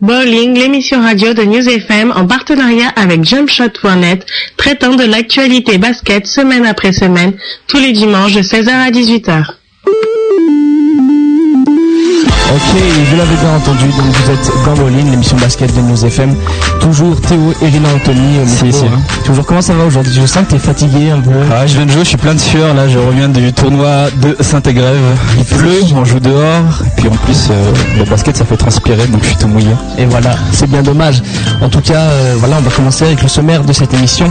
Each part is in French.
Bowling, l'émission radio de News FM en partenariat avec JumpShot.net, traitant de l'actualité basket semaine après semaine, tous les dimanches de 16h à 18h. Ok, vous l'avez bien entendu, donc vous êtes dans Bowling, l'émission basket de News FM. Toujours Théo et Rina Anthony au micro, si. hein. Toujours, comment ça va aujourd'hui? Je sens que t'es fatigué un peu. Ah, je viens de jouer, je suis plein de sueur là, je reviens du tournoi de Saint-Égrève. Il pleut, on joue dehors, et puis en plus euh, le basket ça fait transpirer donc je suis tout mouillé. Et voilà, c'est bien dommage. En tout cas, euh, voilà, on va commencer avec le sommaire de cette émission.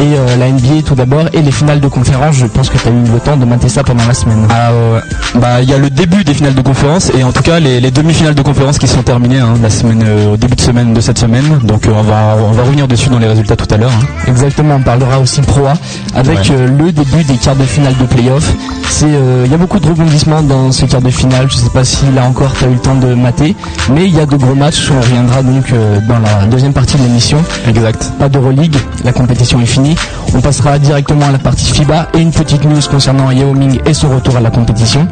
Et euh, la NBA tout d'abord, et les finales de conférence, je pense que tu as eu le temps de mater ça pendant la semaine. Ah ouais. Bah il y a le début des finales de conférence et en tout cas les, les demi-finales de conférence qui sont terminées hein, la semaine euh, au début de semaine de cette semaine. Donc euh, on va on va revenir dessus dans les résultats tout à l'heure. hein. Exactement, on parlera aussi Pro A avec Ouais. le début des quarts de finale de playoff. C'est, il y a beaucoup de rebondissements dans ces quarts de finale. Je sais pas si là encore tu as eu le temps de mater, mais il y a de gros matchs. On reviendra donc dans la deuxième partie de l'émission. Exact. Pas d'Euroleague, la compétition est finie. On passera directement à la partie FIBA et une petite news concernant Yao Ming et son retour à la compétition.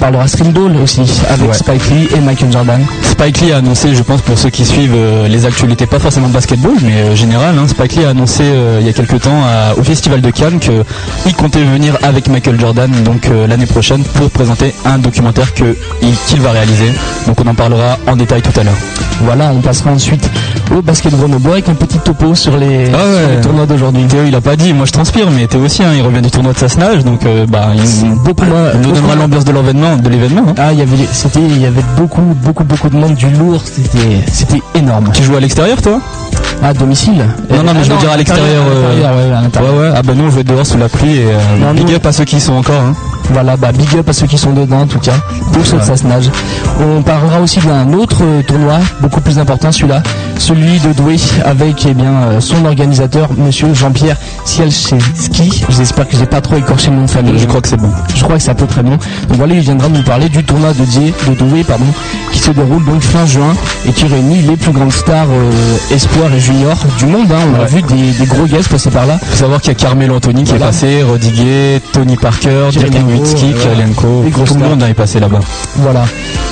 On parlera Stream Ball aussi avec Ouais. Spike Lee et Michael Jordan. Spike Lee a annoncé, je pense pour ceux qui suivent euh, les actualités, pas forcément de basketball, mais euh, général, hein, Spike Lee a annoncé euh, il y a quelques temps à- au Festival de Cannes qu'il comptait venir avec Michael Jordan donc l'année prochaine pour présenter un documentaire qu'il va réaliser. Donc on en parlera en détail tout à l'heure. Voilà, on passera ensuite au basket Grenoble avec un petit topo sur les, Ah ouais. sur les tournois d'aujourd'hui. Théo il a pas dit, moi je transpire, mais Théo aussi, hein, il revient du tournoi de Sassenage, donc bah, il, Beaucoup, nous donnera l'ambiance de l'événement. De l'événement hein. Ah, il y avait, c'était, il y avait beaucoup, beaucoup, beaucoup de monde, du lourd. C'était, c'était énorme. Tu joues à l'extérieur toi? À domicile Non, non, mais Ah je veux dire à l'extérieur, euh, ouais, ah bah nous on jouait dehors sous la pluie et euh, Non, big nous- up à ceux qui y sont encore. Hein. Voilà, bah big up à ceux qui sont dedans en tout cas, pour ceux de Sassenage. On parlera aussi d'un autre euh, tournoi, beaucoup plus important celui-là, celui de Douai, avec eh bien euh, son organisateur, monsieur Jean-Pierre Sielczewski. J'espère que j'ai pas trop écorché mon famille. Je crois que c'est bon. Je crois que c'est à peu près bon. Donc voilà, il viendra nous parler du tournoi de Douai, de Douai pardon, qui se déroule donc fin juin et qui réunit les plus grandes stars euh, espoirs et juniors du monde. hein. On a vu des, des gros guests passer par là. faut savoir qu'il y a Carmelo Anthony qui Voilà. est passé, Rodiguet, Tony Parker, Dirk Nowitzki, grosses tout le monde est passé là-bas. Voilà.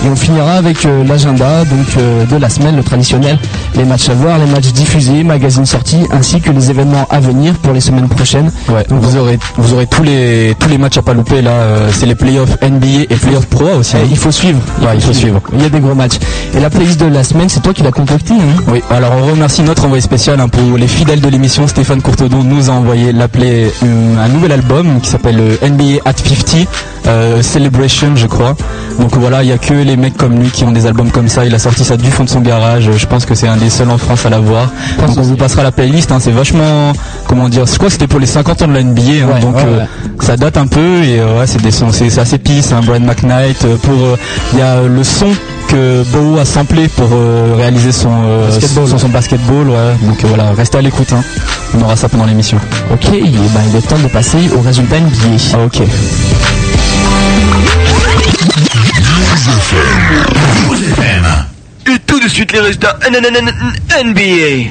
Et on finira avec euh, l'agenda donc euh, de la semaine, le traditionnel, les matchs à voir, les matchs diffusés, magazines sortis, ainsi que les événements à venir pour les semaines prochaines. Ouais, donc vous aurez vous aurez tous les tous les matchs à pas louper là, euh, c'est les playoffs NBA et playoffs Pro aussi. Eh, hein. il faut suivre. Ouais, il faut suivre. Il y a des gros matchs. Et la playlist de la semaine, c'est toi qui l'as concoctée. Hein Oui, alors on remercie notre envoyé spécial hein, pour les fidèles de l'émission. Stéphane Courtedon nous a envoyé l'appelé euh, un nouvel album qui s'appelle euh, NBA at 50 euh, Celebration, je crois. Donc voilà, il y a que les mecs comme lui qui ont des albums comme ça. Il a sorti ça du fond de son garage. Je pense que c'est un des seuls en France à l'avoir. on vous passera la playlist. hein, c'est vachement, comment dire, je crois que c'était pour les 50 ans de la NBA. hein, Ouais, donc ouais, euh, ouais. ça date un peu et euh, ouais, c'est des sons, c'est c'est assez. Hein, Brian McKnight. euh, pour, euh, il y a euh, le son que Bow a samplé pour euh, réaliser son, euh, Basketball. son, son basketball. Ouais. Donc euh, voilà, restez à l'écoute. hein. On aura ça pendant l'émission. Ok, ben, il est temps de passer au résultat NBA. Ah ok. Et tout de suite les résultats NBA.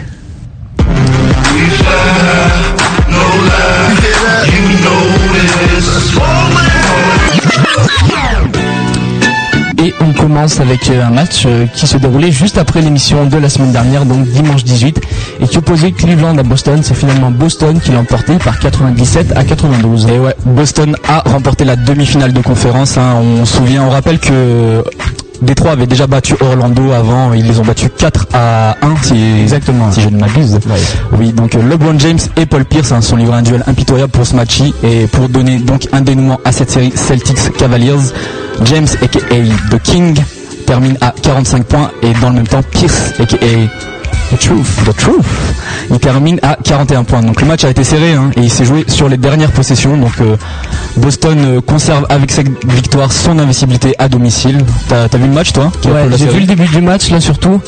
Et on commence avec euh, un match euh, qui se déroulait juste après l'émission de la semaine dernière, donc dimanche 18, et qui opposait Cleveland à Boston. C'est finalement Boston qui l'a emporté par 97 à 92. Et ouais, Boston a remporté la demi-finale de conférence. hein. On se souvient, on rappelle que Détroit avait déjà battu Orlando avant. Ils les ont battus 4 à 1, si, Exactement. si je ne m'abuse. Oui, donc euh, LeBron James et Paul Pierce hein, sont livrés un duel impitoyable pour ce match et pour donner donc un dénouement à cette série Celtics Cavaliers. James aka The King termine à 45 points et dans le même temps Pierce aka The Truth, The Truth, il termine à 41 points. Donc le match a été serré hein, et il s'est joué sur les dernières possessions. Donc euh, Boston euh, conserve avec cette victoire son invincibilité à domicile. T'as vu le match toi Ouais, j'ai vu le début du match là surtout.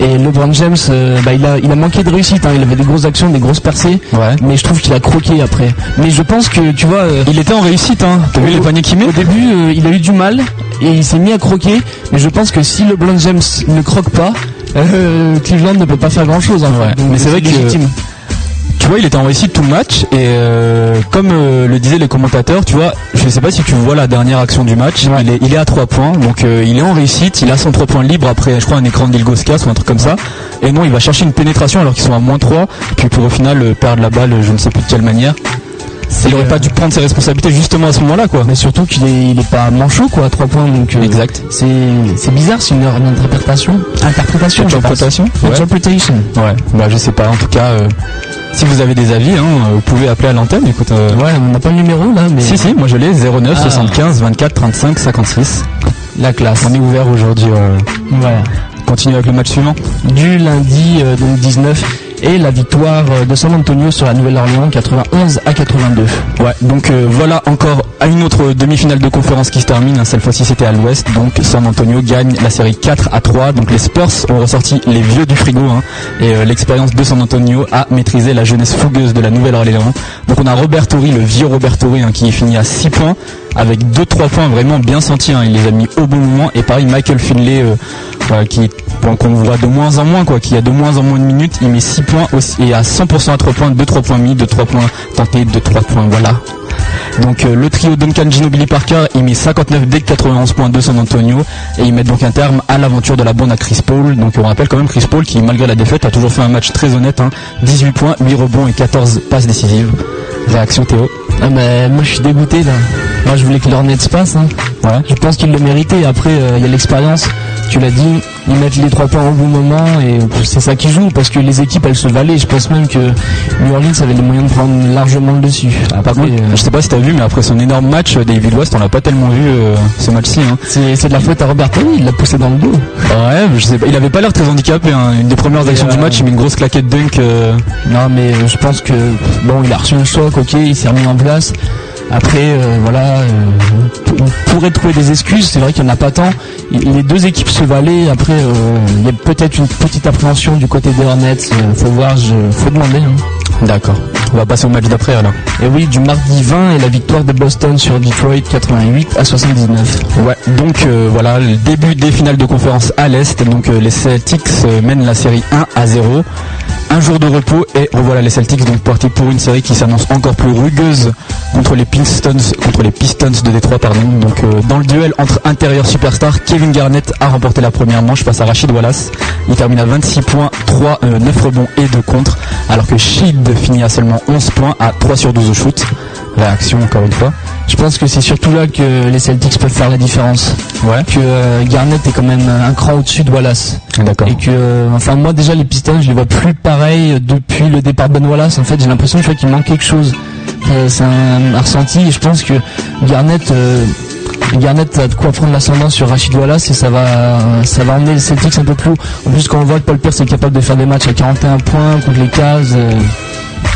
Et LeBron James, euh, bah, il, a, il a manqué de réussite. hein. Il avait des grosses actions, des grosses percées. Ouais. Mais je trouve qu'il a croqué après. Mais je pense que tu vois. euh, Il était en réussite, hein. T'as vu les paniers qu'il met Au début, euh, il a eu du mal et il s'est mis à croquer. Mais je pense que si LeBron James ne croque pas, euh, Cleveland ne peut pas faire grand chose. En fait. Donc, mais c'est vrai que- légitime. tu vois, il était en réussite tout le match et euh, comme euh, le disaient les commentateurs, tu vois, je sais pas si tu vois la dernière action du match, il, est, il est à 3 points, donc euh, il est en réussite, il a son 3 points libre après, je crois, un écran d'Ilgoskas ou un truc comme ça. Et non, il va chercher une pénétration alors qu'ils sont à moins 3, puis pour au final perdre la balle, je ne sais plus de quelle manière. Il aurait pas dû prendre ses responsabilités justement à ce moment-là, quoi. Mais surtout qu'il est, il est pas manchot quoi, à 3 points donc. euh, Exact. C'est, c'est bizarre, c'est une. Interprétation. pense. Interprétation Ouais. Interpretation. Ouais, bah je sais pas. En tout cas, euh, si vous avez des avis, hein, euh, vous pouvez appeler à l'antenne. Écoute, euh, Ouais, on n'a pas le numéro là, mais. si si, moi je l'ai 09 Ah. 75 24 35 56. La classe. On est ouvert aujourd'hui. euh, Voilà. continue avec le match suivant. Du lundi euh, donc 19 et la victoire euh, de San Antonio sur la Nouvelle-Orléans 91 à 82. Ouais, donc euh, voilà encore à une autre demi-finale de conférence qui se termine. hein, Cette fois-ci c'était à l'ouest. Donc San Antonio gagne la série 4 à 3. Donc les Spurs ont ressorti les vieux du frigo. hein, et euh, l'expérience de San Antonio a maîtrisé la jeunesse fougueuse de la Nouvelle-Orléans. Donc on a Robert Torrey, le vieux Robert Torrey, hein, qui finit à 6 points. Avec 2-3 points vraiment bien sentis. hein, il les a mis au bon moment. Et pareil Michael Finlay euh, voilà, qui qu'on voit de moins en moins quoi, qui a de moins en moins de minutes. Il met 6 points aussi, et à 100% à 3 points, 2-3 points mis, 2-3 points tentés, 2-3 points voilà. Donc euh, le trio Duncan Ginobili Parker, il met 59 dès 91 points de San Antonio et ils mettent donc un terme à l'aventure de la bande à Chris Paul. Donc on rappelle quand même Chris Paul qui malgré la défaite a toujours fait un match très honnête, hein. 18 points, 8 rebonds et 14 passes décisives. Réaction Théo Ah bah, moi je suis dégoûté là. Moi je voulais que l'Hornets se passe. Hein. Ouais. Je pense qu'il le méritait. Après euh, il y a l'expérience. Tu l'as dit, ils mettent les trois points au bon moment et c'est ça qui joue parce que les équipes elles se valaient. Je pense même que New Orleans avait les moyens de prendre largement le dessus. Après, Par contre, euh, je sais pas si t'as vu, mais après son énorme match, euh, David West, on l'a pas tellement vu euh, ce match-ci. Hein. c'est de la faute à Robert Torrey, il l'a poussé dans le dos. Ouais, je sais pas. Il avait pas l'air très handicapé. Hein. Une des premières actions euh, du match, il met une grosse claquette dunk. euh, Non, mais euh, je pense que bon, il a reçu un choc, ok, il s'est remis en place. Après, euh, voilà, euh, on pourrait trouver des excuses. C'est vrai qu'il n'y en a pas tant. Les deux équipes se valaient. Après, euh, il y a peut-être une petite appréhension du côté des Hornets. Faut voir, je, faut demander. hein. D'accord. On va passer au match d'après alors. Et oui, du mardi 20 et la victoire de Boston sur Detroit 88 à 79. Ouais, donc euh, voilà, le début des finales de conférence à l'Est. Donc euh, les Celtics euh, mènent la série 1 à 0. Un jour de repos et revoilà les Celtics donc partis pour une série qui s'annonce encore plus rugueuse contre les Pistons, contre les Pistons de Détroit pardon. Donc euh, dans le duel entre intérieurs superstars, Kevin Garnett a remporté la première manche face à Rachid Wallace. Il termine à 26 points, 3, euh, 9 rebonds et 2 contre, alors que Sheed finit à seulement 11 points à 3 sur 12 au shoot. Réaction encore une fois. Je pense que c'est surtout là que les Celtics peuvent faire la différence. Ouais. Que euh, Garnett est quand même un cran au-dessus de Wallace. D'accord. Et que, euh, enfin, moi déjà les Pistons, je les vois plus pareils depuis le départ de Ben Wallace. En fait, j'ai l'impression vois, qu'il manque quelque chose. Euh, c'est un, un ressenti et je pense que Garnett, euh, Garnett a de quoi prendre l'ascendant sur Rachid Wallace et ça va, ça va emmener les Celtics un peu plus haut. En plus, quand on voit que Paul Pierce est capable de faire des matchs à 41 points contre les Cavs.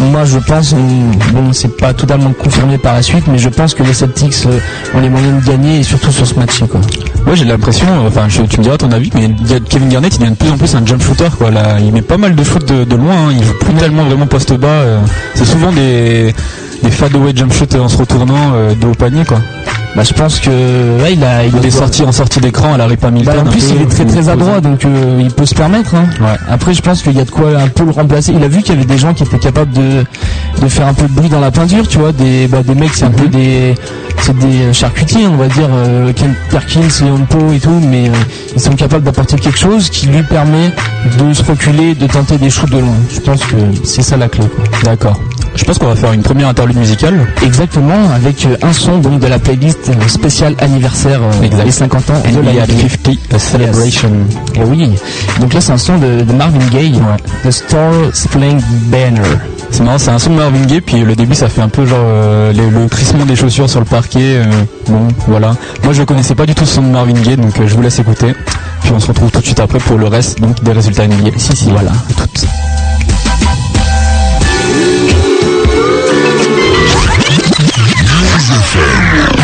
Moi, je pense, bon, c'est pas totalement confirmé par la suite, mais je pense que les Celtics euh, ont les moyens de gagner et surtout sur ce match quoi. Ouais, j'ai l'impression, euh, enfin, tu me diras ton avis, mais Kevin Garnett, il devient de plus en plus un jump shooter, quoi. Là, il met pas mal de shoot de, loin, hein. il joue plus tellement vraiment poste bas. euh. c'est souvent des, des fadeaway jump shoot en se retournant de haut panier, quoi. Bah, je pense que il a, il Il a est sorti en sortie d'écran à la Rip Hamilton. Bah, en plus, peu, il est très très ou- adroit, donc euh, il peut se permettre. hein. Ouais. Après, je pense qu'il y a de quoi un peu le remplacer. Il a vu qu'il y avait des gens qui étaient capables de, de faire un peu de bruit dans la peinture, tu vois, des, bah, des mecs, c'est un peu des, c'est des charcutiers, on va dire, euh, Ken Perkins, Leon Poe et tout, mais euh, ils sont capables d'apporter quelque chose qui lui permet de se reculer, de tenter des shoots de loin. Je pense que c'est ça la clé. quoi. D'accord. Je pense qu'on va faire une première interlude musicale. Exactement, avec euh, un son donc de la playlist euh, spéciale anniversaire euh, Exact. des 50 ans de la NBA NBA. 50 a Celebration. Et oui, donc là c'est un son de, de Marvin Gaye, The Star Spangled Banner. C'est marrant, c'est un son de Marvin Gaye, puis le début ça fait un peu genre euh, les- le crissement des chaussures sur le parquet. euh, bon, voilà. Moi je connaissais pas du tout ce son de Marvin Gaye, donc je vous laisse écouter. Puis on se retrouve tout de suite après pour le reste donc des résultats NBA. Si si, voilà. À toutes.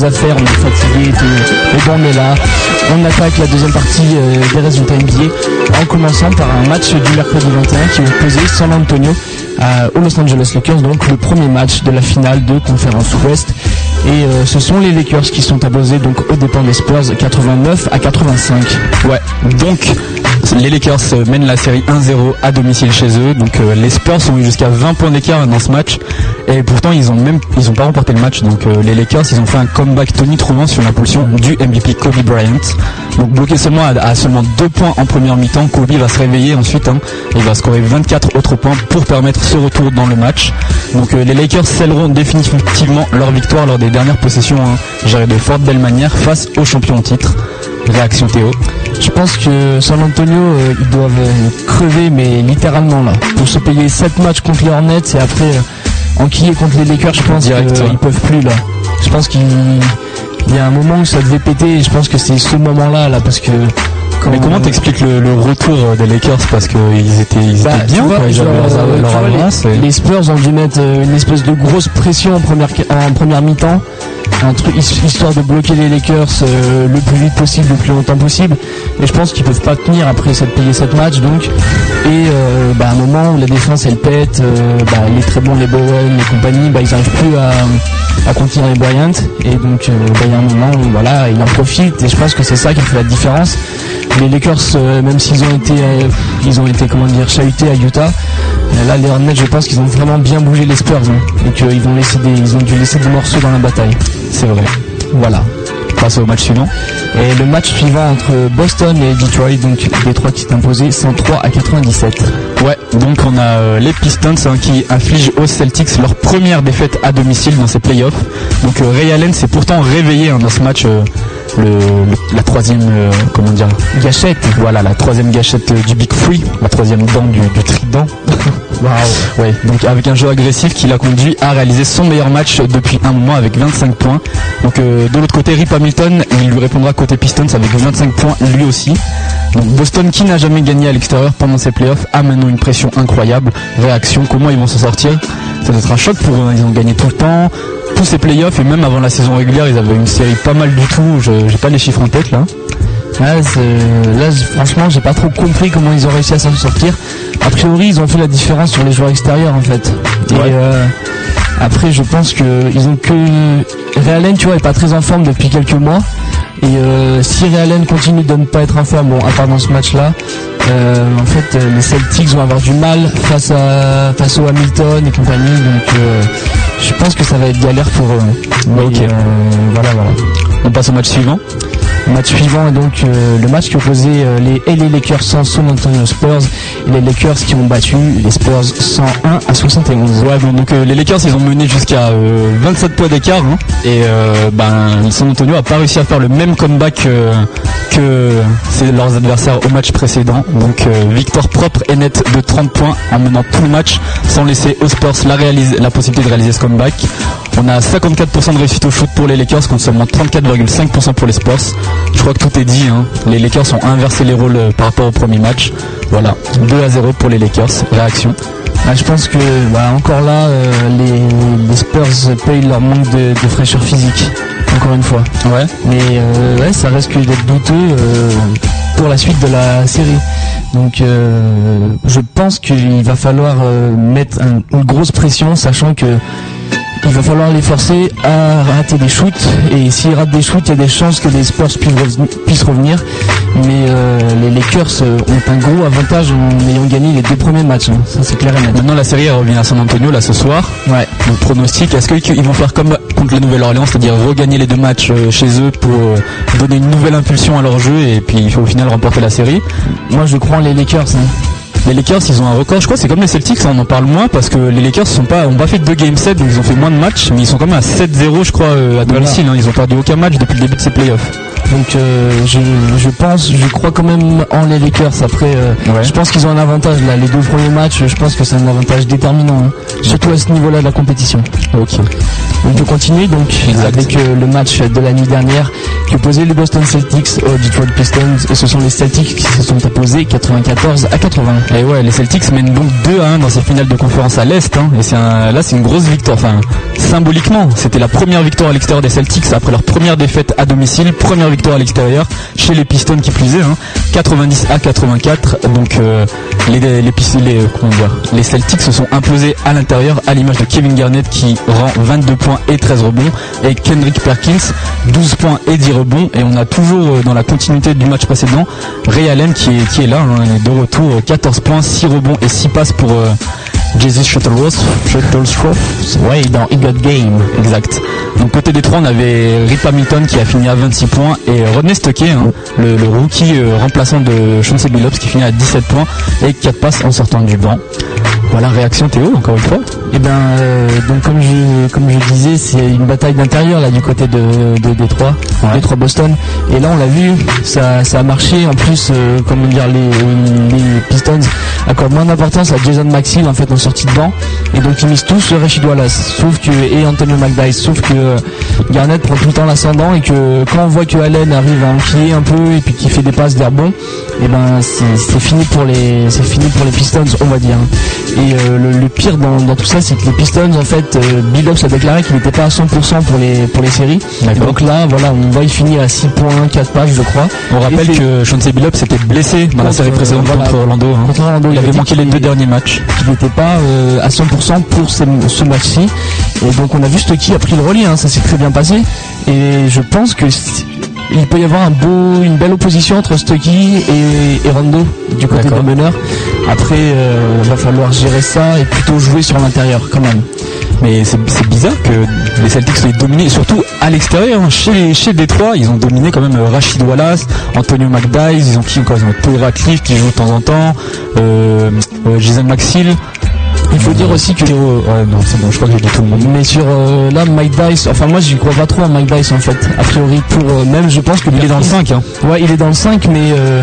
À faire, on est fatigué, mais bon on est là. On attaque la deuxième partie euh, des résultats NBA en commençant par un match du mercredi 21 qui opposait San Antonio à, aux Los Angeles Lakers, donc le premier match de la finale de Conférence Ouest. Et euh, ce sont les Lakers qui sont abosés donc au dépens des Spurs 89 à 85. Ouais, donc les Lakers mènent la série 1-0 à domicile chez eux. Donc euh, les Spurs ont eu jusqu'à 20 points d'écart dans ce match. Et pourtant ils ont même ils ont pas remporté le match. Donc euh, les Lakers ils ont fait un comeback Tony trouvant sur l'impulsion du MVP Kobe Bryant. Donc bloqué seulement à, seulement 2 points en première mi-temps, Kobe va se réveiller ensuite. Hein, il va scorer 24 autres points pour permettre ce retour dans le match. Donc euh, les Lakers scelleront définitivement leur victoire lors des dernières possessions hein, gérées de fort belle manière face aux champions en titre. Réaction Théo je pense que San Antonio, euh, ils doivent euh, crever, mais littéralement là. Pour se payer 7 matchs contre les Hornets et après euh, enquiller contre les Lakers, je pense qu'ils peuvent plus là. Je pense qu'il y a un moment où ça devait péter et je pense que c'est ce moment-là là parce que mais comment t'expliques le, retour des Lakers? Parce qu'ils étaient, ils bah, bien, ils Les Spurs ont dû mettre une espèce de grosse pression en première, en première mi-temps un truc histoire de bloquer les Lakers euh, le plus vite possible, le plus longtemps possible. Et je pense qu'ils peuvent pas tenir après cette payer cette match donc. Et euh, bah, à un moment où la défense elle pète, euh, bah, les très bons les Bowen, les compagnies, bah, ils n'arrivent plus à, à contenir les Bryant. Et donc bah, il y a un moment où voilà, ils en profitent et je pense que c'est ça qui fait la différence. Les Lakers, même s'ils ont été, ils ont été comment dire chahutés à Utah, là les Hornets, je pense qu'ils ont vraiment bien bougé les Spurs hein, et qu'ils ils ont dû laisser des morceaux dans la bataille. C'est vrai. Voilà. Passe au match suivant. Et le match suivant entre Boston et Detroit, donc Detroit qui est imposé 103 à 97. Ouais, donc on a euh, les Pistons hein, qui affligent aux Celtics leur première défaite à domicile dans ces playoffs. Donc euh, Ray Allen s'est pourtant réveillé hein, dans ce match euh, la troisième, comment dire, gâchette. Voilà, la troisième gâchette du Big Free, la troisième dent du trident. Waouh. Ouais, donc avec un jeu agressif qui l'a conduit à réaliser son meilleur match depuis un mois avec 25 points. Donc de l'autre côté, Rip Hamilton, il lui répondra côté Pistons avec 25 points lui aussi. Donc Boston qui n'a jamais gagné à l'extérieur pendant ses playoffs a maintenant une pression incroyable. Réaction, comment ils vont s'en sortir? Ça doit être un choc pour eux, ils ont gagné tout le temps tous ces playoffs et même avant la saison régulière, ils avaient une série pas mal du tout. Je j'ai pas les chiffres en tête là. là, franchement, j'ai pas trop compris comment ils ont réussi à s'en sortir. A priori, ils ont fait la différence sur les joueurs extérieurs en fait. Et euh, après, je pense que ils ont que Realen, tu vois, est pas très en forme depuis quelques mois. Et euh, si Realen continue de ne pas être en forme, bon, à part dans ce match-là, euh, en fait, les Celtics vont avoir du mal face à face au Hamilton et compagnie. Donc je pense que ça va être galère pour eux. ok. Euh, voilà, voilà. On passe au match suivant. Match suivant est donc euh, le match qui opposait euh, les LA Lakers sans San Antonio Spurs et les Lakers qui ont battu les Spurs 101 à 71. Ouais bon donc les Lakers ils ont mené jusqu'à 27 points d'écart hein. et ben San Antonio a pas réussi à faire le même comeback que leurs adversaires au match précédent. Donc victoire propre et nette de 30 points en menant tout le match sans laisser aux Spurs la possibilité de réaliser ce comeback. On a 54% de réussite au shoot pour les Lakers contre seulement 34,5% pour les Spurs. Je crois que tout est dit. Hein. Les Lakers ont inversé les rôles euh, par rapport au premier match. Voilà, 2 à 0 pour les Lakers. Réaction. Bah, je pense que bah, encore là, euh, les, Spurs payent leur manque de, fraîcheur physique. Encore une fois. Ouais. Mais euh, ouais, ça risque d'être douteux pour la suite de la série. Donc je pense qu'il va falloir mettre une grosse pression, sachant que il va falloir les forcer à rater des shoots. Et s'ils ratent des shoots, il y a des chances que les Spurs puissent revenir. Mais euh, les Lakers euh, ont un gros avantage en ayant gagné les deux premiers matchs. Hein. Ça c'est clair et net. Maintenant la série revient à San Antonio là ce soir. Ouais. Donc pronostic, est-ce qu'ils vont faire comme contre la Nouvelle-Orléans, c'est-à-dire regagner les deux matchs euh, chez eux pour donner une nouvelle impulsion à leur jeu et puis au final remporter la série? Moi je crois en les Lakers. Hein. Les Lakers, ils ont un record. Je crois c'est comme les Celtics, on en parle moins parce que les Lakers sont pas, ont pas fait deux game sets, donc ils ont fait moins de matchs, mais ils sont quand même à 7-0, je crois, euh, à domicile. Hein. Ils ont perdu aucun match depuis le début de ces playoffs. Donc euh, je, pense, je crois quand même en les Lakers. Après, euh, je pense qu'ils ont un avantage là. Les deux premiers matchs, je pense que c'est un avantage déterminant, hein. surtout à ce niveau-là de la compétition. Ok. On peut continuer donc avec euh, le match de la nuit dernière qui opposait les Boston Celtics aux Detroit Pistons et ce sont les Celtics qui se sont opposés 94 à 80. Et ouais, les Celtics mènent donc 2 à 1 dans ces finales de conférence à l'Est. Hein. et c'est là c'est une grosse victoire. Enfin, symboliquement, c'était la première victoire à l'extérieur des Celtics après leur première défaite à domicile, première victoire à l'extérieur chez les Pistons qui plus est, 90 hein. à 84. Donc euh, les, les, les, les Celtics se sont imposés à l'intérieur à l'image de Kevin Garnett qui rend 22 points et 13 rebonds et Kendrick Perkins 12 points et 10 rebonds et on a toujours euh, dans la continuité du match précédent Ray Allen qui est, qui est là, hein, de retour 14 points, 6 rebonds et 6 passes pour euh, Jesus Shuttleworth, Shuttlesworth, ouais, dans Got Game. Exact. Donc côté des trois, on avait Rip Hamilton qui a fini à 26 points et Rodney Stockey, hein, le, rookie euh, remplaçant de Chauncey Billups qui finit à 17 points et 4 passes en sortant du banc. Voilà, réaction Théo, encore une fois. Eh ben, euh, donc comme je comme je disais, c'est une bataille d'intérieur là du côté de, de Détroit, Détroit Boston. Et là, on l'a vu, ça, ça a marché. En plus, euh, comment dire, les, les Pistons accordent moins d'importance à Jason Maxwell en fait en sortie de banc. Et donc ils misent tous sur Rachid Wallace, sauf que et Antonio McDyess, sauf que euh, Garnett prend tout le temps l'ascendant et que quand on voit que Allen arrive à enquiller un peu et puis qu'il fait des passes d'air bon, et eh ben c'est fini pour les c'est fini pour les Pistons, on va dire. Et euh, le, pire dans, tout ça, c'est que les Pistons, en fait, euh, a déclaré qu'il n'était pas à 100% pour les, pour les séries. Donc là, voilà, on voit il finit à 6 points, 4 pages, je crois. On rappelle que Chauncey Billups était blessé dans la série précédente contre, Orlando, hein. Il, avait manqué les deux derniers matchs. Il n'était pas euh, à 100% pour ce match-ci. Et donc on a vu Stucky a pris le relais, hein, ça s'est très bien passé. Et je pense que il peut y avoir un beau, une belle opposition entre Stucky et, Rondo du côté de meneur. Après, il euh, va falloir gérer ça et plutôt jouer sur l'intérieur quand même. Mais c'est bizarre que les Celtics soient dominés, surtout à l'extérieur. Hein. Chez, chez Détroit, ils ont dominé quand même euh, Rachid Wallace, Antonio McDyess, ils ont qui encore Ils ont Ratcliffe qui joue de temps en temps, euh, Jason Maxil. Il faut dire aussi que. Ouais, non, c'est bon, je crois que j'ai dit tout le monde. Mais sur euh, là, Mike Dice, enfin moi j'y crois pas trop en Mike Dice en fait. A priori, pour euh, même, je pense que Il est dans le 5, hein. Ouais, il est dans le 5, mais euh,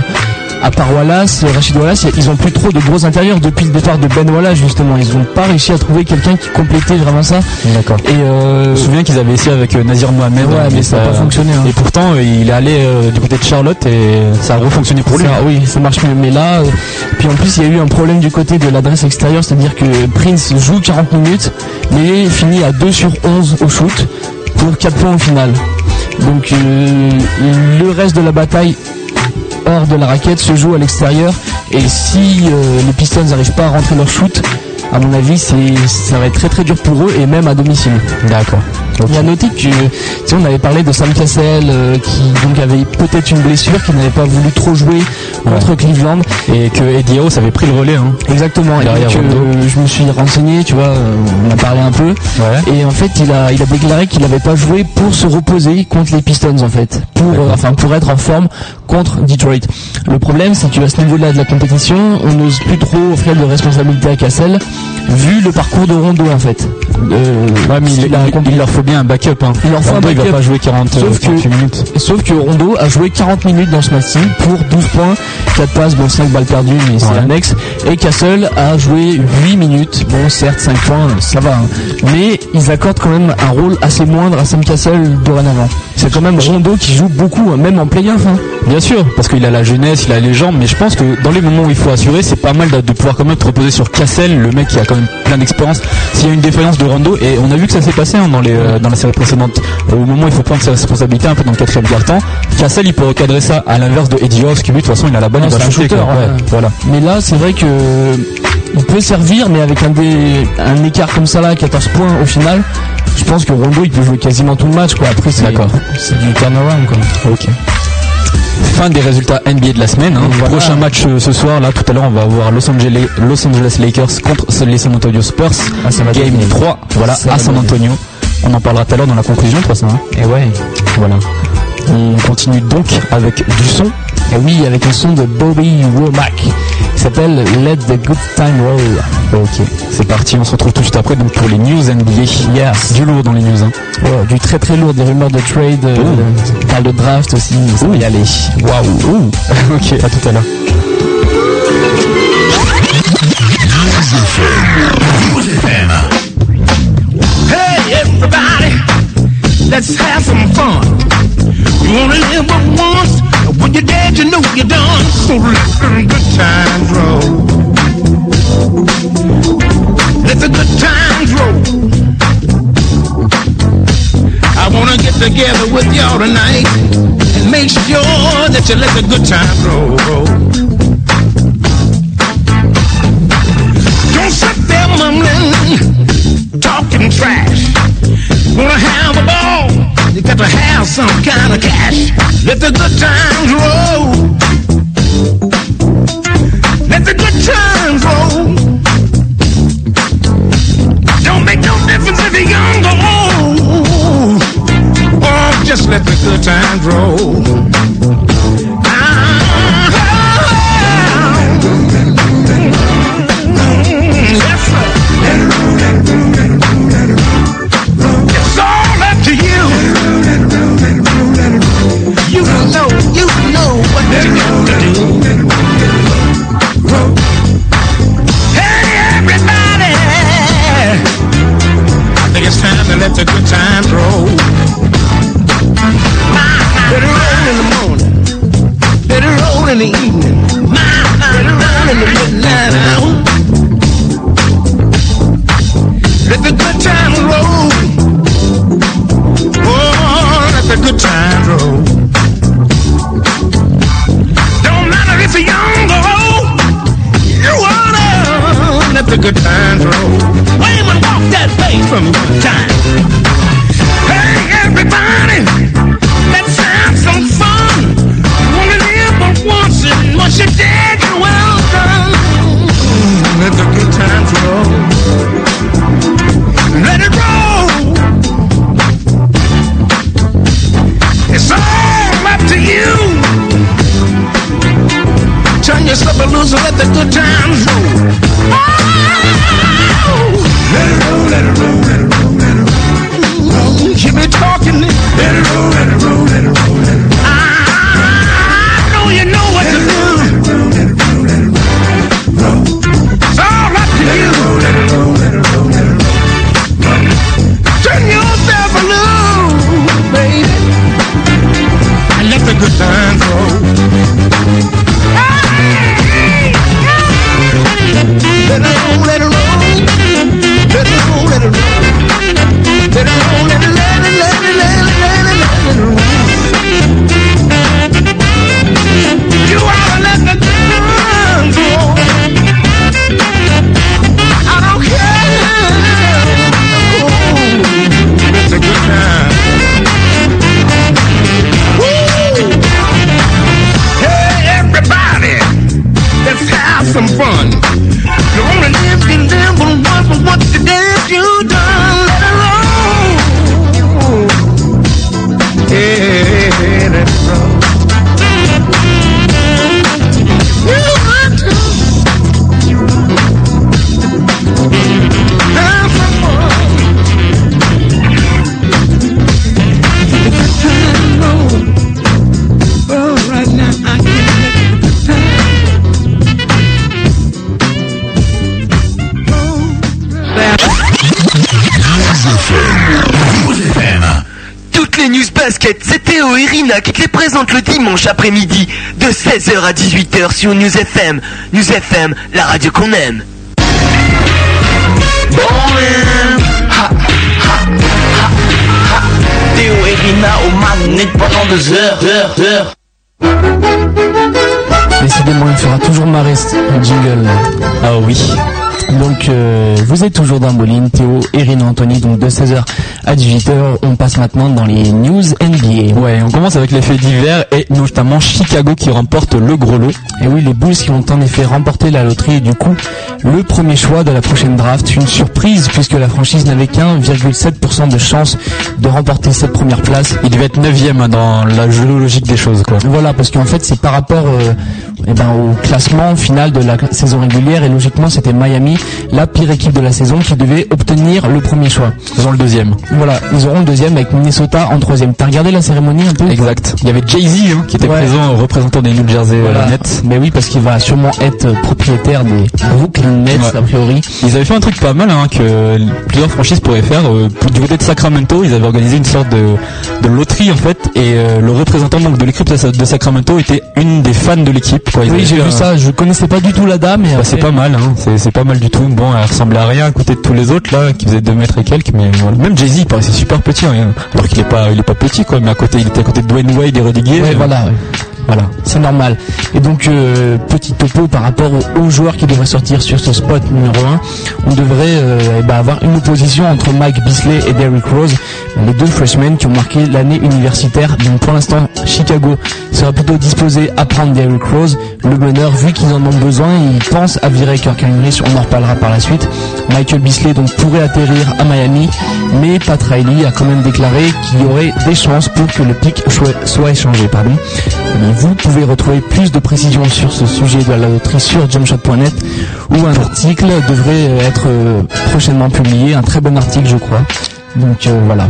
à part Wallace, Rachid Wallace, ils ont plus trop de gros intérieurs depuis le départ de Ben Wallace justement. Ils ont pas réussi à trouver quelqu'un qui complétait vraiment ça. D'accord. Et euh, Je me souviens qu'ils avaient essayé avec euh, Nazir Mohamed. Ouais, hein, mais ça a pas fonctionné, hein. Et pourtant, euh, il est allé euh, du côté de Charlotte et ça a refonctionné pour lui. Ça, oui, ça marche mieux. Mais là, euh, puis en plus, il y a eu un problème du côté de l'adresse extérieure, c'est-à-dire que Prince joue 40 minutes, mais finit à 2 sur 11 au shoot pour 4 points au final. Donc euh, le reste de la bataille hors de la raquette se joue à l'extérieur et si euh, les Pistons n'arrivent pas à rentrer leur shoot, à mon avis, ça va être très très dur pour eux et même à domicile. D'accord. Il y a noté que, tu sais, on avait parlé de Sam Cassell euh, qui donc avait peut-être une blessure, qui n'avait pas voulu trop jouer contre Cleveland. Et que Eddie House avait pris le relais. Hein. Exactement. Et donc, euh, je me suis renseigné, tu vois, euh, on a parlé un peu. Ouais. Et en fait, il a, il a déclaré qu'il n'avait pas joué pour se reposer contre les Pistons, en fait, pour, euh, enfin, pour être en forme contre Detroit. Le problème, c'est qu'à ce niveau-là de la compétition, on n'ose plus trop offrir de responsabilité à Cassell, vu le parcours de Rondo, en fait. Euh, Ouais, mais il, il a il- accompli- il leur faut bien un backup. Hein. Il leur faut un Rondo, il va backup. pas jouer 40 Sauf euh, que- 48 minutes. Sauf que Rondo a joué 40 minutes dans ce match pour 12 points, 4 passes, bon 5 balles perdues, mais c'est annexe. Et Castle a joué 8 minutes, bon certes 5 points, ça va. hein. Mais ils accordent quand même un rôle assez moindre à Sam Castle dorénavant. C'est quand même Rondo qui joue beaucoup, hein, même en playoff. Bien sûr, parce qu'il a la jeunesse, il a les jambes, mais je pense que dans les moments où il faut assurer, c'est pas mal de, de pouvoir quand même te reposer sur Cassel, le mec qui a quand même plein d'expérience. S'il y a une défaillance de Rondo, et on a vu que ça s'est passé hein, dans, les, euh, dans la série précédente, au moment où il faut prendre ses responsabilités, un peu dans le quatrième quart-temps, Cassel il peut recadrer ça à l'inverse de Eddie House, qui lui de toute façon il a la bonne, il va un shooter, shooter, quoi. ouais. Ouais, voilà. Mais là, c'est vrai que il peut servir, mais avec un, dé- un écart comme ça là, 14 points au final, je pense que Rondo il peut jouer quasiment tout le match. Quoi. Après, c'est D'accord. c'est du turnaround. Quoi. Ok. Fin des résultats NBA de la semaine. hein. Voilà. Prochain match euh, ce soir, là tout à l'heure on va avoir Los Angeles, Los Angeles Lakers contre les San Antonio Spurs. Ah, Game donner. 3, voilà, à San. Antonio. On en parlera tout à l'heure dans la conclusion de toute façon. hein. Et ouais. Voilà. On continue donc avec du son. Et oui, avec un son de Bobby Womack qui s'appelle Let the Good Time Roll. Ok, c'est parti, on se retrouve tout de suite après donc pour les news NBA. Yes. Du lourd dans les news. Hein. Du très très lourd, des rumeurs de trade, euh, on parle de draft aussi, ça va y aller. Waouh. Ouh. ok, à tout à l'heure. Everybody, let's have some fun. You only live but once. When you're dead, you know you're done. So let the good times roll. Let the good times roll. I wanna get together with y'all tonight and make sure that you let the good times roll. Don't sit there mumbling, talking trash. Wanna have a ball? You got to have some kind of cash. Let the good times roll. Let the good times roll. Don't make no difference if you're young or old. Oh, just let the good times roll. Time to let the good times le dimanche après-midi de 16h à 18h sur News FM. News FM, la radio qu'on aime. Théo et Rina au manette pendant deux heures, heures, heures. Décidément, il fera toujours marrer ce jingle. Ah oui. Donc, euh, vous êtes toujours dans Moline, Théo et Rina Anthony, donc de 16h à 18h. On passe maintenant dans les news NBA. Ouais, on commence avec les faits divers et notamment Chicago qui remporte le gros lot. Et oui, les Bulls qui ont en effet remporté la loterie et du coup, le premier choix de la prochaine draft. Une surprise puisque la franchise n'avait qu'1,7% de chance de remporter cette première place. Il devait être 9ème dans la logique des choses, quoi. Voilà, parce qu'en fait, c'est par rapport euh, eh ben, au classement final de la saison régulière et logiquement, c'était Miami, la pire équipe de la saison, qui devait obtenir le premier choix. Ils ont le deuxième. Voilà, ils auront le deuxième avec Minnesota en troisième. T'as regardé la cérémonie un peu Exact. Il y avait Jay-Z hein, qui était Ouais. présent, représentant des New Jersey euh, Voilà. Nets. Mais oui, parce qu'il va sûrement être euh, propriétaire des Brooklyn Nets, Ouais. a priori. Ils avaient fait un truc pas mal hein, que plusieurs franchises pourraient faire. Euh, du côté de Sacramento, ils avaient organisé une sorte de, de loterie en fait, et euh, le représentant donc de l'équipe de Sacramento était une des fans de l'équipe. Quoi. Ils Oui, j'ai vu ça. Je connaissais pas du tout la dame, Bah, c'est pas mal, hein. c'est pas mal du tout. Bon, elle ressemblait à rien à côté de tous les autres là, qui faisaient 2 mètres et quelques, mais voilà. Même Jay-Z, il paraissait super petit, hein, alors qu'il est pas, il est pas petit quoi, mais à côté, il était à côté de Dwayne Wade et Gay. Ouais, euh, voilà. ouais. Voilà. C'est normal. Et donc, euh, petit topo par rapport aux, aux joueurs qui devraient sortir sur ce spot numéro 1. On devrait euh, eh ben, avoir une opposition entre Mike Bisley et Derrick Rose, les deux freshmen qui ont marqué l'année universitaire. Donc pour l'instant, Chicago sera plutôt disposé à prendre Derrick Rose. Le meneur, vu qu'ils en ont besoin, ils pensent à virer Kirk Henry, on en reparlera par la suite. Michael Bisley donc pourrait atterrir à Miami, mais Pat Riley a quand même déclaré qu'il y aurait des chances pour que le pic soit, échangé. Vous pouvez retrouver plus de précisions sur ce sujet de la loterie sur jumpshot.net où un article devrait être euh, prochainement publié, un très bon article je crois. Donc euh, voilà.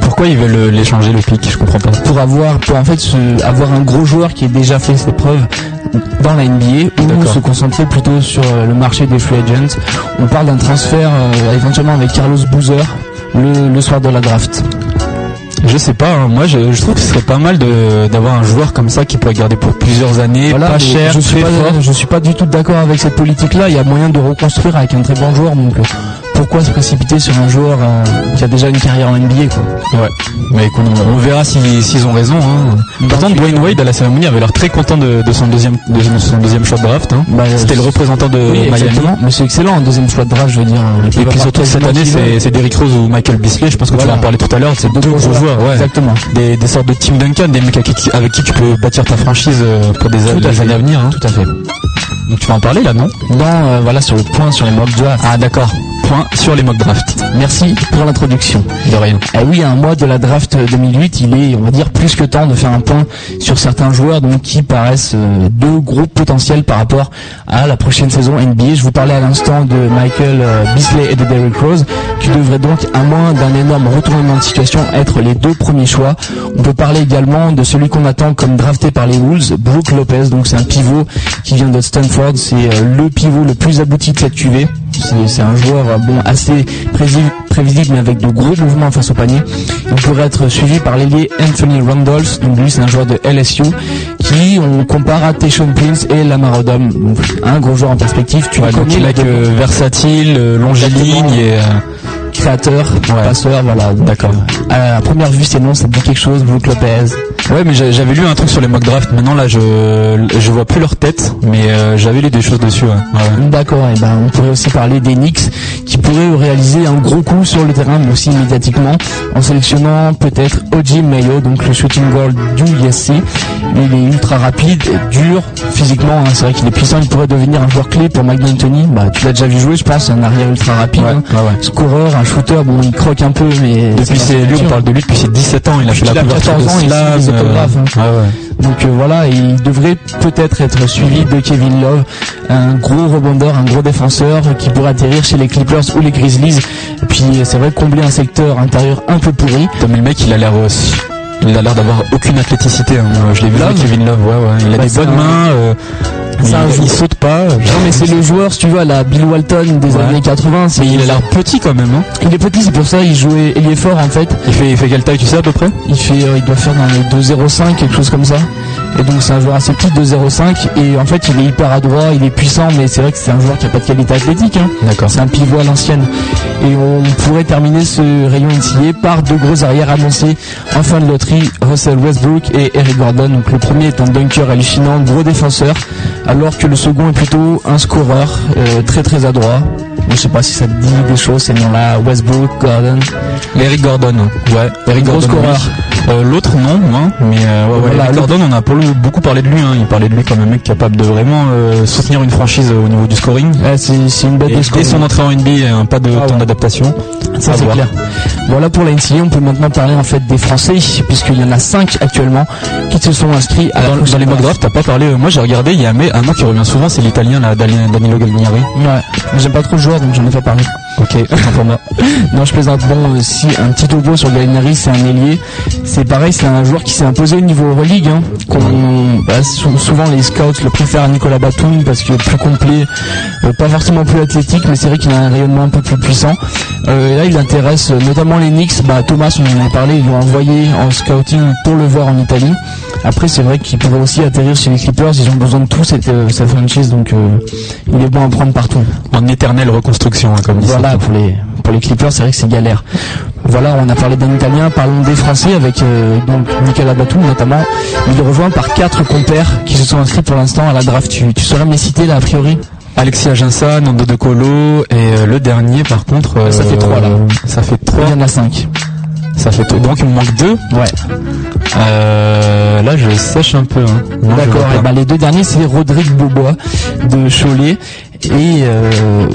Pourquoi ils veulent euh, l'échanger le pic Je comprends pas. Pour avoir, pour en fait avoir un gros joueur qui ait déjà fait ses preuves dans la NBA ou se concentrer plutôt sur le marché des free agents. On parle d'un transfert euh, éventuellement avec Carlos Boozer le, le soir de la draft. Je sais pas, hein. moi je, je trouve que ce serait pas mal de- d'avoir un joueur comme ça qui pourrait garder pour plusieurs années, Voilà, pas cher, je suis très pas, fort. je suis pas du tout d'accord avec cette politique-là. Il y a moyen de reconstruire avec un très bon joueur. Donc pourquoi se précipiter sur un joueur euh, qui a déjà une carrière en NBA quoi Ouais, mais écoute, on, on verra si- s'ils ont raison. Hein. Pourtant, Dwayne Wade à la cérémonie avait l'air très content de, de son deuxième de son deuxième choix de draft. Hein. Bah, C'était le représentant de Oui, Miami. Mais c'est excellent en deuxième choix de draft, je veux dire. euh, Et puis surtout cette année, c'est Derrick Rose ou Michael Bisley. Je pense que tu vas en parler tout à l'heure. C'est deux gros joueurs, ouais. Exactement. Des, des sortes de Tim Duncan, des mecs avec qui, avec qui tu peux bâtir ta franchise euh, pour des Tout à années à venir. Hein. Tout à fait. Donc tu vas en parler là, non Dans, euh, voilà, sur le point sur les mock drafts. Ah d'accord. Point sur les mock drafts. Merci pour l'introduction. De rien. Eh oui, à un mois de la draft 2008, il est, on va dire, plus que temps de faire un point sur certains joueurs donc qui paraissent euh, de gros potentiels par rapport à la prochaine saison NBA. Je vous parlais à l'instant de Michael euh, Beasley et de Derrick Rose, qui devraient donc, à moins d'un énorme retournement de situation, être les deux premiers choix. On peut parler également de celui qu'on attend comme drafté par les Wolves, Brooke Lopez. Donc c'est un pivot qui vient de Stanford. C'est euh, le pivot le plus abouti de cette QV. C'est un joueur euh, bon assez prévisible mais avec de gros mouvements face au panier. Il pourrait être suivi par l'ailier Anthony Randolph. Donc lui c'est un joueur de LSU qui on compare à Tayshaun Prince et Lamar Odom. Donc un gros joueur en perspective. Tu Ouais, donc il de- que versatile, euh, longiligne et euh, créateur, passeur, voilà. D'accord. À première vue, c'est non, ça te dit quelque chose, Brook Lopez. Ouais, mais j'a- j'avais lu un truc sur les mock drafts. Maintenant, là, je je vois plus leur tête, mais euh, j'avais lu des choses dessus. Ouais. Ouais. D'accord, et ben on pourrait aussi parler des Knicks qui pourraient réaliser un gros coup sur le terrain, mais aussi médiatiquement, en sélectionnant peut-être Oji Mayo, donc le shooting guard du USC. Il est ultra rapide, dur physiquement, hein, c'est vrai qu'il est puissant, il pourrait devenir un joueur clé pour Mike D'Antoni. Bah tu l'as déjà vu jouer, je pense, un arrière ultra rapide, hein. scoreur, un shooter, bon il croque un peu, mais Depuis ses, lui, on parle de lui depuis ses 17 ans. Il a fait il la a couverture 14 de ans, il signe Slam, des euh, hein. ouais, ouais. Donc euh, voilà, il devrait peut-être être suivi de Kevin Love, un gros rebondeur, un gros défenseur qui pourrait atterrir chez les Clippers ou les Grizzlies. Et puis euh, c'est vrai combler un secteur intérieur un peu pourri. Mais le mec, il a l'air aussi. Il a l'air d'avoir aucune athléticité. hein. Je l'ai vu Kevin Love. Ouais, ouais. Il a Bah, des c'est bonnes un- mains. euh, c'est il, il saute pas. Non mais c'est le joueur, si tu à la Bill Walton des Ouais. années 80. c'est- Mais il a l'air petit quand même. Hein. Il est petit, c'est pour ça il jouait ailier fort en fait. Il fait, il fait quelle taille, tu sais à peu près? Il fait, euh, il doit faire dans les 2,05 quelque chose comme ça. Et donc c'est un joueur assez petit, 2,05 et en fait il est hyper adroit, il est puissant, mais c'est vrai que c'est un joueur qui a pas de qualité athlétique. Hein. D'accord. C'est un pivot à l'ancienne. Et on pourrait terminer ce rayon NCAA par deux gros arrières annoncés en fin de loterie, Russell Westbrook et Eric Gordon. Donc le premier est un dunker hallucinant, gros défenseur, alors que le second est plutôt un scoreur, euh, très très adroit. Je sais pas si ça te dit des choses, ces noms-là, Westbrook, Gordon. Eric Gordon. Ouais. Eric Gros Gordon. scoreur. oui. Euh, L'autre non, moins. Mais euh, ouais, ouais, Voilà, Eric Gordon, on a beaucoup parlé de lui. Hein. Il parlait de lui comme un mec capable de vraiment euh, soutenir une franchise au niveau du scoring. Ouais, c'est une bête Et de scoring. son entrée en NBA, un pas de Ah temps d'adaptation. Ça c'est clair. Voilà pour la NCAA, on peut maintenant parler en fait des Français, puisqu'il y en a 5 actuellement qui se sont inscrits à Dans, dans prochaine les mock draft. t'as pas parlé. euh, Moi, j'ai regardé. Il y a un, mec- un qui revient souvent, c'est l'italien là, Danilo Gallinari. Ouais, mais j'aime pas trop le joueur donc j'en ai pas parlé. Ok, moi. Non, je plaisante. Bon, euh, si un petit topo sur Gallinari, c'est un ailier. C'est pareil, c'est un joueur qui s'est imposé au niveau Euroleague. Hein, bah, sou- souvent les scouts le préfèrent à Nicolas Batum parce que plus complet, euh, pas forcément plus athlétique, mais c'est vrai qu'il a un rayonnement un peu plus puissant. Euh, et là, il intéresse euh, notamment les Knicks. Bah, Thomas, on en a parlé, ils l'ont envoyé en scouting pour le voir en Italie. Après, c'est vrai qu'il pourrait aussi atterrir chez les Clippers. Ils ont besoin de tout cette, euh, cette franchise, donc euh, il est bon à prendre partout. En éternelle reconstruction, hein, comme dit Voilà, pour les, pour les Clippers, c'est vrai que c'est galère. Voilà, on a parlé d'un Italien, parlons des Français avec euh, donc Nicolas Batum notamment. Il est rejoint par quatre compères qui se sont inscrits pour l'instant à la draft. Tu, tu saurais me les citer là a priori? Alexis Aginsa, Nando De Colo et euh, le dernier par contre. euh, Ça fait trois, là. Ça fait trois. Il y en a cinq. Ça fait. Donc il me manque deux. Ouais. Euh, là je sèche un peu. Hein. D'accord. Et pas. ben les deux derniers c'est Rodrigue Beaubois de Cholet et euh,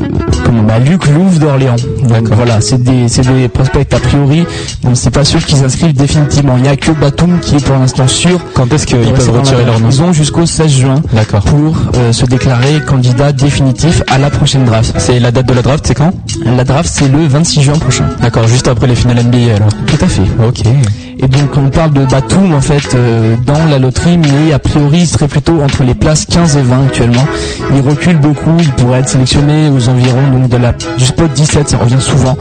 comment bah, Luc Louve d'Orléans. Donc voilà, c'est des c'est des prospects a priori. Bon, c'est pas sûr qu'ils s'inscrivent définitivement. Il y a que Batum qui est pour l'instant sûr. Quand est-ce qu'ils peuvent retirer leur nom Ils ont jusqu'au 16 juin pour euh, se déclarer candidat définitif à la prochaine draft. C'est la date de la draft, c'est quand? La draft c'est le 26 juin prochain. D'accord, juste après les finales NBA alors. Tout à fait. Ok. Et donc on parle de Batum en fait euh, dans la loterie, mais a priori il serait plutôt entre les places 15 et 20 actuellement. Il recule beaucoup, il pourrait être sélectionné aux environs donc de la du spot 17, ça revient souvent.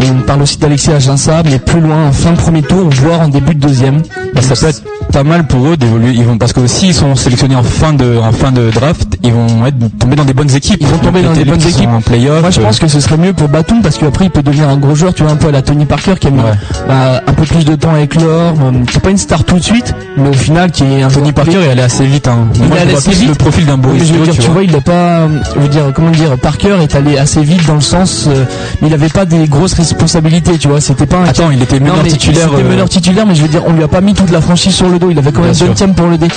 On parle aussi d'Alexis Aginsa, mais plus loin, en fin de premier tour, voire en début de deuxième. Bah, ça peut être pas mal pour eux d'évoluer. Ils vont parce que s'ils sont sélectionnés en fin de en fin de draft, ils vont être tombés dans des bonnes équipes. Ils vont tomber dans des bonnes équipes. en playoff. Moi je pense que ce serait mieux pour Batum parce qu'après il peut devenir un gros joueur, tu vois un peu à la Tony Parker qui a mis Ouais. bah, un peu plus de temps avec l'or. Euh, C'est pas une star tout de suite, mais au final qui est un Tony Parker est allé assez vite. Hein. Il est allé assez vite. le profil d'un Boris je veux Dio, dire, tu vois, il n'est pas, je veux dire, comment dire, Parker est allé assez vite dans le sens, euh, mais il avait pas des grosses responsabilités, tu vois, c'était pas un Attends, il était meneur titulaire. C'était euh, meneur titulaire, mais je veux dire, on lui a pas mis toute la franchise sur le dos. Il avait quand même deuxième pour le dé.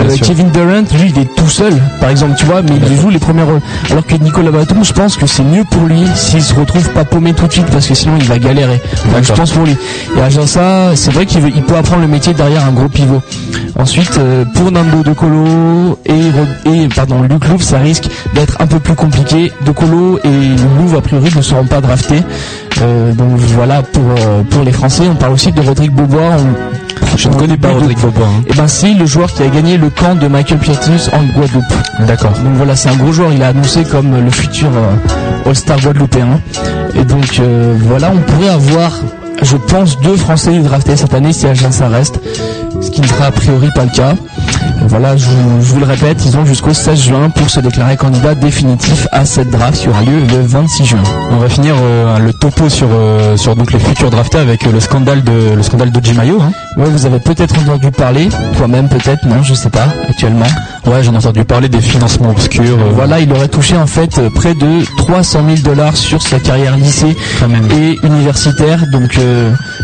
Euh. Kevin Durant, lui, il est tout seul, par exemple, tu vois, mais il joue les premiers rôles. Alors que Nicolas Batum, je pense que c'est mieux pour lui s'il se retrouve pas paumé tout de suite, parce que sinon il va galérer. Donc, je pense pour lui. Et à ça, c'est vrai qu'il il peut apprendre le métier derrière un gros pivot. Ensuite, euh, pour Nando De Colo et, et pardon, Luc Louve, ça risque d'être un peu plus compliqué. De Colo et Louve, a priori, ne seront pas draftés. Euh, donc voilà pour euh, pour les Français. On parle aussi de Rodrigue Beaubois. On- Je ne connais pas Rodrigue Bobois. hein. Eh ben c'est le joueur qui a gagné le camp de Michael Pietus en Guadeloupe. D'accord. Donc voilà, c'est un gros joueur. Il a annoncé comme le futur euh, All-Star guadeloupéen. Et donc euh, voilà, on pourrait avoir, je pense, deux Français draftés cette année si Agença reste, ce qui ne sera a priori pas le cas. Voilà, je, vous- je vous le répète, ils ont jusqu'au 16 juin pour se déclarer candidat définitif à cette draft qui aura lieu le 26 juin. On va finir euh, le topo sur euh, sur donc les futurs draftés avec euh, le scandale de le scandale de Jimayo. Hein. Ouais, vous avez peut-être entendu parler, toi-même peut-être, non, je sais pas, actuellement. Ouais, j'en ai entendu parler des financements obscurs. Voilà, il aurait touché en fait près de 300 000 dollars sur sa carrière lycée et universitaire. Donc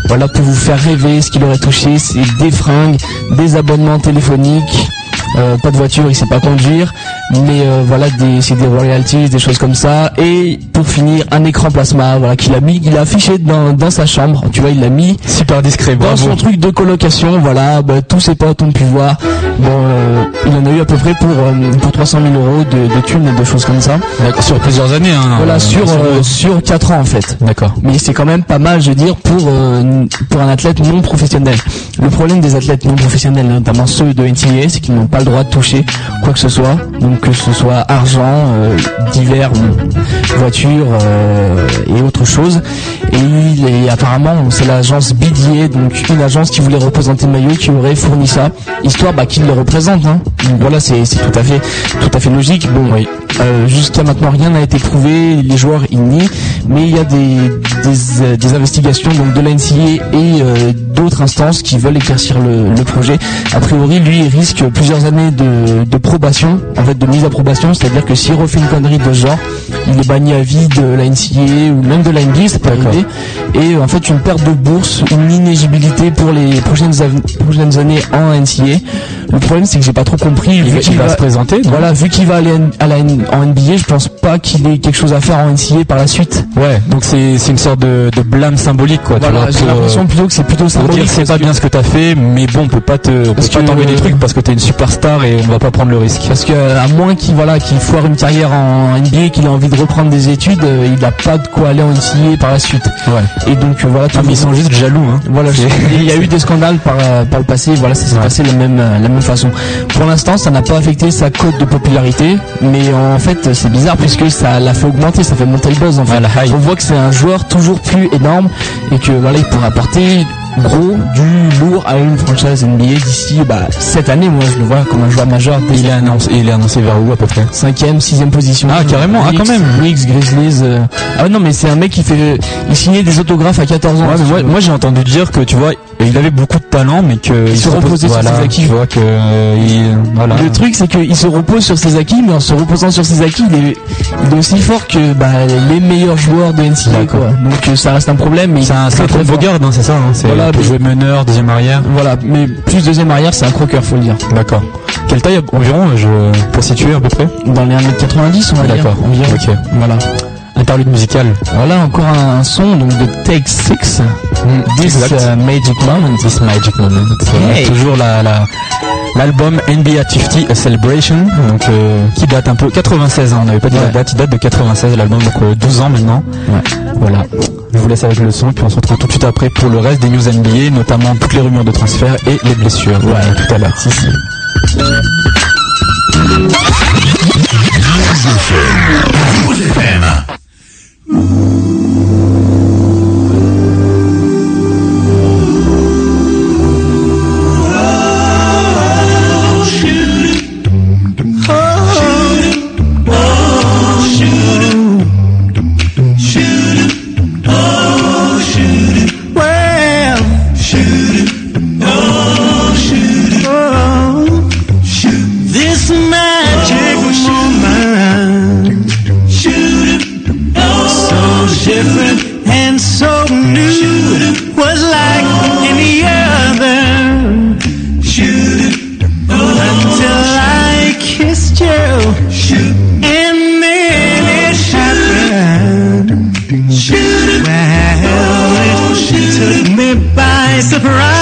voilà, pour vous faire rêver, ce qu'il aurait touché, c'est des fringues, des abonnements téléphoniques. Euh, pas de voiture, il sait pas conduire, mais euh, voilà, des, c'est des royalties, des choses comme ça. Et pour finir, un écran plasma, voilà, qu'il a mis, il a affiché dans, dans sa chambre. Tu vois, il l'a mis Super discret. dans Bravo. son truc de colocation, voilà, bah, tous ses potes ont pu voir. Bon, euh, il en a eu à peu près pour euh, pour 300 000 euros de, de thunes et de choses comme ça. Sur plusieurs années. Hein, Voilà, sur sur quatre ans en fait. D'accord. Mais c'est quand même pas mal, je veux dire, pour pour un athlète non professionnel. Le problème des athlètes non professionnels, notamment ceux de NCAA, c'est qu'ils n'ont pas droit de toucher quoi que ce soit, donc que ce soit argent, euh, divers, voitures euh, et autre chose. Et, il est, apparemment, c'est l'agence BDA, donc une agence qui voulait représenter Maillot, qui aurait fourni ça, histoire bah, qu'il le représente. Hein. Donc voilà, c'est c'est tout à fait tout à fait logique. Bon, Oui. Euh, Jusqu'à maintenant, rien n'a été prouvé. Les joueurs ils nient, mais il y a des des, euh, des investigations donc de la NCA et euh, d'autres instances qui veulent éclaircir le, le projet. A priori, lui, il risque plusieurs années de, de probation, en fait, de mise à probation, c'est-à-dire que s'il refait une connerie de ce genre, il est banni à vie de la NCA ou même de la NBA, ça peut arriver. Et euh, en fait, une perte de bourse, une inéligibilité pour les prochaines, prochaines années en NCA. Le problème, c'est que j'ai pas trop compris. Il, vu va- il va va- se présenter. voilà, vu qu'il va aller à la, en NBA, je pense pas qu'il ait quelque chose à faire en NCA par la suite. Ouais. Donc c'est une sorte de, de blâme symbolique quoi. Voilà, j'ai pour, euh, l'impression plutôt que c'est plutôt pour symbolique. dire c'est pas que- bien ce que t'as fait, mais bon, on peut pas te, on peut pas t'enlever des trucs parce que t'es une superstar et on va pas prendre le risque. Parce que à moins qu'il voilà qu'il foire une carrière en NBA, qu'il ait envie de reprendre des études, euh, il n'a pas de quoi aller en NCA par la suite. Ouais. Et donc euh, voilà, tout Ah, mais ils sont juste jaloux. Hein. Voilà, il y a eu des scandales par, par le passé, voilà, ça s'est Ouais. passé de la même, la même façon. Pour l'instant, ça n'a pas affecté sa cote de popularité, mais en fait, c'est bizarre puisque ça l'a fait augmenter, ça fait monter le buzz en fait. Ouais. On voit que c'est un joueur toujours plus énorme et que voilà, il pourra apporter gros, du lourd à une franchise NBA d'ici bah, cette année. Moi, je le vois comme un joueur majeur Il est annoncé, il est annoncé vers où à peu près? Cinquième, sixième position. Ah, carrément, ah, quand même. Knicks, Grizzlies. euh. Ah non, mais c'est un mec qui fait, il signait des autographes à 14 ans. Ouais, moi j'ai entendu dire que tu vois, il avait beaucoup de talent, mais que Il se repose- reposait sur ses acquis. Vois que euh. Le truc, c'est qu'il se repose sur ses acquis, mais en se reposant sur ses acquis, il est, il est aussi fort que bah, les meilleurs joueurs de NCAA. Quoi. Donc euh, ça reste un problème. Mais C'est un, très, très hein, c'est ça. Hein, c'est Voilà, jouer meneur, deuxième arrière. Voilà, mais plus deuxième arrière, c'est un croqueur, faut le dire. D'accord. Quelle taille environ, je, pour situer à peu près? Dans les 1m90, on va dire. D'accord. environ. Ok. Voilà. Interlude musical. Voilà encore un, son donc de Take 6. This exact. uh, Magic Moment. This Magic Moment. Toujours la, la, l'album NBA 50 A Celebration, donc, euh, qui date un peu 96 ans. On n'avait pas dit la Ouais. date, il date de 96 l'album, donc euh, 12 ans maintenant. Voilà. Je vous laisse avec le son, puis on se retrouve tout de suite après pour le reste des news NBA, notamment toutes les rumeurs de transfert et les blessures. Voilà, tout à l'heure. Mm-hmm. surprise.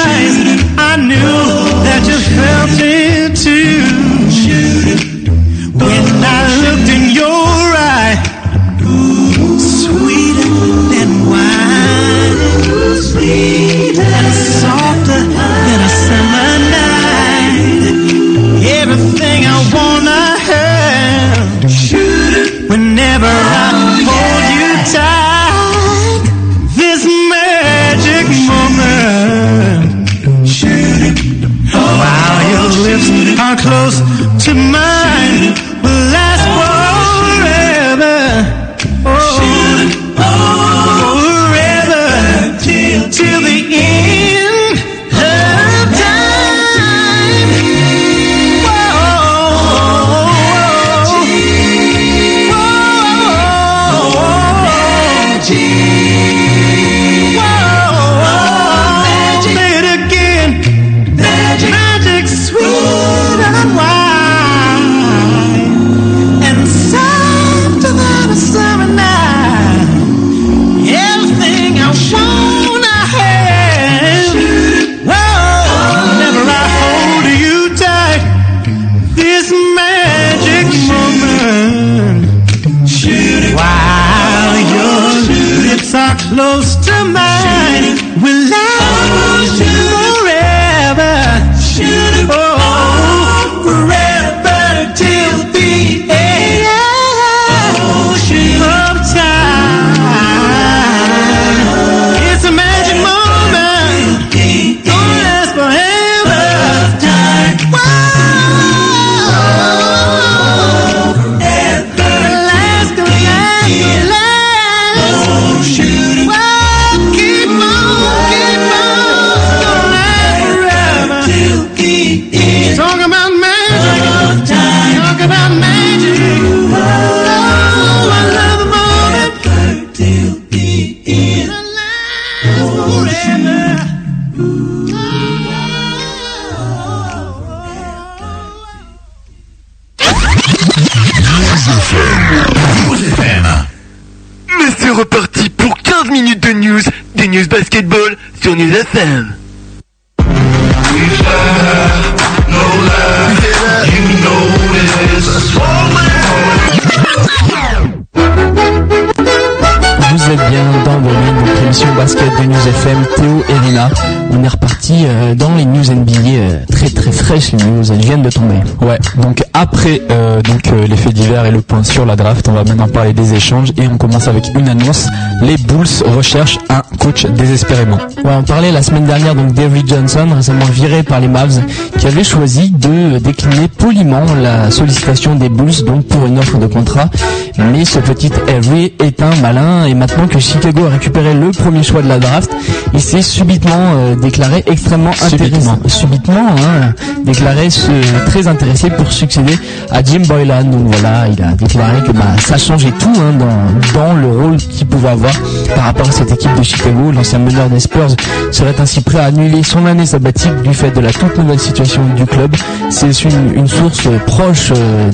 Après euh, donc euh, les faits divers et le point sur la draft, on va maintenant parler des échanges et on commence avec une annonce. Les Bulls recherchent un coach désespérément. Ouais, on parlait la semaine dernière donc d'Avery Johnson, récemment viré par les Mavs, qui avait choisi de décliner poliment la sollicitation des Bulls donc pour une offre de contrat. Mais ce petit Avery est un malin et maintenant que Chicago a récupéré le premier choix de la draft, il s'est subitement euh, déclaré extrêmement intéressant. Subitement, hein, déclaré se- très intéressé pour succéder à Jim Boylan. Donc voilà, il a déclaré que bah, ça changeait tout hein, dans, dans le rôle qu'il pouvait avoir par rapport à cette équipe de Chicago. L'ancien meneur des Spurs serait ainsi prêt à annuler son année sabbatique du fait de la toute nouvelle situation du club. C'est une, source euh, proche euh,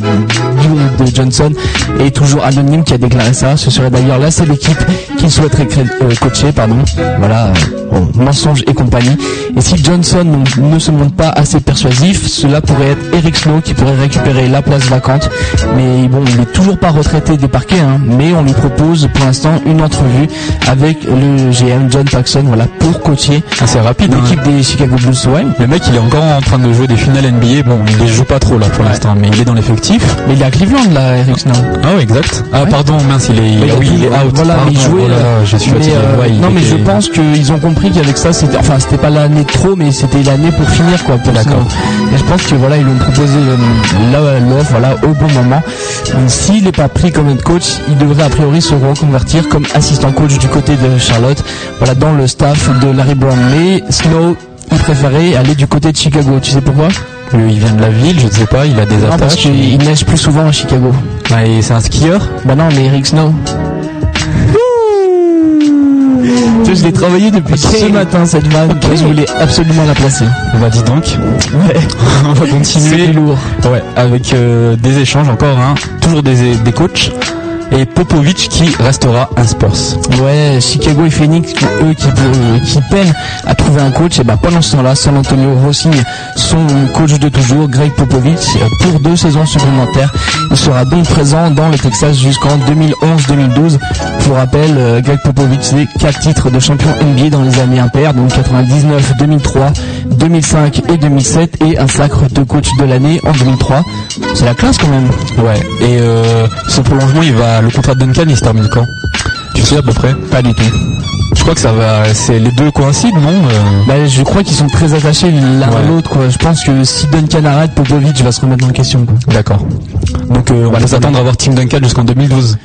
de Johnson et toujours anonyme qui a déclaré ça. Ce serait d'ailleurs la seule équipe qu'il souhaiterait euh, coacher. Pardon. Voilà, euh, bon, mensonge et compagnie. Et si Johnson ne se montre pas assez persuasif, cela pourrait être Eric Snow qui pourrait récupérer la place vacante. Mais bon, il n'est toujours pas retraité des parquets, hein, mais on lui propose pour l'instant une entrevue avec le GM John Paxson, voilà, pour coacher Assez rapide. hein. l'équipe des Chicago Bulls. Ouais, Le mec, il est encore en train de jouer des finales NBA. Bon, il les joue pas trop là pour l'instant, mais il est dans l'effectif. mais il est à Cleveland là, Eric Snow. Ah ouais, exact. Ah Ouais. pardon, mince, il est, ah oui, il est out. Voilà, mais il Pardon, jouait. oh là là, euh, je suis mais, euh, Ouais, il non, mais je pense qu'ils ont compris qu'avec ça, c'était, enfin, c'était pas l'année trop, mais c'était l'année pour finir, quoi. Pour D'accord. Et je pense que voilà, ils lui ont proposé euh, l'offre, voilà, au bon moment. S'il n'est pas pris comme head coach, il devrait a priori se reconvertir comme assistant coach du côté de Charlotte, voilà, dans le staff de Larry Brown. Mais Snow, il préférait aller du côté de Chicago. Tu sais pourquoi? Il vient de la ville, je ne sais pas, il a des Non, parce attaches. qu'il neige plus souvent à Chicago. Ah, et c'est un skieur? Bah non, mais Eric Snow. Tu je l'ai travaillé depuis ce matin cette vanne. Ok. Je voulais absolument la placer. Bah dis donc. Ouais. On va C'est continuer. du lourd. Ouais, avec euh, des échanges encore, hein, toujours des, des coachs. Et Popovic qui restera un Spurs. Ouais, Chicago et Phoenix, eux qui, euh, qui peinent à trouver un coach, et bah pendant ce temps-là, San Antonio re-signe son coach de toujours, Greg Popovich, euh, pour deux saisons supplémentaires. Il sera donc présent dans le Texas jusqu'en 2011-2012. Pour rappel, euh, Greg Popovich, c'est quatre titres de champion NBA dans les années impaires, donc 99, 2003, 2005 et 2007, et un sacre de coach de l'année en 2003. C'est la classe quand même. Ouais. Et euh, ce prolongement, il va, le contrat de Duncan, il se termine quand? Tu sais à peu près Pas du tout. Je crois que ça va, c'est les deux coïncident, non? Euh Bah, je crois qu'ils sont très attachés l'un à l'autre. quoi. Je pense que si Duncan arrête, Popovic va se remettre en question. quoi. D'accord. Donc euh, on va s'attendre à voir Tim Duncan jusqu'en 2012.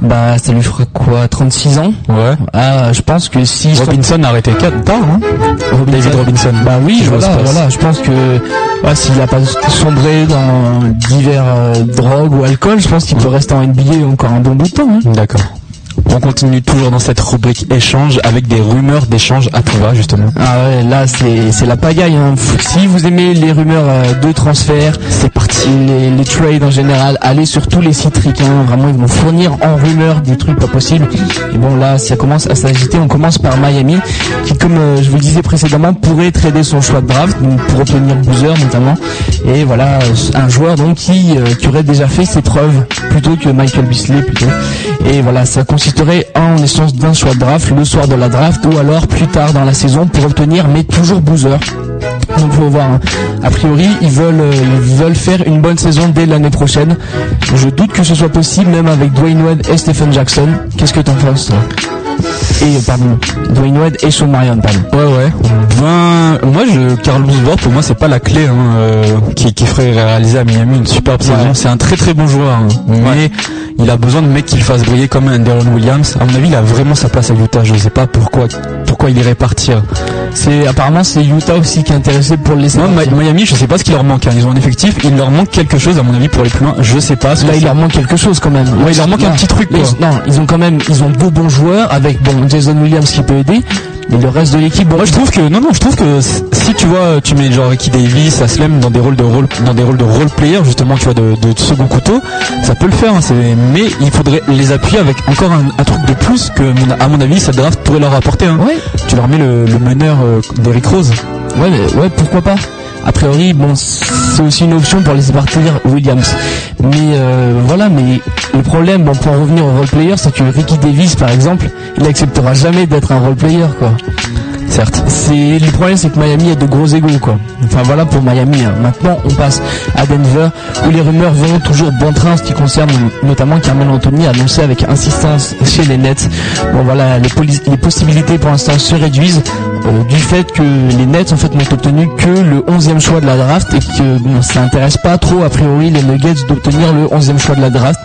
Bah, ça lui fera quoi 36 ans Ouais. Ah, je pense que si Robinson a arrêté 4 tard, hein David Robinson. Bah oui, au voilà, voilà. Je pense que ouais, s'il n'a pas sombré dans divers euh, drogues ou alcool, je pense qu'il peut rester en NBA encore un bon bout de temps. hein. D'accord. On continue toujours dans cette rubrique échange avec des rumeurs d'échange à Triva justement. Ah ouais, là c'est la pagaille. Hein. Si vous aimez les rumeurs euh, de transfert, c'est parti. Les, les trades en général, allez sur tous les sites ricains. Vraiment, ils vont fournir en rumeurs des trucs pas possibles. Et bon là, ça commence à s'agiter. On commence par Miami, qui comme euh, je vous le disais précédemment, pourrait trader son choix de draft donc pour obtenir Boozer notamment. Et voilà, euh, un joueur donc qui qui aurait déjà fait ses preuves plutôt que Michael Bisley plutôt. Et voilà, ça en échange d'un choix de draft le soir de la draft ou alors plus tard dans la saison pour obtenir mais toujours Boozer. Donc faut voir. hein. A priori, ils veulent euh, ils veulent faire une bonne saison dès l'année prochaine. Je doute que ce soit possible même avec Dwayne Wade et Stephen Jackson. Qu'est-ce que t'en penses toi? Et pardon, Dwayne Wade et Sean Marion, pardon. Ouais ouais. Ben moi je Carlos Boozer pour moi c'est pas la clé hein, euh, qui, qui ferait réaliser à Miami une superbe saison. Ouais. C'est un très très bon joueur, hein. mais il a besoin de mecs qui le fassent briller comme un Deron Williams. À mon avis, il a vraiment sa place à Utah. Je sais pas pourquoi pourquoi il irait partir. C'est apparemment c'est Utah aussi qui est intéressé pour le laisser. Moi, partir. Miami, je sais pas ce qu'il leur manque. hein. Ils ont un effectif, il leur manque quelque chose à mon avis pour aller plus loin. Je sais pas. Là, il leur manque quelque chose quand même. Ouais, il leur manque un petit truc, quoi. ils- non, ils ont quand même, ils ont deux bons joueurs avec bon Jason Williams qui peut aider, mais le reste de l'équipe, bon, Moi je trouve que non non je trouve que si tu vois tu mets genre Ricky Davis, Aslem dans des rôles de rôle dans des rôles de role player justement tu vois de, de second couteau ça peut le faire hein, mais il faudrait les appuyer avec encore un, un truc de plus que à mon avis cette draft pourrait leur apporter hein. ouais, tu leur mets le, le meneur euh, d'Eric Rose ouais, ouais, pourquoi pas. A priori, bon, c'est aussi une option pour laisser partir Williams. Mais euh, voilà, mais le problème, bon, pour en revenir au role player, c'est que Ricky Davis, par exemple, il acceptera jamais d'être un role player, quoi. Certes C'est le problème, c'est que Miami a de gros égaux, quoi. Enfin voilà pour Miami. hein. Maintenant, on passe à Denver, où les rumeurs vont toujours bon train, ce qui concerne notamment Carmel Anthony annoncé avec insistance chez les Nets. Bon voilà, les, les possibilités pour l'instant se réduisent euh, du fait que les Nets en fait n'ont obtenu que le 11e choix de la draft et que bon, ça intéresse pas trop a priori les Nuggets d'obtenir le 11e choix de la draft,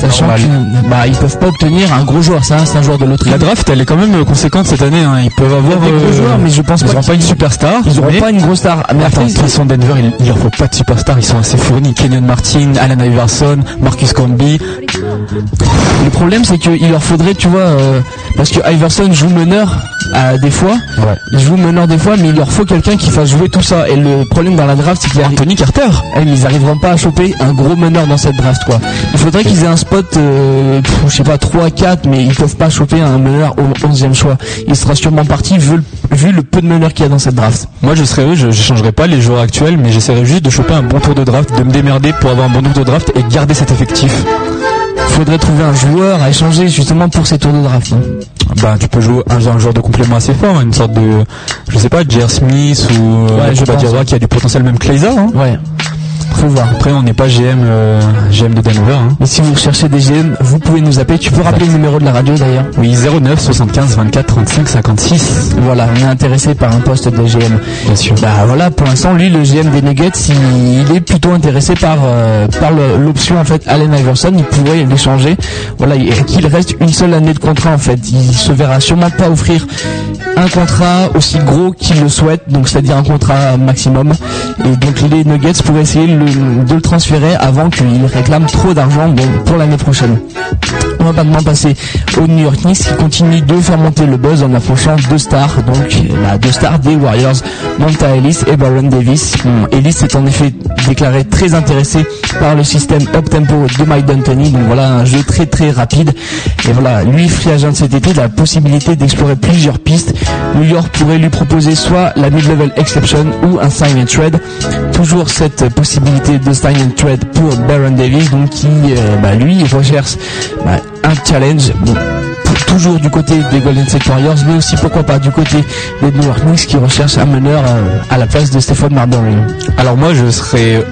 sachant qu'ils bah, ils peuvent pas obtenir un gros joueur, ça reste un joueur de loterie. la draft elle est quand même conséquente cette année hein. ils peuvent avoir euh, joueurs, mais je pense ils pas auront pas une superstar Ils auront mais- pas une grosse star. Mais Attends, après, ils sont Denver, il, leur faut pas de superstar, ils sont assez fournis. Kenyon Martin, Allen Iverson, Marcus Camby. Le problème, c'est qu'il leur faudrait, tu vois, euh, parce que Iverson joue meneur à des fois, Ouais. il joue meneur des fois, mais il leur faut quelqu'un qui fasse jouer tout ça. Et le problème dans la draft, c'est qu'ils arri- Anthony Carter. eh, mais ils arriveront pas à choper un gros meneur dans cette draft, quoi. Il faudrait qu'ils aient un spot, euh, je sais pas, 3, 4, mais ils peuvent pas choper un meneur au 11e choix. Il sera sûrement parti vu le, vu le peu de meneurs qu'il y a dans cette draft. Moi, je serais eux, je, je changerais pas les joueurs actuels, mais j'essaierais juste de choper un bon tour de draft, de me démerder pour avoir un bon tour de draft et garder cet effectif. Faudrait trouver un joueur à échanger justement pour ces tours de draft. hein. Ben, tu peux jouer un, un joueur de complément assez fort, une sorte de, je sais pas, J.R. Smith ou Ouais, euh, je Diarra ouais. qui a du potentiel même Clayza. Hein. Ouais. Faut voir. Après, on n'est pas GM, euh, GM de Denver. Hein. Mais si vous recherchez des GM, vous pouvez nous appeler. Tu peux rappeler le numéro de la radio d'ailleurs. Oui, 09 75 24 35 56. Voilà, on est intéressé par un poste de GM. Bien sûr. Bah voilà, pour l'instant, lui, le GM des Nuggets, il, il est plutôt intéressé par euh, par l'option en fait Allen Iverson. Il pourrait l'échanger. Voilà, et qu'il reste une seule année de contrat en fait. Il se verra sûrement pas offrir un contrat aussi gros qu'il le souhaite, donc c'est-à-dire un contrat maximum. Et donc les Nuggets pourraient essayer de le transférer avant qu'il réclame trop d'argent pour l'année prochaine. On va maintenant passer aux New York Knicks qui continuent de faire monter le buzz en approchant deux stars, donc bah, deux stars des Warriors, Monta Ellis et Baron Davis. Ellis est en effet déclaré très intéressé par le système up-tempo de Mike D'Antoni, donc voilà un jeu très très rapide. Et voilà, lui, free agent cet été, la possibilité d'explorer plusieurs pistes. New York pourrait lui proposer soit la mid-level exception ou un sign and trade. Toujours cette possibilité de sign and trade pour Baron Davis, donc qui, euh, bah, lui, recherche bah, un challenge. Toujours du côté des Golden State Warriors, mais aussi pourquoi pas du côté des New York Knicks qui recherchent un meneur euh, à la place de Stephen Marbury. Alors moi, je serais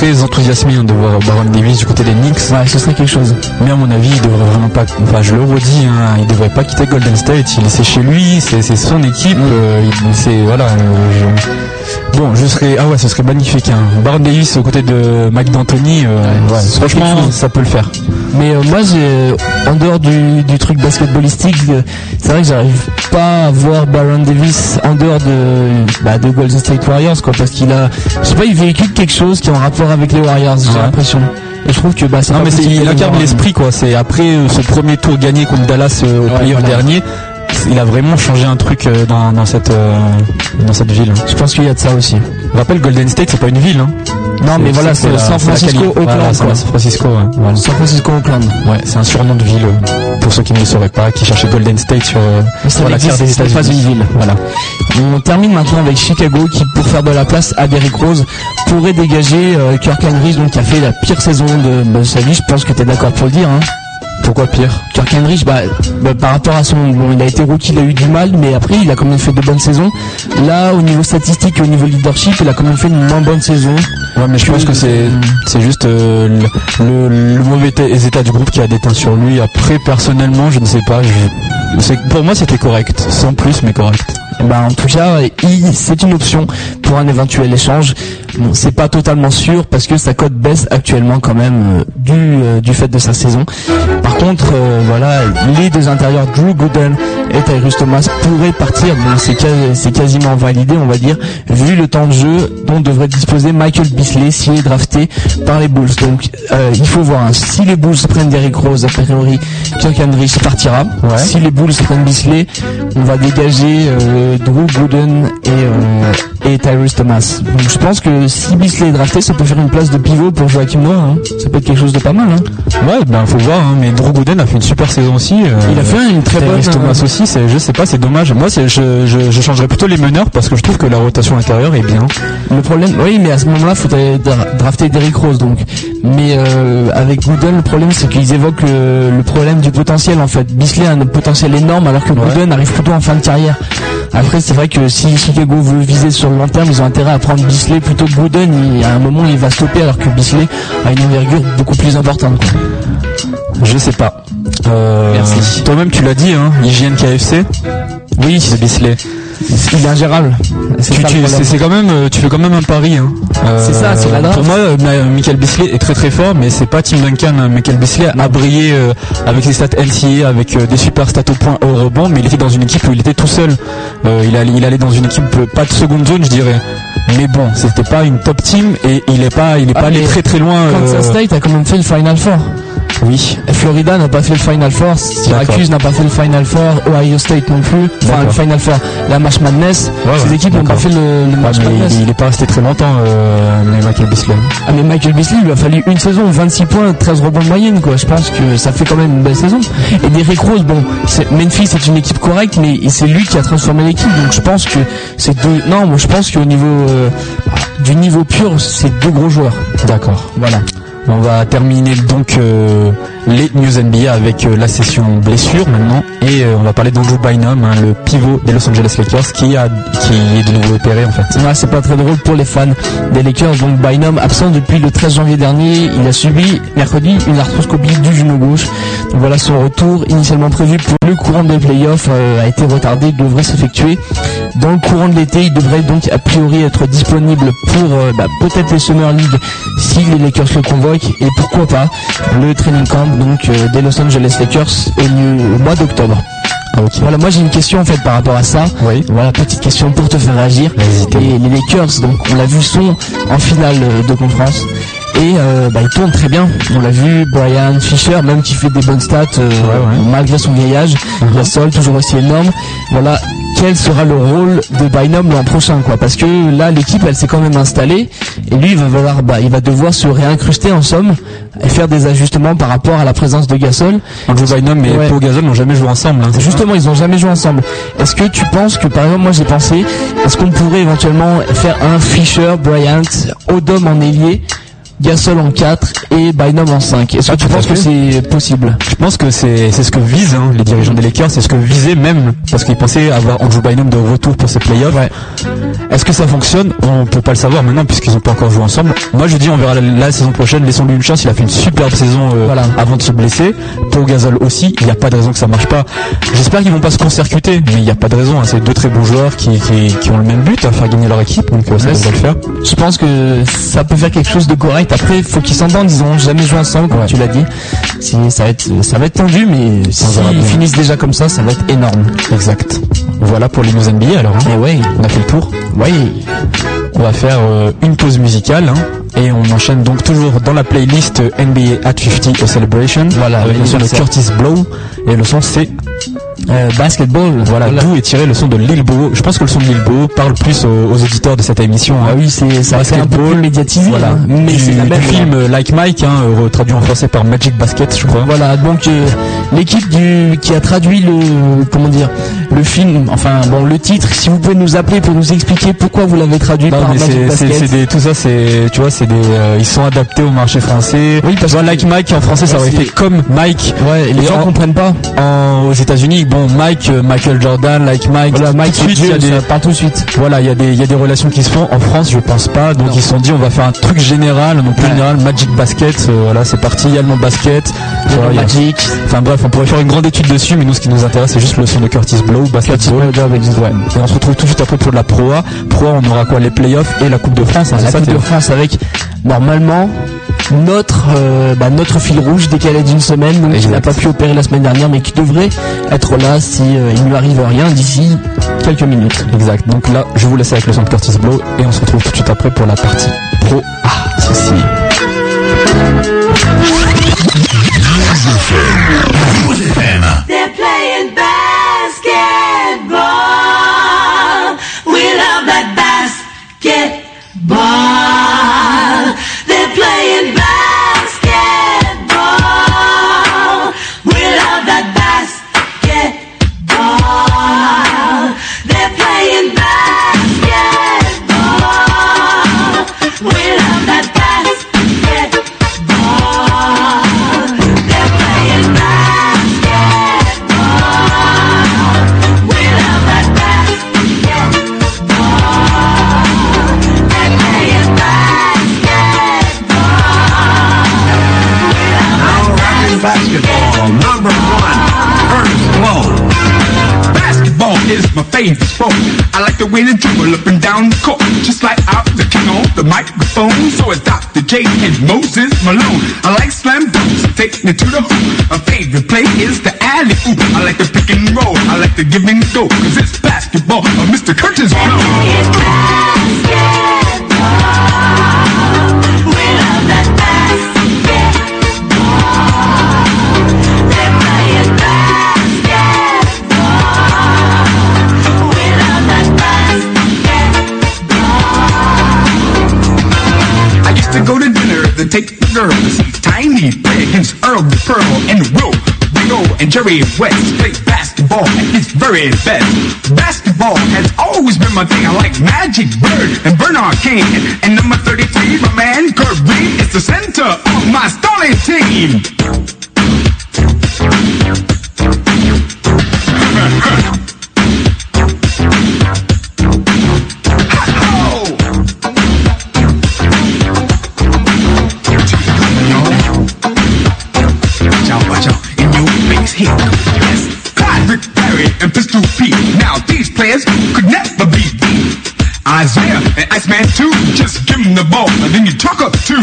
très enthousiasmé de voir Baron Davis du côté des Knicks. Ouais, ce serait quelque chose. Mais à mon avis, il devrait vraiment pas. Enfin, je le redis, hein, il devrait pas quitter Golden State. Il c'est chez lui, c'est son équipe. euh, il- c'est voilà. euh, je- Bon, je serais ah ouais, ce serait magnifique. Hein. Baron Davis aux côtés de Mike D'Antoni. euh, ouais, franchement, ça peut le faire. Mais euh, moi, j'ai, en dehors du, du truc basketballistique, euh, c'est vrai que j'arrive pas à voir Baron Davis en dehors de, bah, de Golden State Warriors, quoi, parce qu'il a, je sais pas, il véhicule quelque chose qui est en rapport avec les Warriors, j'ai Ouais. l'impression. Et je trouve que bah, c'est Non mais c'est- il de incarne l'esprit quoi. C'est après euh, ce premier tour gagné contre Dallas euh, au Ouais, playoff voilà. dernier, il a vraiment changé un truc euh, dans, dans cette euh, dans cette ville. Je pense qu'il y a de ça aussi. Rappelle Golden State, c'est pas une ville. Hein. Non, mais voilà, c'est San Francisco, Oakland, San. Francisco, ouais. Voilà. San Francisco, Oakland. Ouais, c'est un surnom de ville euh, pour ceux qui ne le sauraient pas, qui cherchaient Golden State sur, euh, sur la carte des pas États-Unis. une ville. Voilà. On termine maintenant avec Chicago qui, pour faire de la place à Derrick Rose, pourrait dégager euh, Kirk Henry, donc qui a fait la pire saison de, de sa vie. Je pense que tu es d'accord pour le dire. Hein. Pourquoi pire Kirk Henry, bah, bah, par rapport à son, bon, il a été rookie, il a eu du mal, mais après il a quand même fait de bonnes saisons. Là, au niveau statistique et au niveau leadership, il a quand même fait une moins bonne saison. Ouais, mais je pense que c'est c'est juste euh, le, le, le mauvais état, du groupe qui a déteint sur lui. Après, personnellement, je ne sais pas. Je, pour moi, c'était correct, sans plus, mais correct. Bah, en tout cas, c'est une option pour un éventuel échange. Bon, c'est pas totalement sûr parce que sa cote baisse actuellement quand même euh, du euh, du fait de sa saison. Par contre, euh, voilà, les deux intérieurs Drew Gooden et Tyrus Thomas pourraient partir. Bon, c'est quasi- c'est quasiment validé, on va dire, vu le temps de jeu dont devrait disposer Michael Bisley s'il est drafté par les Bulls. Donc, euh, il faut voir hein, si les Bulls prennent Derrick Rose, a priori, Kirk Henry partira. Ouais. Si les Bulls prennent Bisley, on va dégager euh, Drew Gooden et, euh, et Tyrus Thomas. Donc je pense que si Bisley est drafté, ça peut faire une place de pivot pour Joachim Noah. hein. Ça peut être quelque chose de pas mal. Hein. Ouais, ben faut voir. Hein, mais Drew Gooden a fait une super saison aussi. euh, Il a fait une très bonne. Tyrese Thomas aussi, je sais pas, c'est dommage. Moi, je, je, je changerais plutôt les meneurs parce que je trouve que la rotation intérieure est bien. Le problème, oui, mais à ce moment-là, il faudrait dra- drafter Derrick Rose, donc. Mais euh, avec Gooden, le problème, c'est qu'ils évoquent le, le problème du potentiel, en fait. Bisley a un potentiel énorme, alors que Gooden arrive plutôt en fin de carrière. Après, c'est vrai que si Chicago veut viser sur le long terme, ils ont intérêt à prendre Bisley plutôt que Gooden. Il- À un moment, il va stopper, alors que Bisley a une envergure beaucoup plus importante. Quoi. Je sais pas. Euh, Merci. Toi-même, tu l'as dit, hein, hygiène KFC. Oui, c'est Bisley. Il est ingérable. C'est quand même, euh, tu fais quand même un pari. Hein. Euh, C'est ça, c'est la draft. Pour moi, euh, Michael Bisley est très très fort, mais c'est pas Tim Duncan. hein. Michael Bisley a brillé euh, avec ses stats NCAA, avec des super stats au point au rebond, mais il était dans une équipe où il était tout seul. Euh, il, allait, il allait dans une équipe pas de seconde zone, je dirais. Mais bon, c'était pas une top team et il est pas, il est Ah, pas allé très très loin. Kansas State a quand même fait le Final Four. Oui. Florida n'a pas fait le Final Four, Syracuse n'a pas fait le Final Four, Ohio State non plus. Enfin, le. Final Four, la March Madness, Ouais, ces ouais, équipes n'ont pas fait le, le March Madness. il, il est pas resté très longtemps, euh, mais Michael Bisley. Ah, mais Michael Beasley, il lui a fallu une saison, 26 points, 13 rebonds de moyenne, quoi. Je pense que ça fait quand même une belle saison. Et Derrick Rose, bon, c'est- Memphis c'est une équipe correcte, mais c'est lui qui a transformé l'équipe. Donc je pense que c'est deux, non, moi je pense qu'au niveau, euh, du niveau pur, c'est deux gros joueurs. D'accord. Voilà. On va terminer donc euh, les news NBA avec euh, la session blessure maintenant et euh, on va parler d'Andrew Bynum, hein, le pivot des Los Angeles Lakers qui a qui est de nouveau opéré en fait. Ouais, c'est pas très drôle pour les fans des Lakers. Donc Bynum absent depuis le 13 janvier dernier. Il a subi mercredi une arthroscopie du genou gauche. Donc voilà son retour initialement prévu pour le courant des playoffs euh, a été retardé. Devrait s'effectuer dans le courant de l'été. Il devrait donc a priori être disponible pour bah, peut-être les Summer League si les Lakers le convoquent et pourquoi pas le training camp donc euh, des Los Angeles Lakers au, mois d'octobre. Voilà, moi j'ai une question en fait par rapport à ça. Oui. Voilà, petite question pour te faire réagir. Vas-y, Et les Lakers, donc on l'a vu, sont en finale euh, de conférence. Et euh, bah, ils tournent très bien. On l'a vu, Brian Fisher, même qui fait des bonnes stats euh, ouais. malgré son vieillage. Gasol, toujours aussi énorme. Voilà, quel sera le rôle de Bynum l'an prochain, quoi? Parce que là, l'équipe, elle s'est quand même installée. Et lui, il va, falloir, bah, il va devoir se réincruster en somme et faire des ajustements par rapport à la présence de Gasol. Andrew Bynum et Ouais. Pau Gasol n'ont jamais joué ensemble. hein, c'est Ils ont jamais joué ensemble. Est-ce que tu penses que, par exemple, moi j'ai pensé, est-ce qu'on pourrait éventuellement faire un Fisher, Bryant, Odom en ailier Gasol en 4 et Bynum en 5. Est-ce que Ah, tu penses que c'est possible? Je pense que c'est c'est ce que visent hein, les dirigeants des Lakers, c'est ce que visaient même parce qu'ils pensaient avoir Andrew Bynum de retour pour ces playoffs. Est-ce que ça fonctionne? On peut pas le savoir maintenant puisqu'ils ont pas encore joué ensemble. Moi je dis on verra la, la saison prochaine. Laissons-lui une chance. Il a fait une superbe saison euh, Voilà. avant de se blesser. Pour Gasol aussi, il n'y a pas de raison que ça marche pas. J'espère qu'ils vont pas se court-circuiter, mais il n'y a pas de raison. hein. C'est deux très bons joueurs qui, qui, qui ont le même but, à faire gagner leur équipe, donc euh, ça Ouais, devrait le faire. Je pense que ça peut faire quelque chose de correct. Après, il faut qu'ils s'entendent. Ils ont jamais joué ensemble, comme Ouais. tu l'as dit. Ça va être, ça va être tendu, mais s'ils finissent déjà comme ça, ça va être énorme. Exact. Voilà pour les news NBA alors. hein. Et ouais, On a fait le tour. ouais. On va faire euh, une pause musicale hein, et on enchaîne donc toujours dans la playlist NBA at 50 au Celebration. Voilà, avec le son de l'anniversaire. Curtis Blow et le son c'est Euh, basketball, voilà, d'où est tiré le son de Lil Bo. Je pense que le son de Lil Bo parle plus aux, aux auditeurs de cette émission. hein. Ah oui, c'est ça fait un peu plus médiatisé, Voilà, hein, mais c'est la même film euh, Like Mike, hein, euh, traduit en français par Magic Basket, je crois. Voilà, donc euh, l'équipe du qui a traduit le comment dire le film, enfin bon le titre. Si vous pouvez nous appeler pour nous expliquer pourquoi vous l'avez traduit Non, par Magic Basket. des, tout ça, c'est, tu vois, c'est des, ils sont adaptés au marché français. Oui, parce que- Like Mike en français, ça aurait été comme Mike. Ouais, les gens en- comprennent pas. En, aux États-Unis, bon, Mike, euh, Michael Jordan, Like Mike, Voilà, tout Mike de suite, il y a des, ça part tout de suite. voilà, il y a des, il y a des relations qui se font. En France, je pense pas. Donc Non. ils se sont dit, on va faire un truc général, donc plus Ouais. général, Magic Basket. euh, voilà, c'est parti. Il y a le nom basket. A- Magic. Enfin bref, on pourrait faire une grande étude dessus, mais nous, ce qui nous intéresse, c'est juste le son de Curtis Blow, basketball. Ouais. Et on se retrouve tout de suite après pour de la Pro A. Pro A, on aura quoi Les playoffs et la Coupe de France. hein, la ça, Coupe de France avec normalement notre euh, bah, notre fil rouge décalé d'une semaine donc qui n'a pas pu opérer la semaine dernière mais qui devrait être là si euh, il ne lui arrive rien d'ici quelques minutes. Exact. Donc là, je vous laisse avec le son de Curtis Blow et on se retrouve tout de suite après pour la partie Pro A. Ceci. Is. I like the way they dribble up and down the court. Just like out the king on the microphone. So it's Dr. J and Moses Malone. I like slam dunks, take me to the hoop. My favorite play is the alley oop. I like the pick and roll. I like the give and go. Cause it's basketball. Mr. Curtis. Playing basketball. To go to dinner to take the girl to see Tiny against Earl the Pearl and Will Rio and Jerry West play basketball at his very best. Basketball has always been my thing. I like Magic Bird and Bernard King. And number 33, my man Kurt is the center of my starting team. Pistol Pete. Now these players could never be beat. Isaiah and Iceman too, just give them the ball and then you talk up too.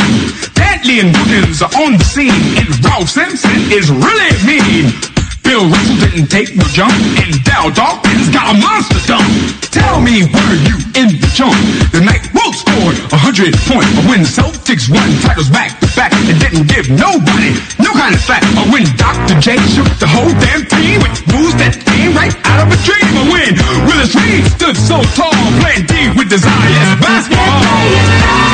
Dantley and Wilkins are on the scene, and Ralph Simpson is really mean. Bill Russell didn't take no jump, and Dal Dawkins got a monster dunk. Tell me, were you in the jump? The night Wolves scored a hundred points, or when the Celtics won titles back to back and didn't give nobody no kind of slack, or when Dr. J shook the whole damn team with moves that game right out of a dream, or when Willis Reed stood so tall, playing D with desire basketball.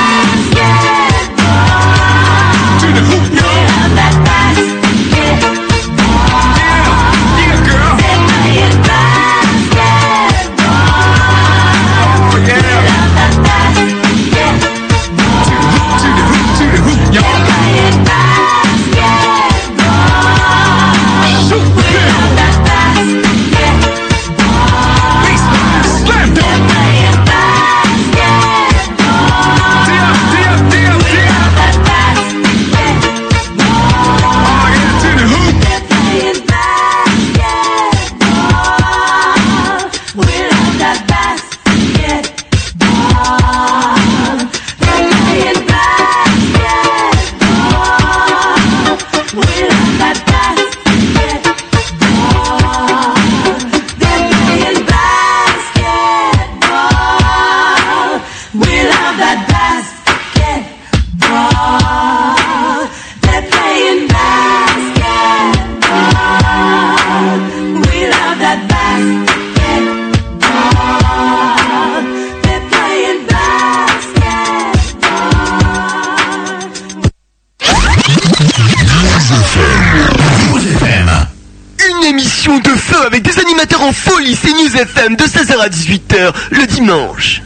En folie, c'est News FM de 16h à 18h le dimanche.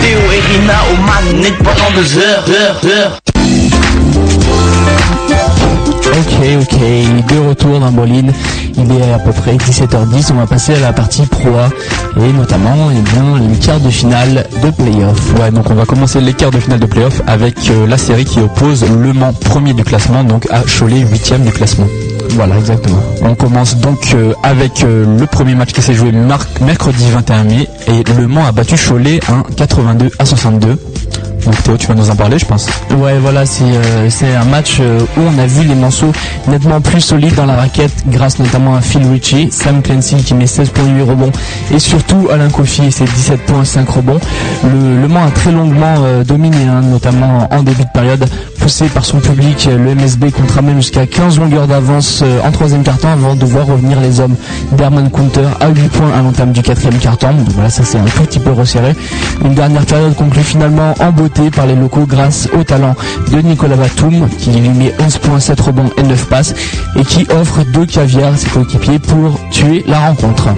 Théo et Rina au pendant deux heures, heures, heures. Ok, ok, de retour dans Moline. Il est à peu près 17h10. On va passer à la partie Pro A et notamment eh bien, les quarts de finale de playoff. Ouais, donc on va commencer les quarts de finale de playoff avec euh, la série qui oppose Le Mans premier du classement donc à Cholet huitième du classement. Voilà, exactement. On commence donc euh, avec euh, le premier match qui s'est joué mercredi 21 mai et Le Mans a battu Cholet un 82 à 62. Donc Théo, tu vas nous en parler, je pense. Ouais, voilà, c'est euh, un match euh, où on a vu les morceaux nettement plus solides dans la raquette, grâce notamment à Phil Ritchie, Sam Clancy qui met 16.8 rebonds, et surtout Alain Kofi et ses 17.5 rebonds. Le, Mans a très longuement euh, dominé, hein, notamment en début de période, poussé par son public. Le MSB comptera même jusqu'à 15 longueurs d'avance en troisième quart-temps avant de voir revenir les hommes d'Herman Counter à 8 points à l'entame du quatrième quart-temps. Donc voilà, ça c'est un tout petit peu resserré. Une dernière période conclue finalement en beauté par les locaux grâce au talent de Nicolas Batum qui lui met 11.7 rebonds et 9 passes et qui offre deux caviars à ses coéquipiers pour tuer la rencontre.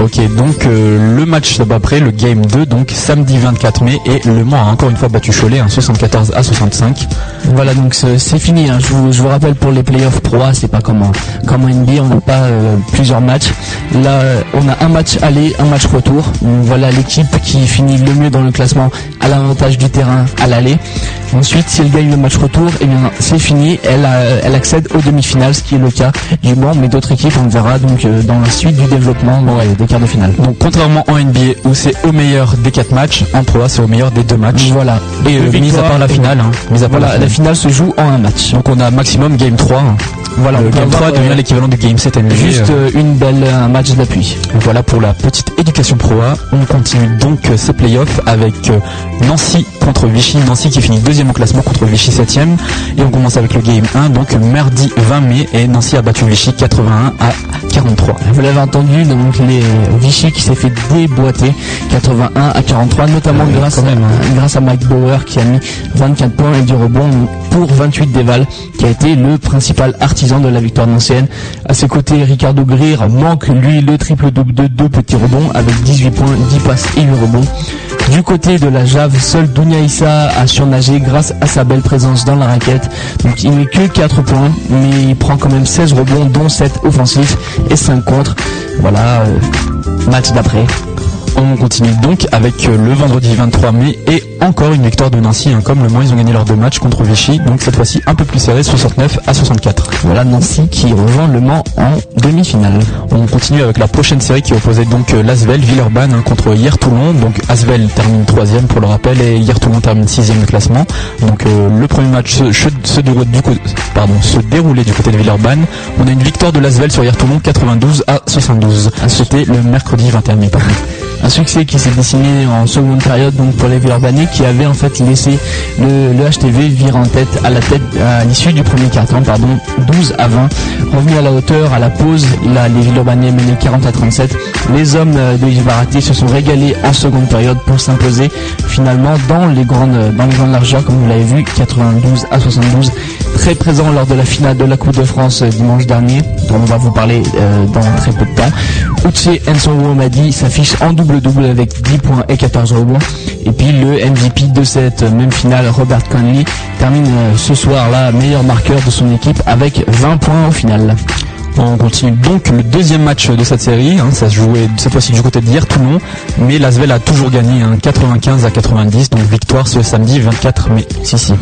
Ok, donc euh, le match d'après, le game 2, donc samedi 24 mai, et Le Mans a encore une fois battu Cholet, un 74 à 65. Voilà donc c'est fini. hein. Je, vous, je vous rappelle pour les playoffs Pro A, c'est pas comme en, comme NBA, on n'a pas euh, plusieurs matchs. Là, on a un match aller, un match retour. Donc voilà l'équipe qui finit le mieux dans le classement à l'avantage du terrain à l'aller. Ensuite, si elle gagne le match retour, eh bien c'est fini. Elle, a- elle accède aux demi-finales, ce qui est le cas du Mans, mais d'autres équipes, on verra donc euh, dans la suite du développement ouais, des quarts de finale. Donc contrairement en NBA où c'est au meilleur des 4 matchs, en Pro A c'est au meilleur des 2 matchs. Voilà. Et euh, Deux mis à part la finale, hein, mis à part Voilà, la la finale. finale se joue en un match. Donc on a maximum game 3. hein. Voilà, le game 3 avoir, devient euh, l'équivalent du game 7 NBA. Juste euh. euh, une belle un match d'appui. Voilà pour la petite éducation pro A. On continue donc ces playoffs avec Nancy contre Vichy. Nancy qui finit deuxième au classement contre Vichy septième. Et on commence avec le game 1, donc mardi 20 mai. Et Nancy a battu Vichy 81 à 43. Vous l'avez entendu, donc les Vichy qui s'est fait déboîter 81 à 43, notamment Ouais, grâce, quand même, hein. à, grâce à Mike Bauer qui a mis 24 points et du rebond pour 28 déval, qui a été le principal artisan de la victoire nancienne. À ses côtés, Ricardo Greer manque lui le triple double de deux petits rebonds avec 18 points, 10 passes et 8 rebonds. Du côté de la Jave, seul Dounia Issa a surnagé grâce à sa belle présence dans la raquette. Donc il met que 4 points, mais il prend quand même 16 rebonds, dont 7 offensifs et 5 contre. Voilà, euh, match d'après. On continue donc avec euh, le vendredi 23 mai et encore une victoire de Nancy. hein. Comme le Mans, ils ont gagné leurs deux matchs contre Vichy. Donc cette fois-ci un peu plus serré, 69 à 64. Voilà Nancy qui rejoint le Mans en demi-finale. On continue avec la prochaine série qui opposait donc euh, l'Asvel, Villeurbanne hein, contre Hier Toulon. Donc Asvel termine troisième pour le rappel et Hier Toulon termine sixième de classement. Donc euh, le premier match se, se, se déroule du coup, pardon, se déroulait du côté de Villeurbanne. On a une victoire de l'Asvel sur Hier Toulon 92 à 72. C'était le mercredi 21 mai. pardon. Un succès qui s'est dessiné en seconde période donc pour les Villeurbanais qui avaient en fait laissé le, le HTV virer en tête à la tête à l'issue du premier quart-temps pardon 12 à 20 revenu à la hauteur à la pause là les Villeurbanais menaient 40 à 37 les hommes euh, de Yves se sont régalés en seconde période pour s'imposer finalement dans les grandes dans les grandes largeurs comme vous l'avez vu 92 à 72 très présent lors de la finale de la Coupe de France euh, dimanche dernier, dont on va vous parler euh, dans très peu de temps. Uche Nsongo Madi s'affiche en double-double avec 10 points et 14 rebonds. Et puis le MVP de cette même finale, Robert Conley, termine euh, ce soir-là meilleur marqueur de son équipe avec 20 points au final. On continue donc le deuxième match de cette série. hein, ça se jouait cette fois-ci du côté de hier, Toulon. Mais l'Asvel a toujours gagné, hein, 95 à 90. Donc victoire ce samedi 24 mai. Si, si.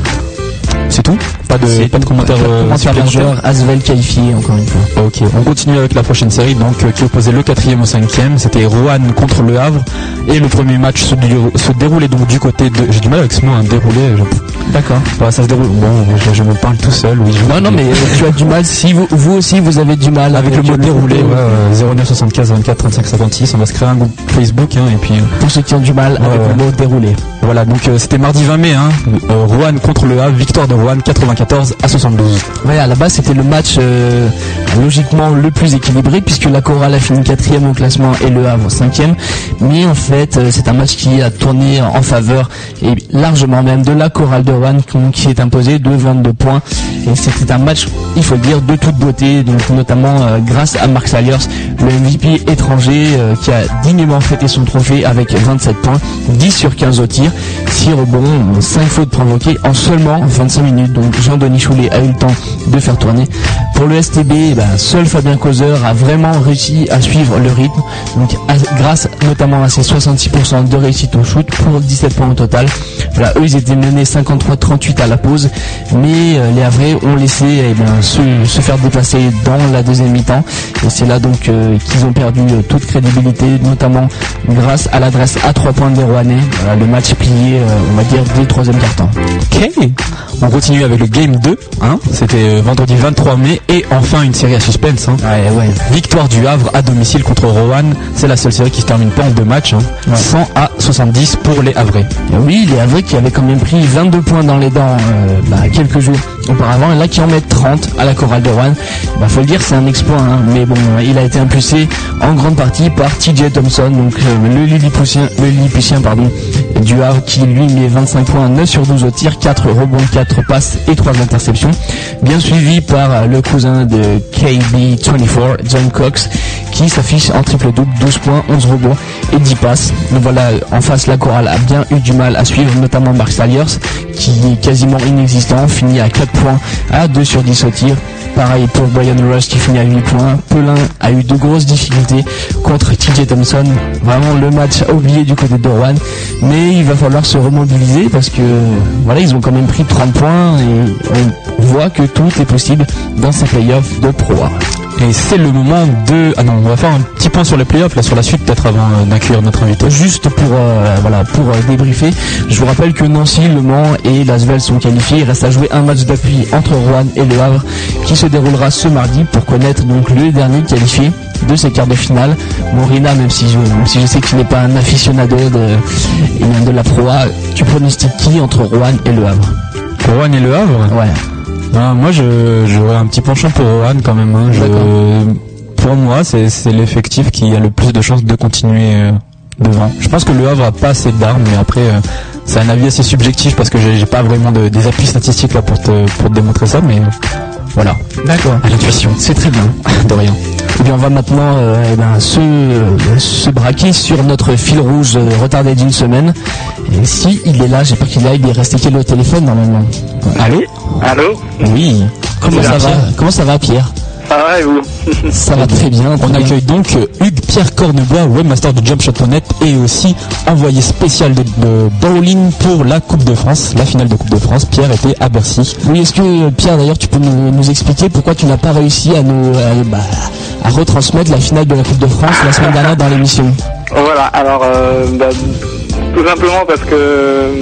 C'est tout Pas de, pas de commentaires euh, Commentaire Asvel qualifié encore une fois. Ok, on continue avec la prochaine série donc euh, qui opposait le quatrième au cinquième. C'était Rouen contre Le Havre et le premier match se, dé- se déroulait donc du côté de. J'ai du mal avec ce mot, hein, dérouler. je- D'accord. Bah, ça se déroule. Bon, je, je me parle tout seul. Oui. je- Non, non, mais euh, tu as du mal. Si vous, vous aussi, vous avez du mal avec le mot déroulé. Ouais, euh, 09 75 24 35 56. On va se créer un groupe Facebook hein, et puis. euh, Pour ceux qui ont du mal avec ouais. le mot déroulé. Voilà, donc euh, c'était mardi 20 mai, hein, euh, Rouen contre le Havre, victoire de Rouen 94 à 72. Ouais, à la base, c'était le match euh, logiquement le plus équilibré puisque la chorale a fini quatrième au classement et le Havre cinquième. Mais en fait, euh, c'est un match qui a tourné en faveur et largement même de la chorale de Rouen qui, s'est imposée de 22 points. Et c'était un match, il faut dire, de toute beauté, donc notamment euh, grâce à Mark Saliers, le MVP étranger qui a dignement fêté son trophée avec 27 points, 10 sur 15 au tir, 6 rebonds, 5 fautes provoquées en seulement 25 minutes. Donc Jean-Denis Choulet a eu le temps de faire tourner. Pour le STB, eh ben, seul Fabien Causeur a vraiment réussi à suivre le rythme, donc grâce notamment à ses 66% de réussite au shoot pour 17 points au total. Voilà, eux ils étaient menés 53-38 à la pause, mais euh, les Havrais ont laissé eh ben, se, faire déplacer dans la deuxième mi-temps, et c'est là donc euh, qu'ils ont perdu euh, toute crédibilité, notamment grâce à l'adresse à 3 points des Rouennais. Le match plié, on va dire, dès troisième quart-temps. On continue avec le Game 2, hein, c'était euh, vendredi 23 mai et enfin une série à suspense. Hein. Ouais, ouais. Victoire du Havre à domicile contre Rouen, c'est la seule série qui se termine pas en deux matchs, hein. 100 à 70 pour les Havrais. Et Oui, les Havrais qui avaient quand même pris 22 points dans les dents euh, bah, quelques jours auparavant, et là qui en mettent 30 à la chorale de Rouen. Bah, faut le dire, c'est un exploit, hein. mais bon, il a été impulsé en grande partie par TJ Thompson, donc euh, le Lilliputien, le Lilliputien, pardon, du Havre, qui lui met 25 points, 9 sur 12 au tir, 4 rebonds, 4 passes et 3 interceptions, bien suivi par euh, le cousin de KB24, John Cox, qui s'affiche en triple double, 12 points, 11 rebonds et 10 passes. Donc voilà, en face, la chorale a bien eu du mal à suivre, notamment Mark Saliers, qui est quasiment inexistant, finit à 4 points, à 2 sur 10 au tir. Pareil pour Brian Rush qui finit à 8 points. Pelin a eu de grosses difficultés contre TJ Thompson. Vraiment le match à oublier du côté de Rouen. Mais il va falloir se remobiliser parce que voilà, ils ont quand même pris 30 points et on voit que tout est possible dans ces playoffs de Pro A. Et c'est le moment de... Ah non, on va faire un petit point sur les playoffs, là sur la suite peut-être avant euh, d'accueillir notre invité. Juste pour euh, voilà pour euh, débriefer, je vous rappelle que Nancy, Le Mans et Lasvel sont qualifiés. Il reste à jouer un match d'appui entre Rouen et Le Havre qui se déroulera ce mardi pour connaître donc le dernier qualifié de ces quarts de finale. Morina, même si je, même si je sais que tu n'es pas un aficionado de, eh de la Pro A, tu pronostiques qui entre Rouen et Le Havre? Rouen et le Havre? Ouais. Ah, moi, je j'aurais un petit penchant pour Rohan quand même. hein. Je- pour moi, c'est c'est l'effectif qui a le plus de chances de continuer euh, devant. Je pense que le Havre a pas assez d'armes, mais après, euh, c'est un avis assez subjectif parce que j'ai j'ai pas vraiment de- des appuis statistiques là pour te pour te démontrer ça, mais voilà, D'accord. à l'intuition. C'est très bien. De rien. Eh bien, on va maintenant euh, eh ben, se, se braquer sur notre fil rouge euh, retardé d'une semaine. Et si il est là, j'ai peur qu'il est là, il est resté qu'elle au téléphone normalement. Allô? Allô? Oui. Comment ça va? Comment ça va Pierre? Ça va et vous Ça va très bien. On accueille donc euh, Hugues Pierre Cornebois, webmaster de Jump Shot Net et aussi envoyé spécial de, de bowling pour la Coupe de France, la finale de Coupe de France. Pierre était à Bercy. Oui, est-ce que euh, Pierre d'ailleurs tu peux nous, nous expliquer pourquoi tu n'as pas réussi à nous à, bah, à retransmettre la finale de la Coupe de France la semaine dernière dans l'émission? Voilà, alors euh, bah, tout simplement parce que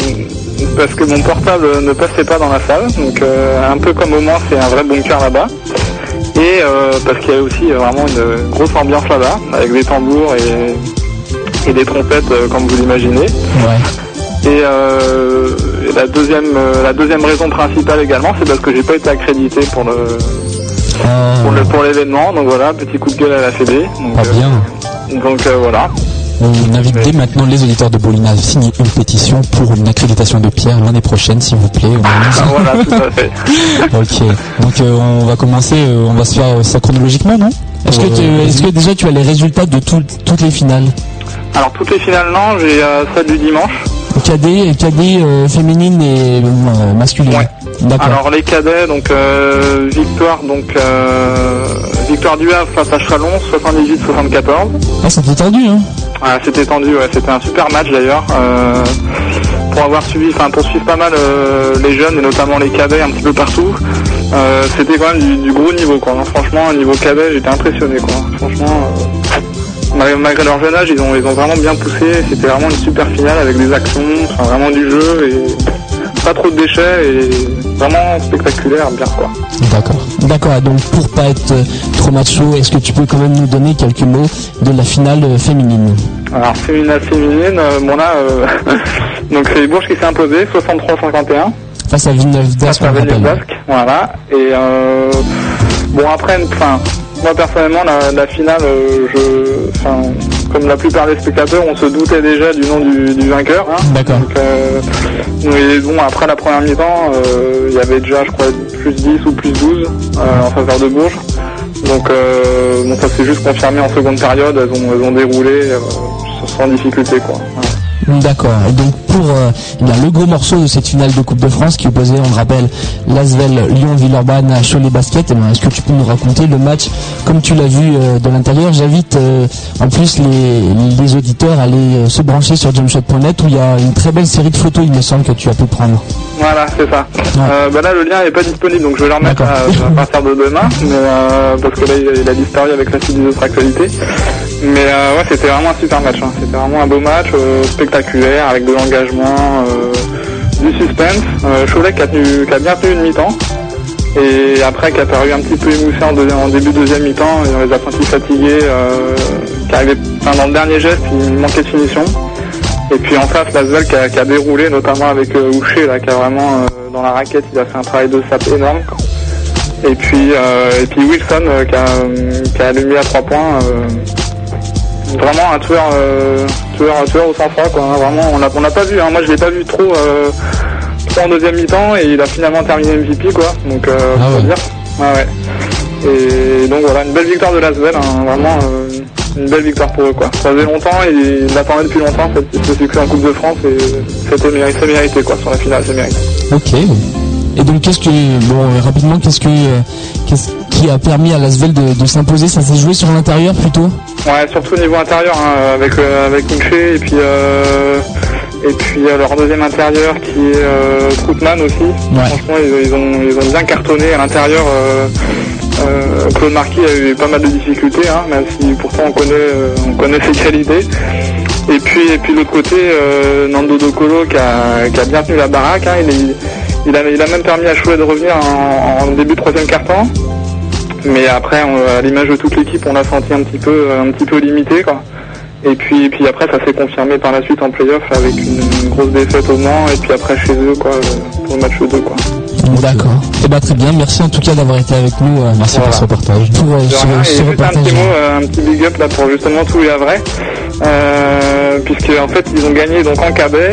parce que mon portable ne passait pas dans la salle, donc euh, un peu comme au Mans, c'est un vrai bunker là-bas. Et euh, parce qu'il y a aussi euh, vraiment une grosse ambiance là-bas, avec des tambours et, et des trompettes euh, comme vous l'imaginez. Ouais. Et, euh, et la deuxième la deuxième raison principale également, c'est parce que j'ai pas été accrédité pour le pour pour l'événement. Donc voilà, petit coup de gueule à la Fédé. Donc, euh, bien. donc euh, voilà. On invite dès maintenant les auditeurs de Bolina à signer une pétition pour une accréditation de Pierre l'année prochaine, s'il vous plaît. On Ah, voilà, tout à fait. ok. Donc euh, on va commencer, euh, on va se faire ça chronologiquement, non? Est-ce que, tu- Euh, est-ce que déjà tu as les résultats de tout- toutes les finales? Alors toutes les finales non, j'ai euh, celle du dimanche. Cadet, cadet euh, féminine et euh, masculine. D'accord. Alors les cadets, donc euh, victoire donc euh, victoire du Havre face à Chalon, 78-74. Ah, c'était tendu, hein C'était tendu, c'était un super match d'ailleurs. Euh, pour avoir suivi, enfin pour suivre pas mal euh, les jeunes et notamment les cadets un petit peu partout, euh, c'était quand même du, gros niveau quoi. Franchement, au niveau cadet, j'étais impressionné quoi. Franchement, euh, malgré, leur jeune âge, ils ont, ils ont vraiment bien poussé. C'était vraiment une super finale avec des actions, vraiment du jeu et pas trop de déchets et vraiment spectaculaire, bien quoi. D'accord. D'accord. Donc pour pas être euh, trop macho, est-ce que tu peux quand même nous donner quelques mots de la finale euh, féminine? Alors féminine féminine, euh, bon là, donc c'est Bourges qui s'est imposé, 63-51. Face à Villeneuve d'Ascq, Face à rappelle. Villeneuve d'Ascq, voilà. Et euh, bon après, enfin, moi personnellement, la, la finale, euh, je, comme la plupart des spectateurs, on se doutait déjà du nom du, du vainqueur. hein. D'accord. Euh, mais bon, après la première mi-temps, il y avait déjà, je crois, plus 10 ou plus 12 euh, en faveur de Bourges. Donc, euh, bon, ça s'est juste confirmé en seconde période. Elles ont, elles ont déroulé euh, sans difficulté, quoi. D'accord. Et donc pour euh, eh bien, le gros morceau de cette finale de Coupe de France qui opposait, on le rappelle, Lasvel Lyon-Villeurbanne à Cholet Basket, eh est-ce que tu peux nous raconter le match comme tu l'as vu euh, de l'intérieur? J'invite euh, en plus les, les auditeurs à aller euh, se brancher sur jumpshot.net où il y a une très belle série de photos, il me semble, que tu as pu prendre. Voilà, c'est ça. Bah là, le lien n'est pas disponible, donc je vais le remettre à, à partir de demain, mais, parce que là, il, a disparu avec la suite des autres actualités. Mais ouais, c'était vraiment un super match. hein. C'était vraiment un beau match, spectaculaire, avec de l'engagement, euh, du suspense. Euh, Cholet qui a, tenu- qui a bien tenu une mi-temps. Et après, qui a paru un petit peu émoussé en, début de deuxième mi-temps, et on les a sentis fatigués, euh, qui arrivait, enfin, dans le dernier geste, il manquait de finition. Et puis en face, Lasvel qui a, qui a déroulé, notamment avec euh, Houcher, là, qui a vraiment, dans la raquette, il a fait un travail de sap énorme. Et puis, et puis Wilson qui, a, qui a allumé à trois points. Vraiment un tueur, euh, tueur, tueur au sang froid, quoi. hein. vraiment, on l'a on l'a pas vu. hein. Moi, je l'ai pas vu trop, euh, trop en deuxième mi-temps et il a finalement terminé MVP, quoi. Donc, euh, Ah faut ouais. dire. Ouais, ouais. Et donc voilà, une belle victoire de Lasvel, hein, vraiment euh, une belle victoire pour eux quoi. Ça faisait longtemps et ils l'attendaient depuis longtemps ce succès en Coupe de France et c'était mérité, mérité quoi sur la finale, c'est mérité. Ok. Et donc qu'est-ce que bon rapidement qu'est-ce que qu'est-ce qui a permis à Lasvel de, de s'imposer Ça s'est joué sur l'intérieur plutôt Ouais, surtout au niveau intérieur hein, avec euh, avec et puis euh, et puis euh, leur deuxième intérieur qui est euh, Troutman aussi. Franchement, ils, ils ont ils ont bien cartonné à l'intérieur. euh, euh, Claude Marquis a eu pas mal de difficultés, hein, même si pourtant on connaît on connaît ses qualités. Et puis et puis de l'autre côté, Nando Docolo qui a, qui a bien tenu la baraque. hein, il, est- il a il a même permis à Chouet de revenir en, en début de troisième quart-temps. Mais après, on- à l'image de toute l'équipe, on l'a senti un petit peu, un petit peu limité, quoi. Et puis, et puis après, ça s'est confirmé par la suite en playoff avec une, une grosse défaite au Mans, et puis après chez eux, quoi, euh, pour le match 2, quoi. D'accord. Eh ben très bien. Merci en tout cas d'avoir été avec nous. euh, Merci pour ce reportage. Pour euh, ce, un petit mot, euh, un petit big up là pour justement tous les Havrais, euh, puisque en fait ils ont gagné donc en cadet,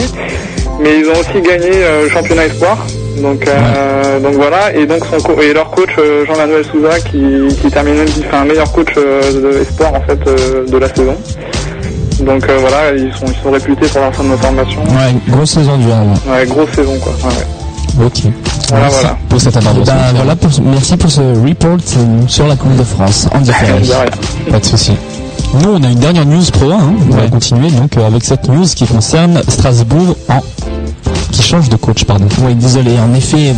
mais ils ont aussi gagné euh, le championnat espoir. Donc, euh, donc voilà, et donc son co- et leur coach euh, Jean-Manuel Souza qui, qui termine même qui fait un meilleur coach euh, de espoir en fait euh, de la saison. Donc euh, voilà, ils sont ils sont réputés pour leur centre de formation. Ouais, grosse saison du Havre. Ouais, grosse saison quoi. Ouais, ouais. Ok. Voilà, Merci voilà. pour cette intervention. ben, voilà pour, merci pour ce report sur la Coupe de France en rien. Pas de souci. Nous, on a une dernière news pro 1. hein. On va continuer donc euh, avec cette news qui concerne Strasbourg en qui change de coach, pardon. Oui, désolé. En effet,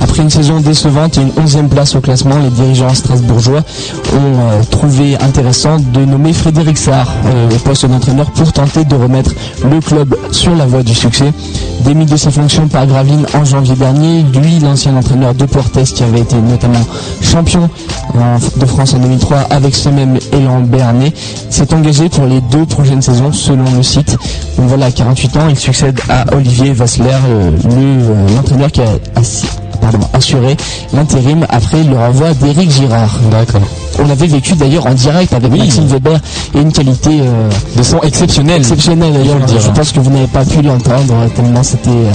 après une saison décevante et une 11e place au classement, les dirigeants strasbourgeois ont euh, trouvé intéressant de nommer Frédéric Sarr euh, au poste d'entraîneur pour tenter de remettre le club sur la voie du succès. Démis de ses fonctions par Gravine en janvier dernier, lui, l'ancien entraîneur de Portes qui avait été notamment champion de France en 2003 avec ce même élan béarnais, s'est engagé pour les deux prochaines saisons selon le site. Donc voilà, à 48 ans, il succède à Olivier Vassler, euh, euh, l'entraîneur qui a assi- pardon, assuré l'intérim après le renvoi d'Éric Girard. D'accord. on l'avait vécu d'ailleurs en direct avec Maxime Weber et une qualité euh, de son exceptionnelle. Exceptionnelle d'ailleurs. Je pense que vous n'avez pas pu l'entendre tellement c'était euh,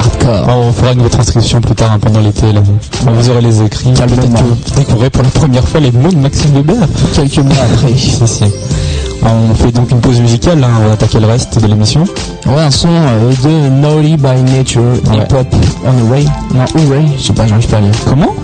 hardcore. Oh, on fera une retranscription plus tard hein, pendant l'été. Là. Vous aurez les écrits. Peut-être que vous découvrez pour la première fois les mots de Maxime Weber. Quelques mois après. si, si. On fait donc une pause musicale, hein, on va attaquer le reste de l'émission. Ouais, un son euh, de Naughty by Nature, Ouais. hip hop on the way. Non, Hooray, je sais pas, j'arrive pas à lire. Comment?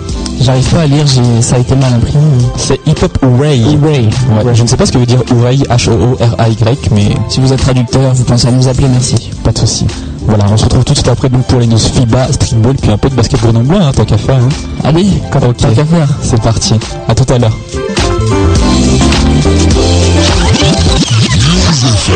J'arrive pas à lire, ça a été mal imprimé. C'est Hip Hop Hooray. Hooray. Ouais, je ne sais pas ce que veut dire Hooray, H-O-O-R-A-Y, mais Si vous êtes traducteur, vous pensez à nous appeler, merci. pas de souci. Voilà, on se retrouve tout de suite après donc pour les news FIBA, streetball, puis un peu de basket grenoblois, hein, tant qu'à faire. Hein. Allez, quand Ok. tant qu'à faire. C'est parti. À tout à l'heure. You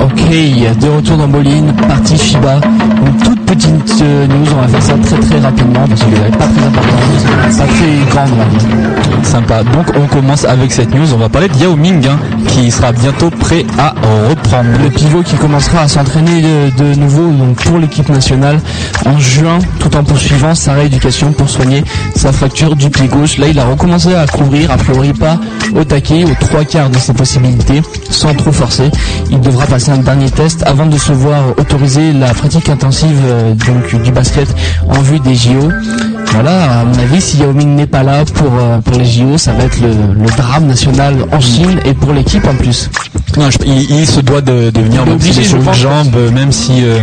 Ok, de retour dans Boline, partie FIBA. Une toute petite euh, news, on va faire ça très très rapidement parce qu'elle n'est pas très importante, pas très grande. Sympa. Donc on commence avec cette news. On va parler de Yao Ming hein, qui sera bientôt prêt à reprendre. Le pivot qui commencera à s'entraîner de, nouveau pour l'équipe nationale en juin, tout en poursuivant sa rééducation pour soigner sa fracture du pied gauche. Là, il a recommencé à courir, a priori pas au taquet, aux trois quarts de ses possibilités, sans trop forcer. Il devra passer un dernier test avant de se voir autoriser la pratique intensive euh, du basket en vue des JO. Voilà, à mon avis, si Yao Ming n'est pas là pour, euh, pour les JO, ça va être le, le drame national en Chine et pour l'équipe en plus. Non, je- il, il se doit de, de venir Il même s'il obligé, est je sur une pense. jambe, euh, même si euh,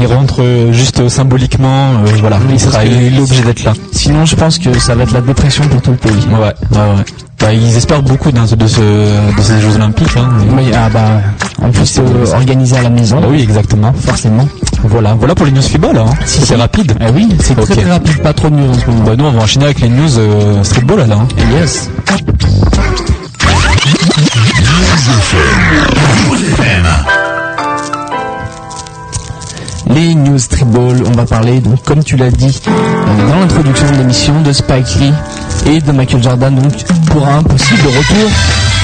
il rentre euh, juste symboliquement. euh, voilà, Oui, il, sera, que- il est obligé d'être là. Sinon, je pense que ça va être la dépression pour tout le pays. Ouais, ouais, ouais. Bah, ils espèrent beaucoup de, ce, de ces Jeux Olympiques. Hein. Oui, ah bah, en plus c'est organisé à la maison. Bah oui, exactement. Forcément. Voilà, voilà pour les news FIBA là. Hein. Si, C'est rapide. Ah oui, c'est très très rapide, pas trop de news en ce moment. Bah nous on va enchaîner avec les news euh, streetball là. Hein. Yes. Les news streetball, on va parler, donc, comme tu l'as dit dans l'introduction de l'émission, de Spike Lee et de Michael Jordan, donc pour un possible retour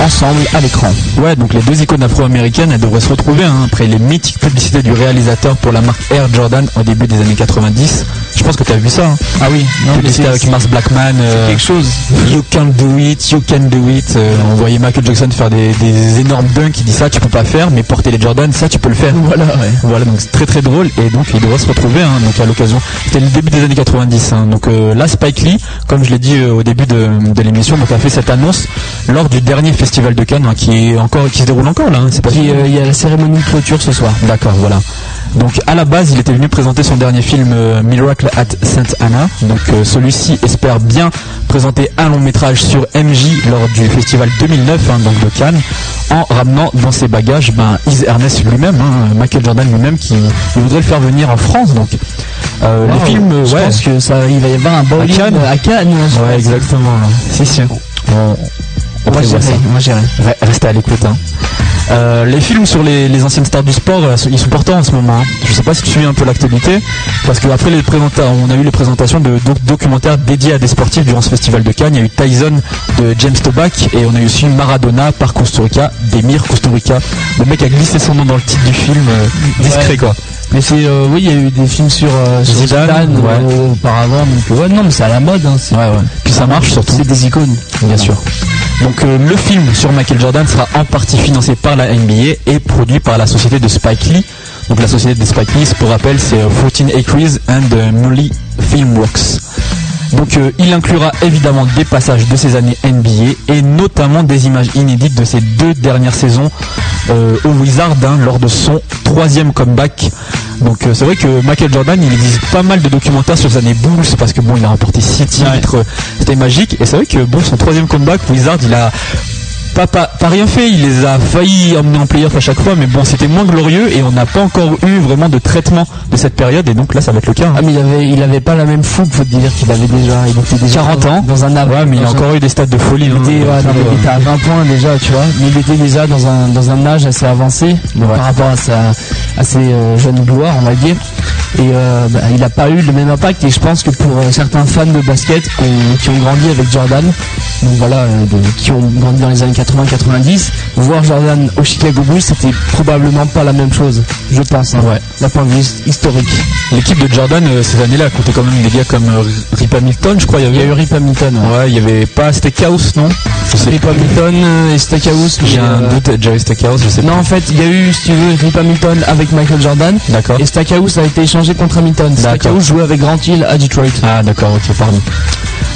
ensemble à l'écran. Ouais, donc les deux icônes afro-américaines, elles devraient se retrouver hein, après les mythiques publicités du réalisateur pour la marque Air Jordan au début des années 90. Je pense que tu as vu ça. Hein. Ah oui, non, mais Publicité avec Mars Blackman. euh, quelque chose. You can do it, you can do it. Euh, on voyait Michael Jackson faire des, des énormes dunks. Il dit ça, tu peux pas faire, mais porter les Jordan, ça, tu peux le faire. Voilà, ouais. Voilà, donc c'est très très drôle et donc il devrait se retrouver hein, donc à l'occasion. C'était le début des années 90. hein. donc euh, là, Spike Lee, comme je l'ai dit euh, au début de, de l'émission, donc a fait cette annonce lors du dernier festival de Cannes hein, qui est encore qui se déroule encore là. hein, c'est pas euh, il y a la cérémonie de clôture ce soir. D'accord, voilà. Donc à la base, il était venu présenter son dernier film euh, Miracle at St. Anna. Donc euh, celui-ci espère bien présenter un long métrage sur MJ lors du festival 2009 hein, donc de Cannes, en ramenant dans ses bagages ben, Is Ernest lui-même, hein, Michael Jordan lui-même, qui voudrait le faire venir en France. Donc euh, Wow, les films, je ouais, pense que ça, il va y avoir un bowling Cannes. à Cannes. hein. ouais, exactement. Si si. On, on gérer. Re- Restez à l'écoute. Hein. Euh, les films sur les, les anciennes stars du sport, euh, ils sont portants en ce moment. hein. Je sais pas si tu suis un peu l'actualité, parce que après les présenta- on a eu les présentations de doc- documentaires dédiés à des sportifs durant ce festival de Cannes. Il y a eu Tyson de James Toback et on a eu aussi Maradona par Kusturica, d'Emir Kusturica. Le mec a glissé son nom dans le titre du film, euh, discret Ouais. quoi. Mais c'est, euh, oui, il y a eu des films sur, euh, sur ouais. euh, auparavant. Donc, ouais, non, mais c'est à la mode. Hein, Ouais ouais. Puis ça marche surtout. C'est des icônes. Bien sûr. Donc euh, le film sur Michael Jordan sera en partie financé par la NBA et produit par la société de Spike Lee. Donc la société de Spike Lee, pour rappel, c'est euh, 14 Acres and euh, Mully Filmworks. Donc euh, il inclura évidemment des passages de ses années NBA et notamment des images inédites de ses deux dernières saisons euh, au Wizard hein, lors de son troisième comeback. Donc euh, c'est vrai que Michael Jordan, il existe pas mal de documentaires sur ses années Bulls parce que bon, il a remporté 6 titres, c'était magique. Et c'est vrai que bon, son troisième comeback, Wizard, il a pas, pas, pas rien fait, il les a failli emmener en playoff à chaque fois, mais bon, c'était moins glorieux et on n'a pas encore eu vraiment de traitement de cette période et donc là, ça va être le cas. hein. Ah, mais il avait, il avait pas la même fougue, faut te dire qu'il avait déjà, il était déjà 40 ans. dans un Ouais, mais il a un- encore eu des stades de folie. Il hein. était, ouais, non, mais il était à 20 points déjà, tu vois. Mais il était déjà dans un, dans un âge assez avancé Ouais. par rapport à, sa, à ses euh, jeunes gloires, on va dire. Et euh, bah, il n'a pas eu le même impact. Et je pense que pour euh, certains fans de basket qui ont, qui ont grandi avec Jordan, donc voilà, de- qui ont grandi dans les années 80-90, voir Jordan au Chicago Bulls, c'était probablement pas la même chose, je pense, hein, Ouais. d'un point de vue historique. L'équipe de Jordan, euh, ces années-là, comptait quand même des gars comme euh, Rip Hamilton, je crois. Il y Il y a avait eu Rip Hamilton. ouais. Ouais, il y avait pas Steakhouse, non? Je sais Rip Hamilton euh, et Stackhouse. J'ai un doute, Jerry Steakhouse, je sais Non, pas. en fait, il y a eu, si tu veux, Rip Hamilton avec Michael Jordan. D'accord. Et Stackhouse a été échangé contre Hamilton. Stackhouse jouait avec Grant Hill à Detroit. Ah d'accord, ok, pardon.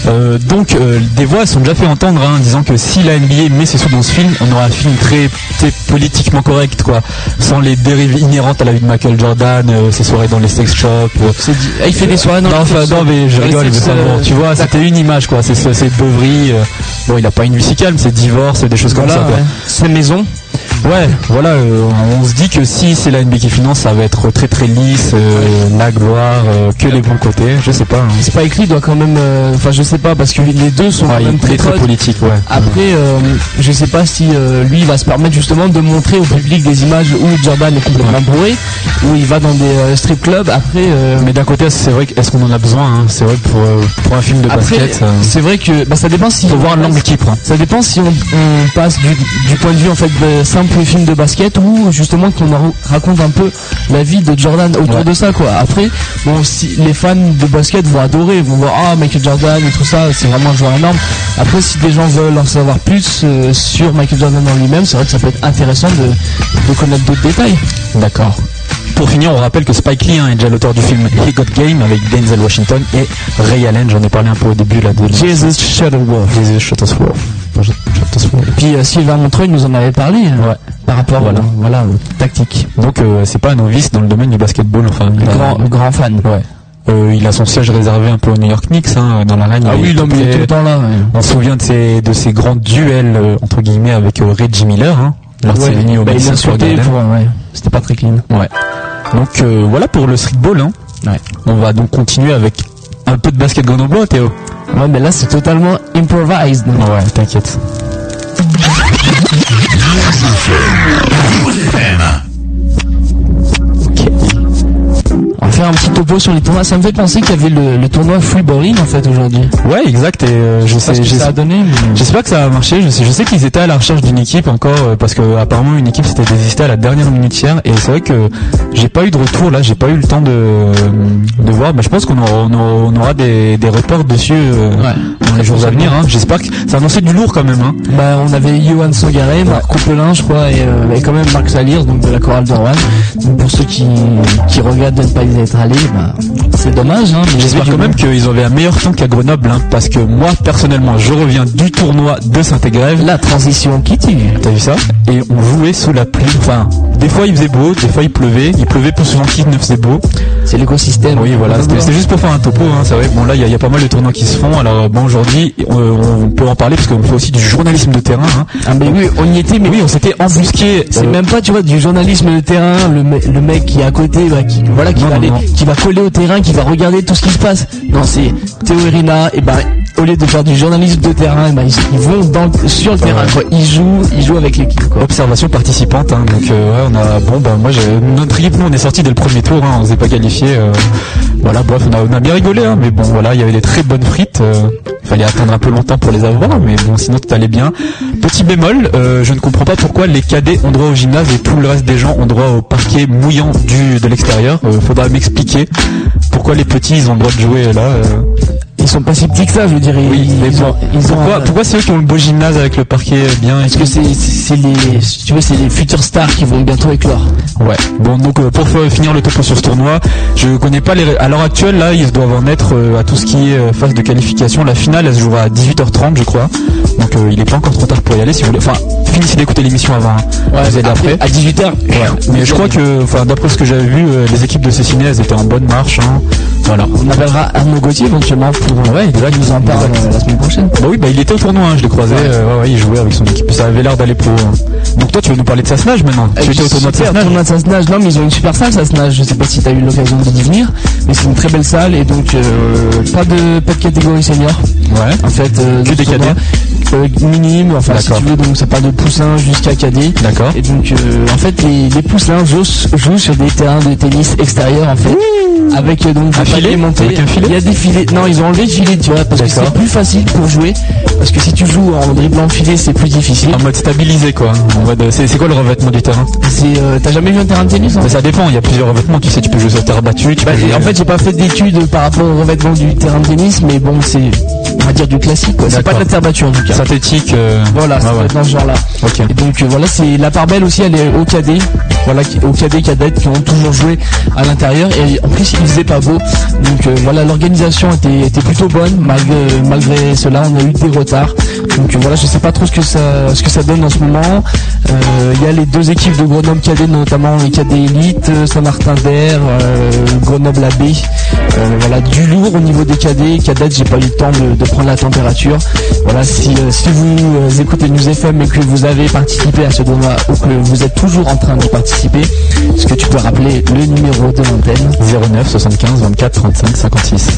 Euh, donc euh, des voix sont déjà fait entendre hein, disant que si la NBA met ses sous dans ce film, on aura un film très, très politiquement correct quoi, sans les dérives inhérentes à la vie de Michael Jordan, euh, ses soirées dans les sex shops. euh. Dit- ah, il fait des soirées dans non, les enfin, sex non mais je rigole, mais sex, bon, tu vois, c'était une image quoi, c'est beuverie. euh, bon, il a pas une vie si calme, c'est divorce, des choses comme Voilà, ça. quoi. ouais. Sa maison. Ouais, voilà, euh, on se dit que si c'est la NBA qui finance, ça va être très très lisse, euh, la gloire, euh, que les bons côtés, je sais pas. hein. Spike Lee doit quand même, enfin je sais pas parce que les deux sont Ouais, même très très très potes. politique, ouais. Après, je sais pas si lui va se permettre justement de montrer au public des images où Jordan est complètement bourré, où il va dans des strip clubs. Après, Mais d'un côté, c'est vrai que est-ce qu'on en a besoin hein? C'est vrai que pour, pour un film de après, basket, c'est vrai que bah, ça dépend si faut voir l'angle qui prend. Ça dépend si on, on passe du, du point de vue en fait de simple film de basket ou justement qu'on raconte un peu la vie de Jordan autour Ouais. de ça quoi. Après, bon, si les fans de basket vont adorer, vont voir ah Michael Jordan et tout ça, c'est vraiment un joueur énorme. Après, si des gens veulent en savoir plus euh, sur Michael Jordan en lui-même, c'est vrai que ça peut être intéressant de, de connaître d'autres détails. D'accord. Pour finir, on rappelle que Spike Lee hein, est déjà l'auteur du film He Got Game avec Denzel Washington et Ray Allen. J'en ai parlé un peu au début là de Jesus Shuttlesworth. Jesus Shuttlesworth. Et puis euh, Sylvain Montreuil nous en avait parlé Ouais. par rapport Voilà. voilà. aux tactiques. Donc euh, c'est pas un novice dans le domaine du basketball. Enfin, Grand, grand fan. Ouais. Euh, il a son siège réservé un peu au New York Knicks, hein, dans la reine. Ah oui, non, mais il est tout le temps là. ouais. On se souvient de ces, de grands duels, euh, entre guillemets, avec euh, Reggie Miller, hein, lors de ses au bah, Madison Square ouais, c'était pas très clean. Ouais. Donc voilà pour le streetball. Hein. Ouais. On va donc continuer avec un peu de basket grenoblois, Théo. Ouais, mais là c'est totalement improvised. Ouais, t'inquiète. Faire un petit topo sur les tournois. Ça me fait penser qu'il y avait le, le tournoi free bowling en fait aujourd'hui. Ouais, exact. Et euh, je Je sais sais, ce que ça a donné. mais- J'espère que ça va marcher. Je sais, je sais qu'ils étaient à la recherche d'une équipe encore euh, parce que apparemment une équipe s'était désistée à la dernière minute hier et c'est vrai que j'ai pas eu de retour là. J'ai pas eu le temps de de voir. Mais je pense qu'on aura, on des, des reports dessus euh, Ouais. dans les jours à venir. Hein. J'espère que ça annonçait du lourd quand même. Hein. Bah, on avait Johan Sogare, Marc Coupelin, je crois, et, euh, et quand même Marc Saliers, donc de la chorale de Rouen. Donc pour ceux qui, qui regrettent de ne pas y être bah, c'est dommage, hein. J'espère quand même qu'ils avaient un meilleur temps qu'à Grenoble hein, parce que moi personnellement je reviens du tournoi de Saint-Égrève. La transition qui tue. T'as vu ça? Et on jouait sous la pluie. Enfin, des fois il faisait beau, des fois il pleuvait. Il pleuvait plus souvent qu'il ne faisait beau. C'est l'écosystème. Oui, voilà, c'était c'était juste pour faire un topo, hein, c'est vrai. Bon, là, il y, a- il y a pas mal de tournois qui se font. Alors, bon, aujourd'hui, on, on peut en parler parce qu'on fait aussi du journalisme de terrain. Hein. Ah, mais oui, on y était, mais Oui, on s'était embusqué. C'est euh, même pas, tu vois, du journalisme de terrain, le, me- le mec qui est à côté, bah, qui, voilà, qui Non, va non, aller, non. Qui va coller au terrain, qui va regarder tout ce qui se passe. Non, c'est Théo et Rina, et ben, au lieu de faire du journalisme de terrain, eh ben, ils, vont dans, sur le terrain, quoi. Ils jouent, ils jouent avec l'équipe. Observation participante, hein, donc euh, ouais, on a bon bah moi notre équipe nous on est sorti dès le premier tour, hein, on s'est pas qualifié, euh, voilà bref on a, on a bien rigolé, hein, mais bon voilà il y avait des très bonnes frites, euh, fallait attendre un peu longtemps pour les avoir, mais bon sinon tout allait bien. Petit bémol, euh, je ne comprends pas pourquoi les cadets ont droit au gymnase et tout le reste des gens ont droit au parquet mouillant du de l'extérieur. Faudra m'expliquer pourquoi les petits ils ont le droit de jouer là. Ils sont pas si petits que ça, je veux dire. Oui, ils, mais ils bon, ont, ils ont pourquoi, un- pourquoi c'est eux qui ont le beau gymnase avec le parquet bien Parce que c'est, les, tu veux, c'est les futurs stars qui vont bientôt éclore. Ouais. Bon, donc euh, pour finir le topo sur ce tournoi, je connais pas les. À l'heure actuelle, là, ils doivent en être euh, à tout ce qui est euh, phase de qualification. La finale, elle se jouera à 18h30, je crois. Donc euh, il est pas encore trop tard pour y aller. Si vous voulez, enfin, finissez d'écouter l'émission avant. hein. vous allez après. À 18h. Ouais. Mais je crois que, enfin, d'après ce que j'avais vu, les équipes de Cessiné, elles étaient en bonne marche. Hein. Voilà. On appellera Arnaud Gauthier éventuellement pour, Ouais, il nous en parle euh, la semaine prochaine. Bah oui, bah il était au tournoi, hein, je l'ai croisé. euh, ouais, ouais, il jouait avec son équipe. Ça avait l'air d'aller pour. hein. Donc toi, tu veux nous parler de Sassenage maintenant Tu étais au tournoi de Sassenage tournoi de Sassenage. Non, mais ils ont une super salle, Sassenage. Je sais pas si tu as eu l'occasion d'y venir, mais c'est une très belle salle et donc euh, pas de pas de catégorie senior. Ouais. En fait, euh, Que des tournoi. Euh, minime, enfin si tu veux, donc ça part de poussin jusqu'à cadet. D'accord. Et donc euh, en fait les, les poussins jouent, jouent sur des terrains de tennis extérieurs en fait. Avec euh, donc Un filet montés. Avec un filet Il y a des filets. Non, ils ont enlevé le filet, tu vois, parce que c'est plus facile pour jouer. Parce que si tu joues en dribblant le filet, c'est plus difficile. En mode stabilisé, quoi. En mode, c'est c'est quoi le revêtement du terrain? C'est euh, t'as jamais vu un terrain de tennis en Mais ça dépend, il y a plusieurs revêtements, tu sais, tu peux jouer sur terre battue, tu Bah, peux et jouer- en fait, j'ai pas fait d'études par rapport au revêtement du terrain de tennis, mais bon, c'est, va dire du classique, quoi. C'est pas de la terre battue, en tout cas. synthétique. euh, Voilà, dans ce genre-là. Ok. Et donc, euh, voilà, c'est, la part belle aussi, elle est au cadet. Voilà, qui- au cadet, cadette, qui ont toujours joué à l'intérieur. Et en plus, il faisait pas beau. Donc, euh, voilà, l'organisation était, plutôt bonne. Malgré, cela, on a eu des retards. Donc, euh, voilà, je sais pas trop ce que ça, ce que ça donne en ce moment. Euh, Il y a les deux équipes de Grenoble cadet, notamment les cadets élites, Saint-Martin d'Air, Grenoble AB. Voilà, du lourd au niveau des cadets. Cadettes, j'ai pas eu le temps de, prendre la température. Voilà, si, vous écoutez News FM et que vous avez participé à ce tournoi ou que vous êtes toujours en train de participer, est-ce que tu peux rappeler le numéro de l'antenne? 09 75 24 35 56.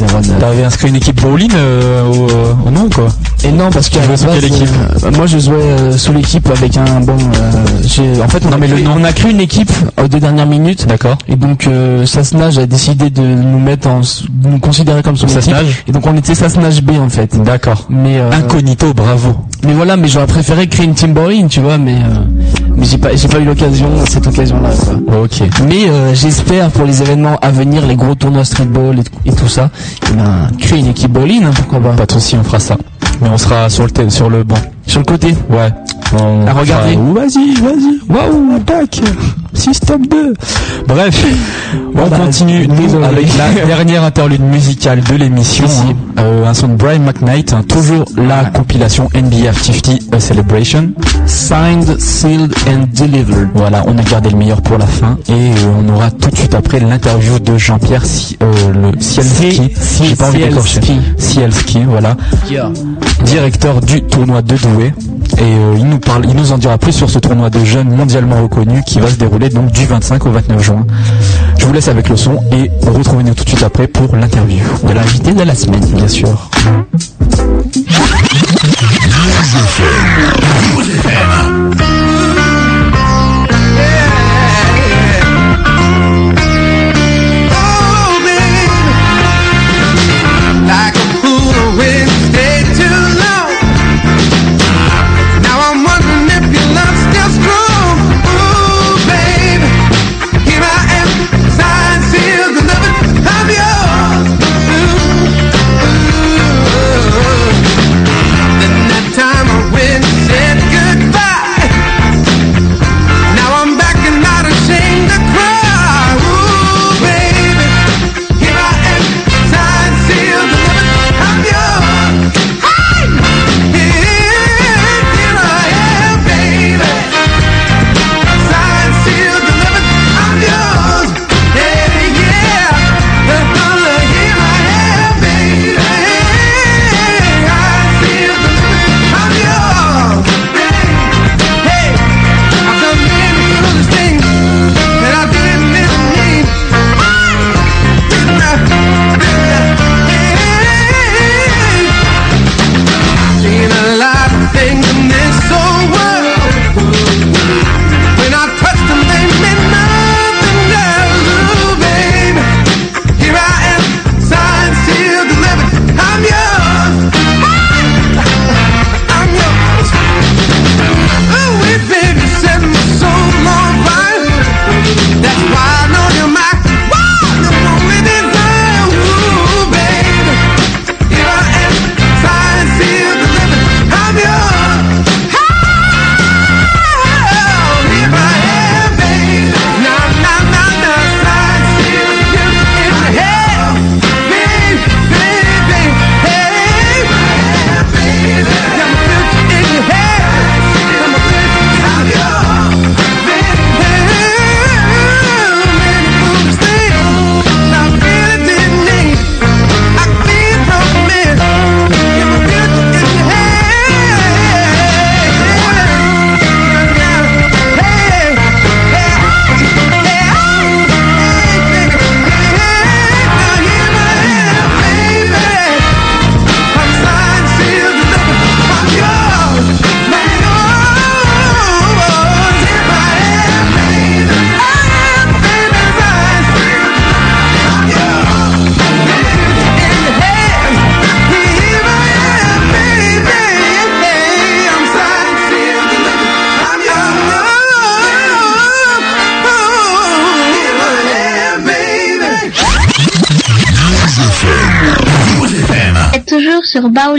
09. T'avais inscrit une équipe bowling euh, au, euh, au nom quoi? Et non, parce que sur quelle équipe? Moi, je jouais euh, sous l'équipe avec un bon. euh, en fait, on, Non, a mais le créé, nom. on a créé une équipe aux deux dernières minutes. D'accord. Et donc, euh, Sasnage a décidé de nous mettre en, de nous considérer comme son équipe. Et donc, on était Sasnage B en fait. D'accord. Mais euh, Incognito, bravo. mais voilà, mais j'aurais préféré créer une team bowling, tu vois, euh, mais j'ai pas j'ai pas eu l'occasion cette occasion-là. quoi. Ok. Mais euh, j'espère pour les événements à venir, les gros tournois streetball et, et tout ça, eh ben, créer une équipe bowling, hein, pourquoi pas. Pas de souci, on fera ça. Mais on sera sur le thé- sur le banc. Sur le côté. Ouais. On À regarder. Vas-y, vas-y. Waouh, attaque. Système 2. Bref, on bah, continue nous, avec la dernière interlude musicale de l'émission. Si, si. hein. Euh, un son de Brian McKnight, hein, toujours la compilation NBA 50 A Celebration. Signed, sealed and delivered. Voilà, on a gardé le meilleur pour la fin et euh, on aura tout de suite après l'interview de Jean-Pierre Si- euh, le Sielski. Si- J'ai pas envie d'écorcher. Sielski. Sielski, voilà. directeur du tournoi de Douai. Et euh, il nous parle, il nous en dira plus sur ce tournoi de jeunes mondialement reconnu qui va se dérouler donc du 25 au 29 juin. Je vous laisse avec le son et retrouvez-nous tout de suite après pour l'interview de l'invité de la semaine, bien sûr.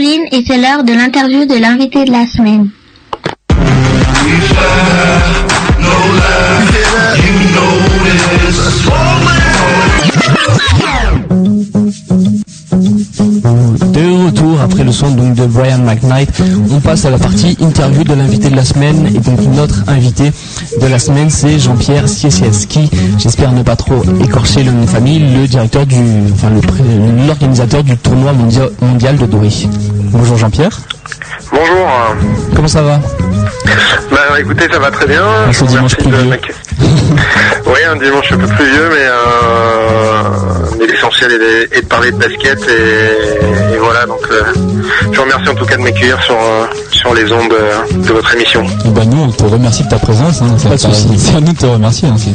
Et c'est l'heure de l'interview de l'invité de la semaine. De retour après le son donc de Brian McKnight. On passe à la partie interview de l'invité de la semaine. Et donc notre invité de la semaine, c'est Jean-Pierre Siesiewski. J'espère ne pas trop écorcher le nom de famille, le directeur du, enfin l'organisateur du tournoi mondia- mondial de Douai. Bonjour Jean-Pierre. Bonjour. Comment ça va? Bah écoutez, ça va très bien. Un dimanche de pluvieux. m'accueillir. oui, un dimanche un peu pluvieux, mais, euh, mais l'essentiel est de, est de parler de basket et, et voilà. Donc, euh, je vous remercie en tout cas de m'accueillir sur euh, sur les ondes euh, de votre émission. Et bah nous on te remercie de ta présence, hein, c'est à nous de te remercier. hein, c'est-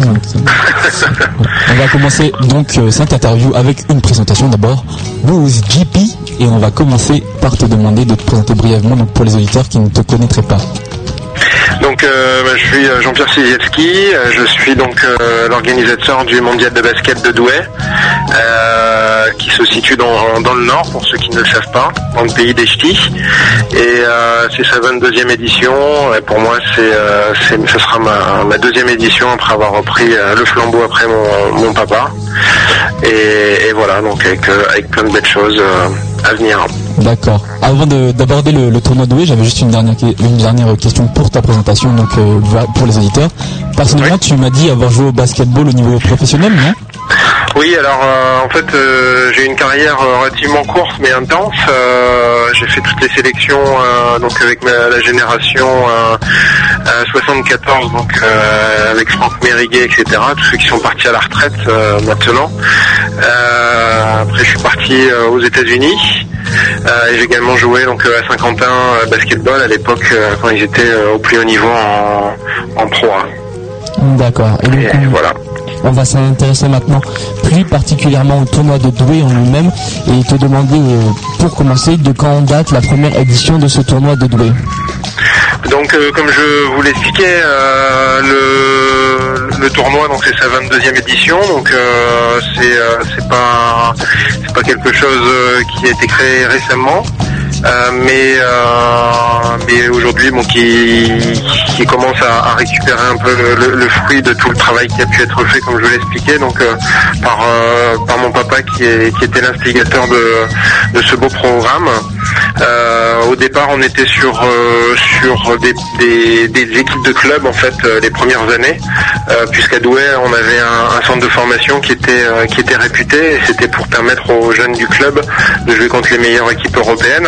c'est- on va commencer donc euh, cette interview avec une présentation d'abord. Vous JP et on va commencer par te demander de te présenter brièvement donc pour les auditeurs qui ne te connaîtraient pas. Donc, euh, bah, je suis euh, Jean-Pierre Siziewski. euh, Je suis donc l'organisateur du mondial de basket de Douai, qui se situe dans, dans le nord, pour ceux qui ne le savent pas, dans le pays des ch'tis. Et c'est sa 22e édition. Et pour moi, c'est, ce sera ma, deuxième édition après avoir repris le flambeau après mon, papa. Et, et voilà, donc avec, avec plein de belles choses à venir. D'accord. Avant de- d'aborder le, le tournoi Douai, j'avais juste une dernière, une dernière question pour ta présentation, donc euh, pour les auditeurs. Personnellement, tu m'as dit avoir joué au basketball au niveau professionnel, non? Oui, alors euh, en fait, euh, j'ai une carrière euh, relativement courte mais intense. Euh, j'ai fait toutes les sélections euh, donc avec ma- la génération euh, euh, 74, donc avec Franck Mériguet, etc. Tous ceux qui sont partis à la retraite maintenant. Après, je suis parti aux États-Unis. Euh, et j'ai également joué donc à Saint-Quentin basketball à l'époque quand ils étaient au plus haut niveau en, en pro. D'accord. Et donc, Et on- voilà. On va s'intéresser maintenant plus particulièrement au tournoi de Douai en lui-même et te demander, euh, pour commencer, de quand date la première édition de ce tournoi de Douai. Donc euh, comme je vous l'expliquais, euh, le, le tournoi donc c'est sa 22e édition, donc euh, c'est pas c'est pas quelque chose qui a été créé récemment. Euh, mais euh, mais aujourd'hui bon qui qui commence à, à récupérer un peu le, le- le fruit de tout le travail qui a pu être fait comme je l'expliquais. Donc euh, par euh, par mon papa qui est qui était l'instigateur de de ce beau programme au départ, on était sur euh, sur des, équipes de club en fait euh, les premières années, euh, puisqu'à Douai, on avait un, centre de formation qui était euh, qui était réputé. C'était pour permettre aux jeunes du club de jouer contre les meilleures équipes européennes.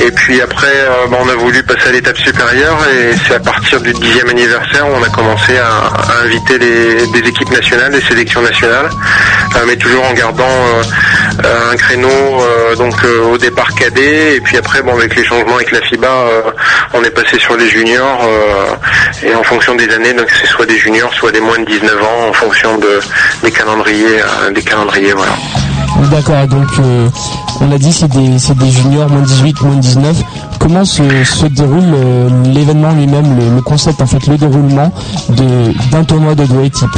Et puis après, euh, bah, on a voulu passer à l'étape supérieure. Et c'est à partir du dixième anniversaire où on a commencé à, inviter des équipes nationales, des sélections nationales, euh, mais toujours en gardant euh, euh, un créneau euh, donc euh, au départ cadet et puis après bon avec les changements avec la FIBA euh, on est passé sur les juniors euh, et en fonction des années donc c'est soit des juniors soit des moins de 19 ans en fonction de des calendriers euh, des calendriers voilà. D'accord, donc euh, on l'a dit, c'est des, c'est des juniors, moins 18, moins 19. Comment se, déroule euh, l'événement lui-même, le, concept, en fait, le déroulement d'un tournoi de Douai type?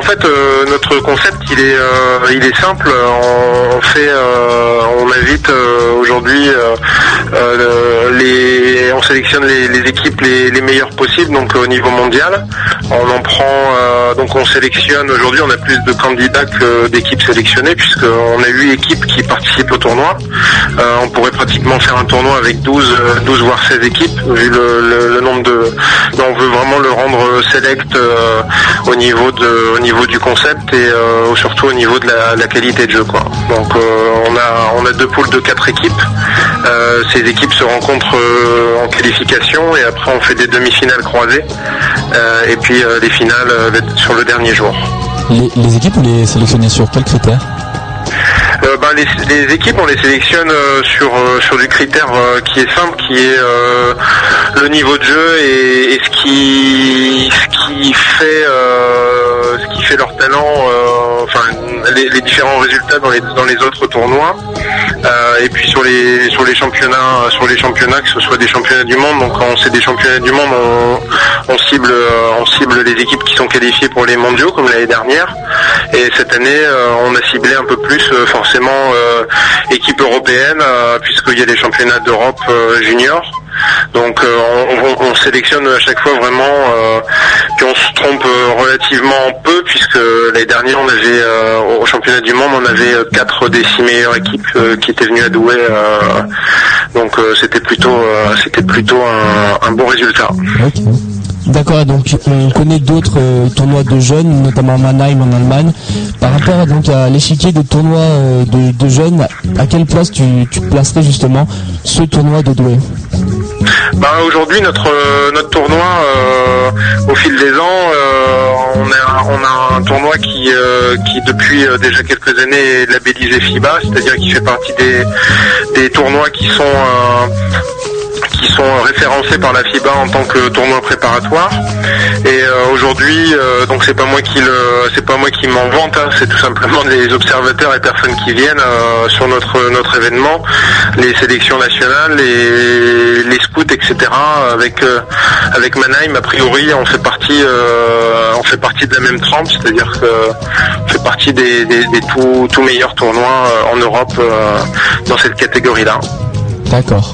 En fait, euh, notre concept, il est, euh, il est simple. On, fait, euh, on invite aujourd'hui on sélectionne les, équipes les, meilleures possibles, donc au niveau mondial. On en prend, donc on sélectionne. Aujourd'hui, on a plus de candidats que d'équipes sélectionnées, puisqu'on a huit équipes qui participent au tournoi. On pourrait pratiquement faire un tournoi avec 12, euh, 12 voire 16 équipes, vu le, nombre de. on veut vraiment le rendre select au niveau de, du concept et euh, surtout au niveau de la, qualité de jeu. Donc euh, on a, deux poules de quatre équipes. Euh, ces équipes se rencontrent en qualification et après on fait des demi-finales croisées et puis les finales le- sur le dernier jour. les, les équipes, vous les sélectionnez sur quels critères? Euh, ben, les, équipes, on les sélectionne euh, sur euh, sur du critère qui est simple, qui est le niveau de jeu et, ce qui ce qui fait ce qui fait leur talent, enfin les, différents résultats dans les dans les autres tournois. Et puis sur les sur les championnats sur les championnats que ce soit des championnats du monde donc quand c'est des championnats du monde on, on cible on cible les équipes qui sont qualifiées pour les mondiaux comme l'année dernière et cette année on a ciblé un peu plus euh, forcément euh, équipe européenne euh, puisqu'il y a les championnats d'Europe euh, junior Donc on, on- on sélectionne à chaque fois vraiment, puis on se trompe relativement peu puisque l'année dernière on avait au championnat du monde on avait quatre des six meilleures équipes qui étaient venues à Douai, donc c'était plutôt c'était plutôt un, bon résultat. D'accord, donc on connaît d'autres euh, tournois de jeunes, notamment Mannheim en Allemagne. Par rapport donc à l'échiquier des tournois euh, de, jeunes, à quelle place tu, placerais justement ce tournoi de Douai? Bah aujourd'hui notre euh, notre tournoi au fil des ans on a on a un tournoi qui qui depuis déjà quelques années est labellisé FIBA, c'est-à-dire qui fait partie des des tournois qui sont qui sont référencés par la FIBA en tant que tournoi préparatoire. Et euh, aujourd'hui, euh, donc c'est pas moi qui le, c'est pas moi qui m'en vante, hein, c'est tout simplement les observateurs et personnes qui viennent euh, sur notre notre événement, les sélections nationales, les, les scouts, etc. Avec avec Mannheim, a priori, on fait partie, on fait partie de la même trempe, c'est-à-dire que on fait partie des, des, des tout, tout meilleurs tournois en Europe dans cette catégorie-là. D'accord.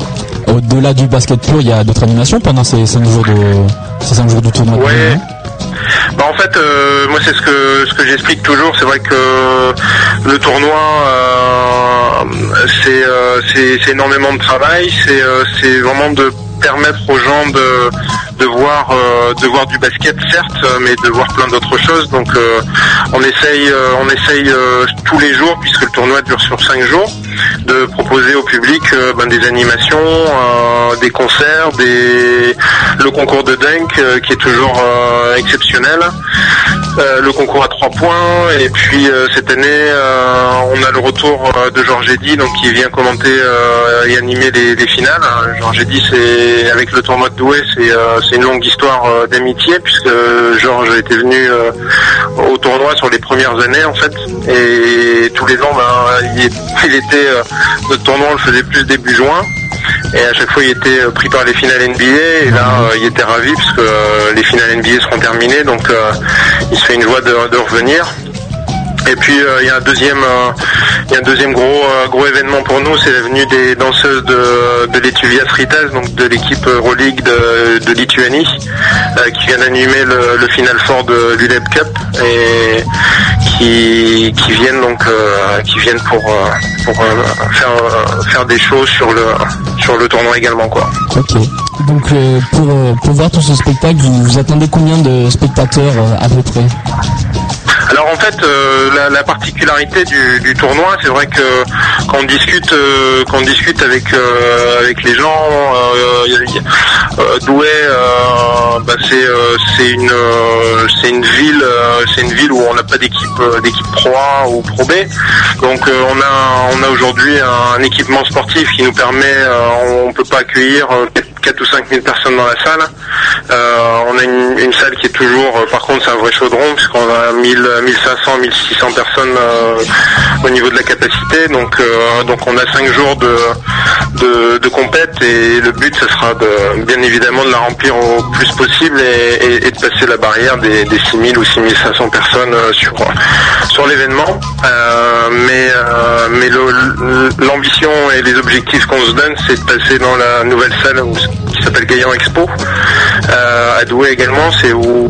Au-delà du basket pur, il y a d'autres animations pendant ces 5 jours de ces cinq jours du tournoi. Ouais. Bah en fait, euh, moi c'est ce que ce que j'explique toujours. C'est vrai que le tournoi, euh, c'est euh, c'est énormément de travail. C'est c'est vraiment de permettre aux gens de de voir euh, de voir du basket certes, mais de voir plein d'autres choses. Donc euh, on essaye euh, on essaye tous les jours puisque le tournoi dure sur cinq jours de proposer au public euh, ben, des animations, euh, des concerts, des le concours de dunk euh, qui est toujours exceptionnel, euh, le concours à trois points et puis euh, cette année euh, on a le retour de Georges Eddy donc qui vient commenter et animer les, les finales. Georges Eddy c'est avec le tournoi de Douai c'est une longue histoire d'amitié puisque Georges était venu au tournoi sur les premières années en fait et tous les ans ben, il, notre tournoi on le faisait plus début juin et à chaque fois il était euh, pris par les finales NBA et là euh, il était ravi parce que euh, les finales NBA seront terminées. Donc il se fait une joie de, de revenir. Et puis euh, il y a un deuxième, euh, il y a un deuxième gros euh, gros événement pour nous, c'est la venue des danseuses de, de l'Etuvias Ritas, donc de l'équipe Euroleague de, de Lituanie, qui viennent animer le, le final fort de l'ULEP Cup et qui, qui viennent donc qui viennent pour pour faire faire des choses sur le sur le tournoi également quoi. Ok. Donc euh, pour, euh, pour voir tout ce spectacle, vous, vous attendez combien de spectateurs euh, à peu près? Alors en fait, euh, la, la particularité du, du tournoi, c'est vrai que quand on discute, euh, quand on discute avec euh, avec les gens, Douai, bah, c'est c'est une c'est une ville, c'est une ville où on n'a pas d'équipe d'équipe Pro A ou Pro B, donc on a on a aujourd'hui un, équipement sportif qui nous permet, on peut pas accueillir euh, 4 ou 5 000 personnes dans la salle. Euh, on a une, salle qui est toujours, euh, par contre, c'est un vrai chaudron puisqu'on a 1000, 1500, 1600 personnes euh, au niveau de la capacité. Donc, on a 5 jours de, compète et le but, ce sera bien évidemment de la remplir au plus possible et, de passer la barrière des, des 6000 ou 6500 personnes sur, l'événement. Mais l'ambition et les objectifs qu'on se donne, c'est de passer dans la nouvelle salle où- qui s'appelle Gaillan Expo. Euh, à Douai également, c'est où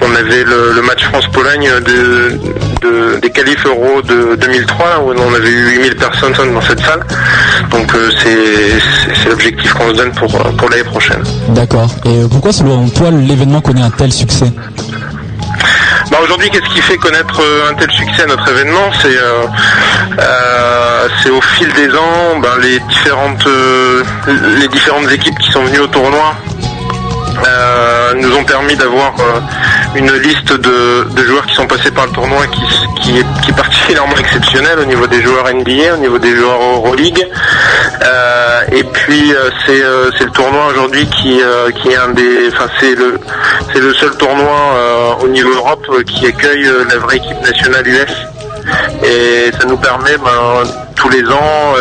on avait le, match France-Pologne de, de- des qualifs euros de 2003, où on avait eu 8000 personnes dans cette salle. Donc euh, c'est l'objectif qu'on se donne pour, pour l'année prochaine. D'accord. Et pourquoi selon toi l'événement connaît un tel succès? Bah aujourd'hui, qu'est-ce qui fait connaître euh, un tel succès à notre événement? C'est euh, euh, au fil des ans, ben, les différentes les différentes équipes qui sont venues au tournoi nous ont permis d'avoir une liste de, joueurs qui sont passés par le tournoi qui, est, qui particulièrement exceptionnelle au niveau des joueurs NBA, au niveau des joueurs Euroleague. Euh, et puis euh, c'est euh, c'est le tournoi aujourd'hui qui, qui est un des, enfin c'est le le seul tournoi au niveau Europe qui accueille la vraie équipe nationale US. Et ça nous permet ben, tous les ans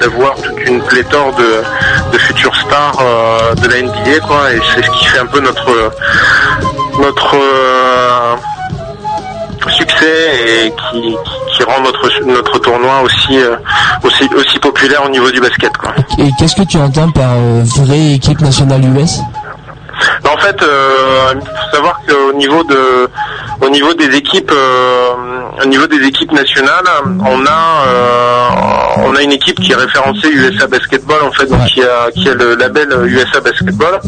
d'avoir toute une pléthore de, de futures stars de la NBA quoi. Et c'est ce qui fait un peu notre notre euh, succès et qui, qui rend notre notre tournoi aussi euh, aussi aussi populaire au niveau du basket quoi. Et qu'est-ce que tu entends par euh, vraie équipe nationale US En fait, euh, il faut savoir qu'au niveau de, au niveau des équipes, euh, au niveau des équipes nationales, on a, euh, on a une équipe qui est référencée USA Basketball en fait, donc qui a, qui a le label USA Basketball,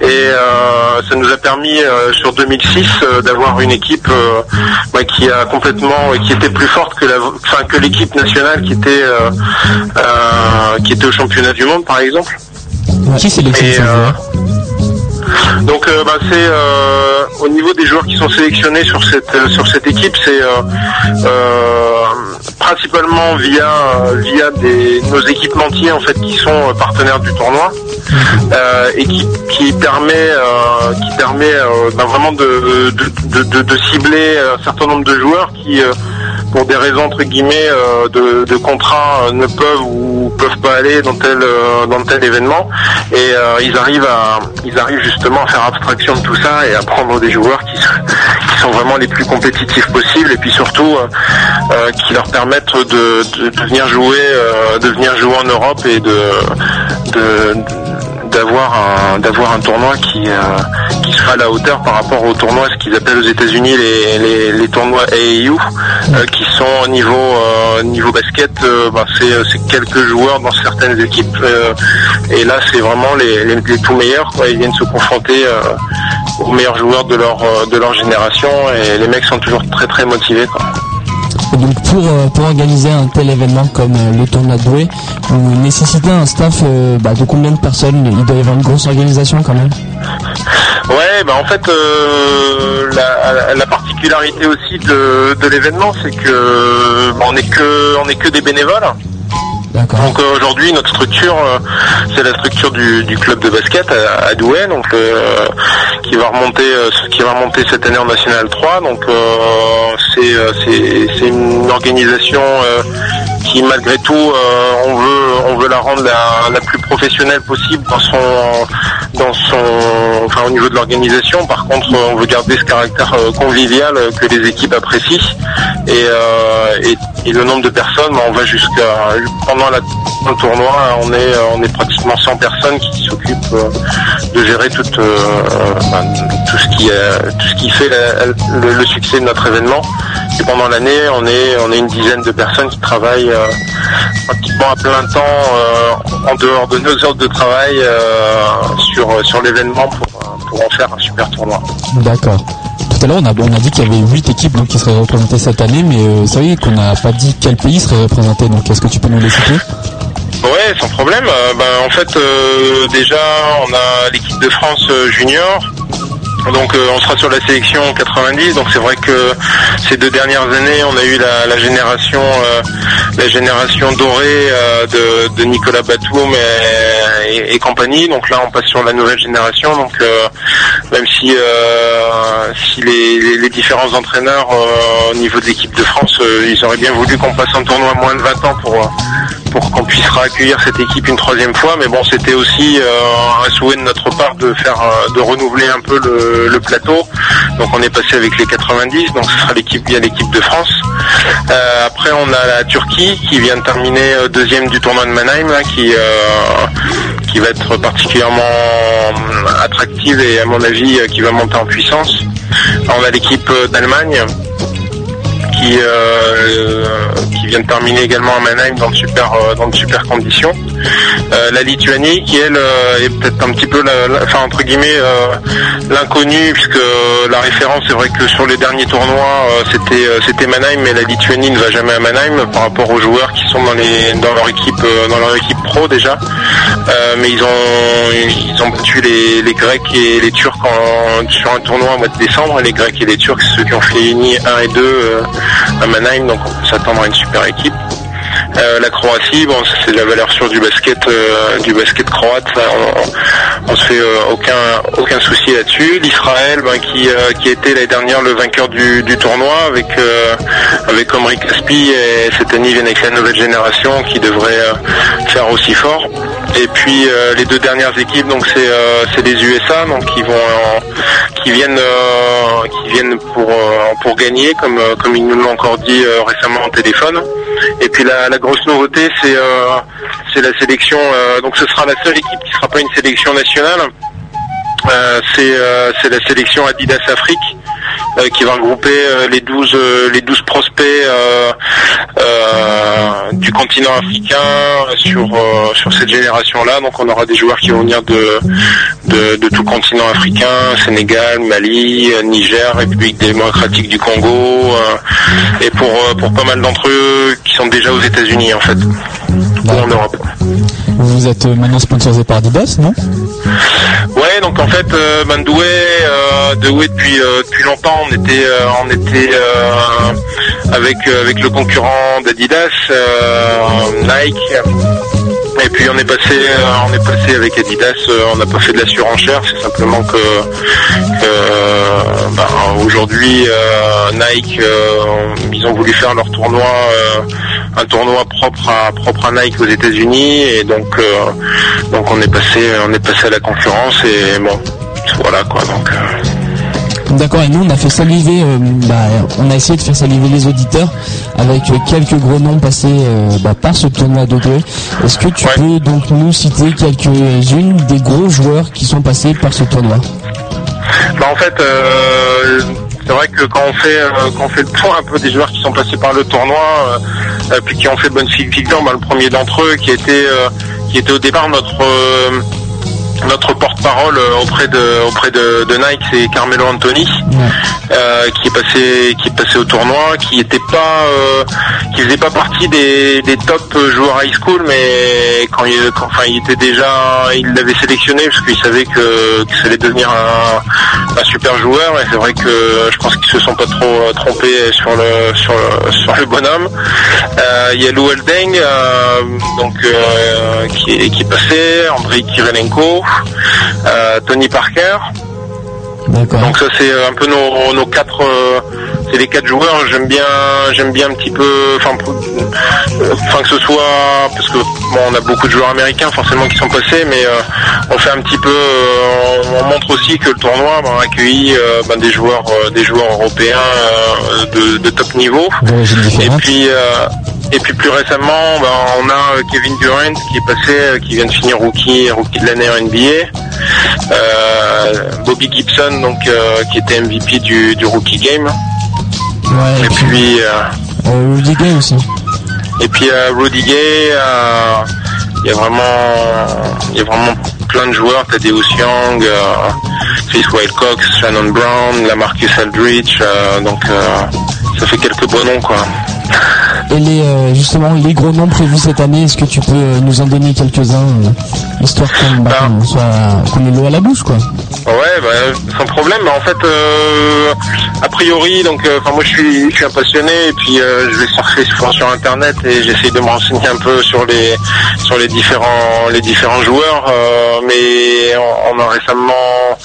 et euh, ça nous a permis euh, sur 2006 euh, d'avoir une équipe euh, qui a complètement, qui était plus forte que la, enfin que l'équipe nationale qui était, euh, euh, qui était au championnat du monde par exemple. Qui sélectionne Et, ces euh, joueurs? Donc euh, bah, c'est euh, au niveau des joueurs qui sont sélectionnés sur cette euh, sur cette équipe, c'est euh, euh, principalement via via des nos équipementiers en fait qui sont partenaires du tournoi et qui qui permet qui permet bah, vraiment de de, de, de- de cibler un certain nombre de joueurs qui pour des raisons entre guillemets euh, de, de contrat euh, ne peuvent ou peuvent pas aller dans tel euh, dans tel événement. Et ils arrivent ils arrivent justement à faire abstraction de tout ça et à prendre des joueurs qui, sont- vraiment les plus compétitifs possibles et puis surtout qui leur permettent de, de, de venir jouer de venir jouer en Europe et de d'avoir un d'avoir un tournoi qui qui sera à la hauteur par rapport au tournoi ce qu'ils appellent aux États-Unis les, les, les tournois AAU euh, qui sont au niveau euh, niveau basket euh, bah, c'est c'est quelques joueurs dans certaines équipes euh, et là c'est vraiment les, les, les tout meilleurs quoi. ils viennent se confronter euh, aux meilleurs joueurs de leur euh, de leur génération et les mecs sont toujours très très motivés quoi. Et donc pour, euh, pour organiser un tel événement comme euh, le tournoi de vous nécessitez un staff euh, bah, de combien de personnes? Il doit y avoir une grosse organisation quand même Ouais, bah en fait, euh, la, la particularité aussi de, de l'événement, c'est que bah, on est que on est que des bénévoles. Donc euh, aujourd'hui, notre structure, euh, c'est la structure du, du club de basket à, à Douai, donc euh, qui va remonter, euh, qui va remonter cette année en National 3. Donc c'est une organisation qui malgré tout, on veut on veut la rendre la, la plus professionnelle possible dans son dans son enfin au niveau de l'organisation. Par contre, on veut garder ce caractère euh, convivial euh, que les équipes apprécient et, euh, et, et le nombre de personnes, bah, on va jusqu'à pendant la, le tournoi, on est euh, on est pratiquement 100 personnes qui s'occupent de gérer tout euh, bah, tout ce qui euh, tout ce qui fait le, le succès de notre événement. Et pendant l'année, on est on est une dizaine de personnes qui travaillent euh, pratiquement à plein temps euh, en dehors de nos heures de travail euh, sur sur l'événement pour pour en faire un super tournoi. D'accord. Tout à l'heure, on a, on a dit qu'il y avait 8 équipes donc, qui seraient représentées cette année, mais euh, c'est vrai qu'on n'a pas dit quel pays serait représenté. Donc, est-ce que tu peux nous les citer? Ouais, sans problème. Ben, en fait, déjà, on a l'équipe de France junior. Donc euh, on sera sur la sélection 90. Donc c'est vrai que ces deux dernières années, on a eu la, génération, euh, la génération dorée euh, de, Nicolas Batum et, compagnie. Donc là, on passe sur la nouvelle génération. Donc même si si les, différents entraîneurs au niveau de l'équipe de France, ils auraient bien voulu qu'on passe un tournoi à moins de 20 ans pour pour qu'on puisse accueillir cette équipe une troisième fois. Mais bon, c'était aussi un souhait de notre part de faire, de renouveler un peu le, le plateau. Donc on est passé avec les 90. Donc ce sera l'équipe via l'équipe de France. Euh, après, on a la Turquie qui vient de terminer euh, deuxième du tournoi de Mannheim, là, qui euh, qui va être particulièrement attractive et à mon avis qui va monter en puissance. On a l'équipe d'Allemagne qui euh, qui vient de terminer également à Mannheim dans de super euh, dans de super conditions. Euh, la Lituanie qui elle euh, est peut-être un petit peu la, la- enfin entre guillemets euh, l'inconnu puisque la référence c'est vrai que sur les derniers tournois euh, c'était euh, c'était Mannheim mais la Lituanie ne va jamais à Mannheim par rapport aux joueurs qui sont dans les dans leur équipe euh, dans leur équipe pro déjà. Euh, mais ils ont ils ont battu les, Grecs et les Turcs sur un tournoi au mois de décembre. Les Grecs et les Turcs, ceux qui ont fait uni 1 et 2 euh, à Mannheim, donc on peut s'attendre à une super équipe. Euh, la Croatie, bon, c'est la valeur sûre du basket, euh, du basket croate. on, on se fait euh, aucun aucun souci là-dessus. L'Israël, ben, qui qui était l'année dernière le vainqueur du, tournoi avec avec Omri Caspi et cette année viennent avec la nouvelle génération qui devrait faire aussi fort. Et puis les deux dernières équipes, donc c'est c'est les USA, donc qui vont qui viennent qui viennent pour pour gagner, comme comme ils nous l'ont encore dit récemment au téléphone. Et puis la grosse nouveauté, c'est euh, la sélection. euh, donc ce sera la seule équipe qui sera pas une sélection nationale. Euh, c'est la sélection Adidas Afrique qui va regrouper euh, les 12 euh, les 12 prospects euh, euh, du continent africain sur euh, sur cette génération là donc on aura des joueurs qui vont venir de de, de tout continent africain Sénégal Mali euh, Niger République démocratique du Congo euh, et pour euh, pour pas mal d'entre eux qui sont déjà aux États-Unis en fait en Europe Vous êtes euh, maintenant sponsorisé par Adidas, non? Ouais, donc en fait, euh, ben, Douai, euh, Douai depuis depuis longtemps, on était on était avec avec le concurrent d'Adidas, Nike. Et puis on est passé euh, on est passé avec Adidas, euh, on n'a pas fait de la surenchère, c'est simplement que, ben, aujourd'hui euh, Nike ils ont voulu faire leur tournoi un tournoi propre à propre à Nike aux États-Unis et donc donc on est passé on est passé à la concurrence et bon voilà quoi donc D'accord, et nous on a fait saliver, euh, bah, on a essayé de faire saliver les auditeurs avec euh, quelques gros noms passés euh, bah, par ce tournoi de Douai. Est-ce que tu peux donc nous citer quelques-unes des gros joueurs qui sont passés par ce tournoi Bah, en fait, euh, c'est vrai que quand on fait euh, quand on fait le point un peu des joueurs qui sont passés par le tournoi, euh, puis qui ont fait bonne fi- figure, bah, le premier d'entre eux qui était euh, qui était au départ notre notre porte-parole euh, auprès de auprès de, de Nike, c'est Carmelo Anthony, euh, qui est passé qui est passé au tournoi, qui était pas euh, qui faisait pas partie des, des top joueurs high school, mais quand il quand- enfin il était déjà il l'avait sélectionné parce qu'il savait que, que ça allait devenir un, un super joueur et c'est vrai que je pense qu'ils se sont pas trop trompés sur le sur le, sur le bonhomme. Euh, Il y a Lou Eldeng euh, donc euh, qui, est, qui est passé, Andrei Kirilenko, Tony Parker. Donc ça c'est euh, un peu nos, nos quatre euh, c'est les quatre joueurs. J'aime bien j'aime bien un petit peu enfin euh, que ce soit parce que bon on a beaucoup de joueurs américains forcément qui sont passés mais euh, on fait un petit peu on montre aussi que le tournoi ben, a accueilli euh, ben, des joueurs des joueurs européens de, de top niveau. Et puis et puis plus récemment, ben, on a Kevin Durant qui est passé, qui vient de finir rookie, rookie de l'année en NBA. Euh, Bobby Gibson, donc euh, qui était MVP du, du rookie game. Ouais, Et puis euh, Euh, Rudy Gay aussi. et puis Rudy Gay, il y a vraiment, il y a vraiment plein de joueurs. Thaddeus Young, euh, Chris Wilcox, Shannon Brown, Lamarcus Aldridge. euh, donc euh, ça fait quelques beaux noms quoi. Et les, euh, justement, les gros noms prévus cette année, est-ce que tu peux euh, nous en donner quelques-uns, euh, histoire qu'on bah, qu'on soit, qu'on ait l'eau à la bouche, quoi Ouais, bah, sans problème. Bah, en fait, euh, a priori, donc, euh, enfin, moi, je suis, je suis un passionné et puis euh, je vais surfer souvent sur Internet et j'essaie de me renseigner un peu sur les, sur les différents, les différents joueurs. mais on, on a récemment,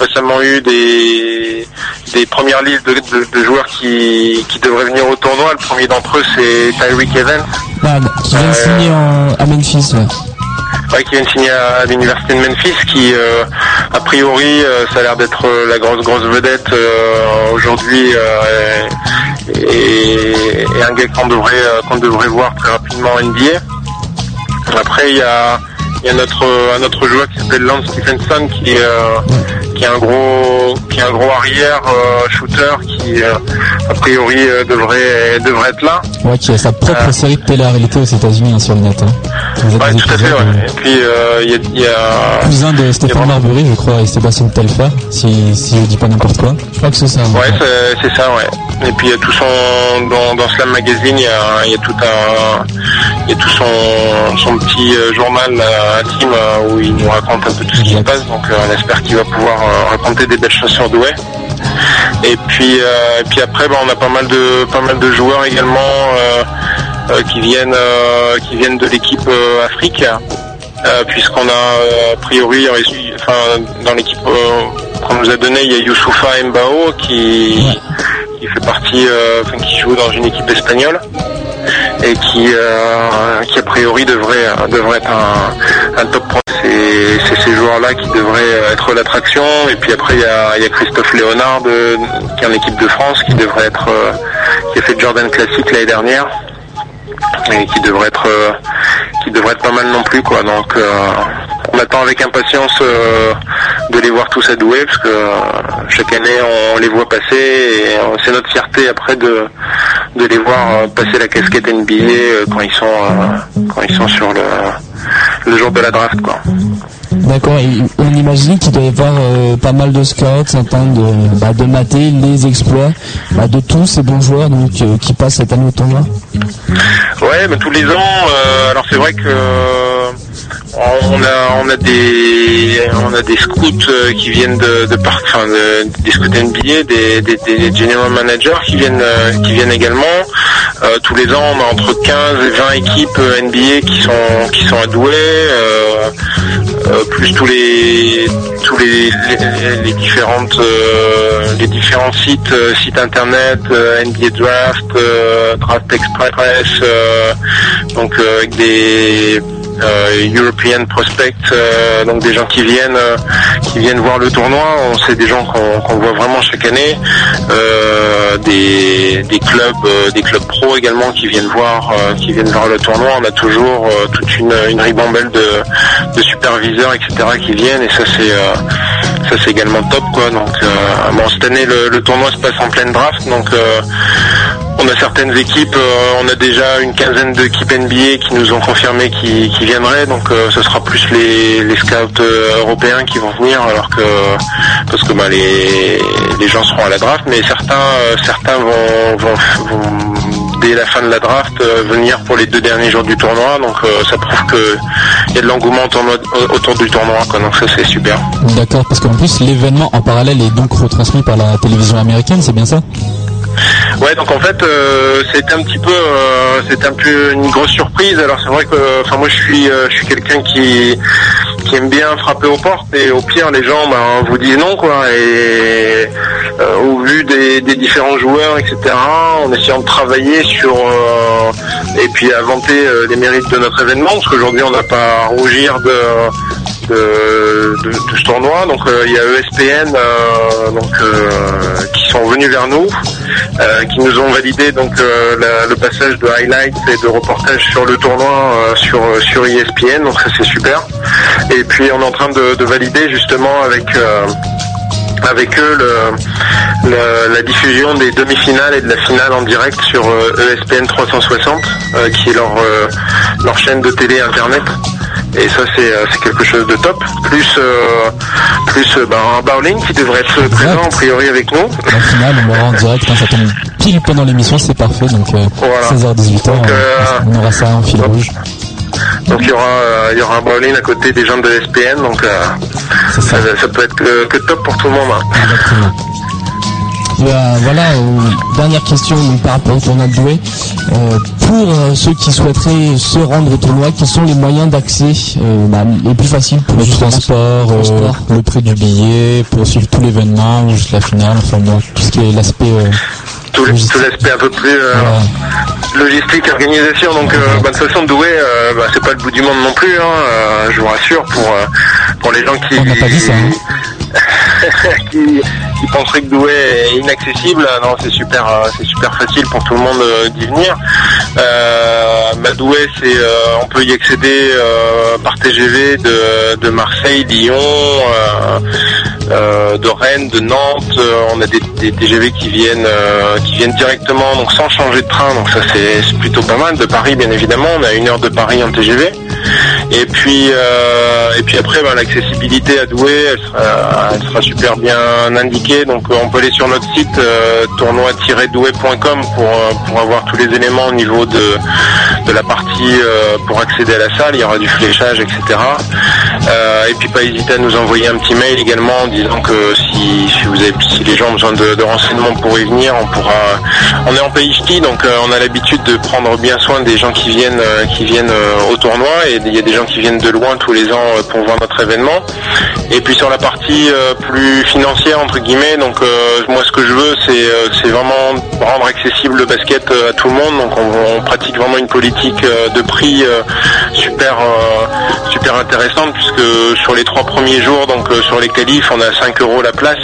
récemment eu des, des premières listes de, de- de joueurs qui, qui devraient venir au tournoi. Le premier d'entre eux, c'est Tyreek Evans. Ah, Qui vient de Euh, signer en- à Memphis, ouais. Ouais, qui vient de signer à l'université de Memphis, qui euh, a priori euh, ça a l'air d'être euh, la grosse grosse vedette aujourd'hui et, et un gars qu'on devrait qu'on devrait voir très rapidement en NBA. Après il y a il y a notre un autre joueur qui s'appelle Lance Stephenson qui qui est un gros qui est un gros arrière euh, shooter qui euh, a priori euh, devrait devrait être là. Ouais, qui a sa propre série de télé-réalité aux États-Unis hein, sur le net. hein. Ouais, tout à fait. Ouais. Et puis il y a, il y a Cousin de Stéphane Marbury, je crois, et Sébastien Telfer, si, si je dis pas n'importe quoi. Je crois que c'est ça. Ouais, c'est- ça, ouais. Et puis il y a tout son dans, dans Slam Magazine, il y a, y a tout un, il y a tout son, son petit journal intime où il nous raconte un peu tout ce qui se passe. Donc on espère qu'il va pouvoir raconter des belles choses sur. Et puis euh, et puis après, bah, on a pas mal de pas mal de joueurs également euh, euh, qui viennent qui viennent de l'équipe Afrique. Puisqu'on a a priori dans l'équipe qu'on nous a donné, il y a Youssoufa Mbao qui, qui fait partie, enfin, qui joue dans une équipe espagnole. et qui, qui a priori devrait, devrait être un, un top pro. C'est ces joueurs-là qui devraient être l'attraction. Et puis après, il y a, Christophe Léonard, qui est en équipe de France, qui devrait être, euh, qui a fait Jordan Classic l'année dernière et qui devrait être, euh, qui devrait être pas mal non plus, quoi. Donc, euh, on attend avec impatience euh, de les voir tous à parce que euh, chaque année on les voit passer et euh, c'est notre fierté après de, de les voir euh, passer la casquette NBA euh, quand ils sont, euh, quand ils sont sur le, le jour de la draft, quoi. D'accord, on imagine qu'il doit y avoir euh, pas mal de scouts en train de, bah, mater les exploits bah, de tous ces bons joueurs donc, euh, qui passent cette année au tournoi. Ouais, mais tous les ans. euh, alors c'est vrai que on a des scouts qui viennent de, de enfin, de- des scouts NBA, des, des, general managers qui viennent qui viennent également. Tous les ans, on a entre 15 et 20 équipes NBA qui sont qui sont à. Euh, plus tous les tous les, les, les différentes euh, les différents sites euh, sites internet euh, NBA Draft euh, Draft Express donc avec des European Prospects euh, donc des gens qui viennent euh, qui viennent voir le tournoi. On sait des gens qu'on voit vraiment chaque année euh, des, clubs euh, des clubs pro également qui viennent voir euh, qui viennent le tournoi. On a toujours euh, toute une, ribambelle de, superviseurs etc qui viennent et ça c'est euh, ça c'est également top donc euh, cette année le, tournoi se passe en pleine draft donc euh, on a certaines équipes, euh, on a déjà une quinzaine d'équipes NBA qui nous ont confirmé qui, qui viendraient, donc euh, ce sera plus les, scouts euh, européens qui vont venir, alors que parce que bah, les, gens seront à la draft, mais certains vont, dès la fin de la draft venir pour les deux derniers jours du tournoi, donc ça prouve que il y a de l'engouement autour, du tournoi, donc ça c'est super. D'accord, parce qu'en plus l'événement en parallèle est donc retransmis par la télévision américaine, c'est bien ça? Ouais, donc en fait, euh, c'était un petit peu, euh, un peu une grosse surprise. Alors c'est vrai que, enfin moi je suis, euh, je suis quelqu'un qui aime bien frapper aux portes et au pire les gens ben, vous disent non quoi. Et euh, au vu des, différents joueurs, etc., en essayant de travailler sur et puis à vanter les mérites de notre événement, parce qu'aujourd'hui on n'a pas à rougir de de, ce tournoi. Donc il y a ESPN euh, donc, sont venus vers nous, euh, qui nous ont validé donc euh, la- le passage de highlights et de reportages sur le tournoi euh, sur sur ESPN. Donc ça c'est super. Et puis on est en train de, de valider justement avec avec eux le, la diffusion des demi-finales et de la finale en direct sur ESPN 360, euh, qui est leur, leur chaîne de télé internet. Et ça c'est euh, c'est quelque chose de top. Plus euh, plus euh, ben, un bowling qui devrait être présent a priori avec nous. La finale, on l'aura en direct, hein, ça tombe pile pendant l'émission, c'est parfait, donc euh, 16h-18h, on, on aura ça en fil rouge. Donc il y aura euh, il y aura un bowling à côté des gens de ESPN, donc euh, ça. ça peut être que, que top pour tout le monde. hein. Voilà, euh, dernière question donc, par rapport au tournoi de Douai. Euh, pour euh, ceux qui souhaiteraient se rendre au tournoi, quels sont les moyens d'accès euh, bah, les plus faciles pour Le transport, euh, le prix du billet, pour suivre tout l'événement, ou juste la finale, enfin bon, tout ce qui est l'aspect... euh, tout, l'aspect un peu plus euh, logistique, organisation. Donc, euh, bah, de toute façon, Douai, euh, bah, c'est pas le bout du monde non plus. Hein, euh, je vous rassure pour euh, pour les gens qui On n'a pas dit ça, hein. Qui, penseraient que Douai est inaccessible. Non, c'est super, euh, c'est super facile pour tout le monde euh, d'y venir. Euh, Douai, on peut y accéder par TGV de, de Marseille, Lyon, de Rennes, de Nantes. On a des, des TGV qui viennent, qui viennent directement, donc sans changer de train. Donc ça, c'est plutôt pas mal. De Paris, bien évidemment, on a une heure de Paris en TGV. Et puis, euh, et puis après, ben, l'accessibilité à Douai, elle sera, super bien indiquée. Donc, on peut aller sur notre site euh, tournoi-douai.com pour, euh, pour avoir tous les éléments au niveau de, de la partie pour accéder à la salle. Il y aura du fléchage, etc. Et puis, pas hésiter à nous envoyer un petit mail également en disant que si, si vous avez, si les gens ont besoin de, renseignements pour y venir, on pourra. On est en pays ch'ti, donc on a l'habitude de prendre bien soin des gens qui viennent, qui viennent au tournoi et il y a des gens qui viennent de loin tous les ans euh, pour voir notre événement. Et puis sur la partie euh, plus financière entre guillemets, donc euh, moi ce que je veux c'est vraiment rendre accessible le basket à tout le monde. Donc on, on pratique vraiment une politique de prix super super intéressante puisque sur les trois premiers jours, donc sur les qualifs, on a 5 euros la place.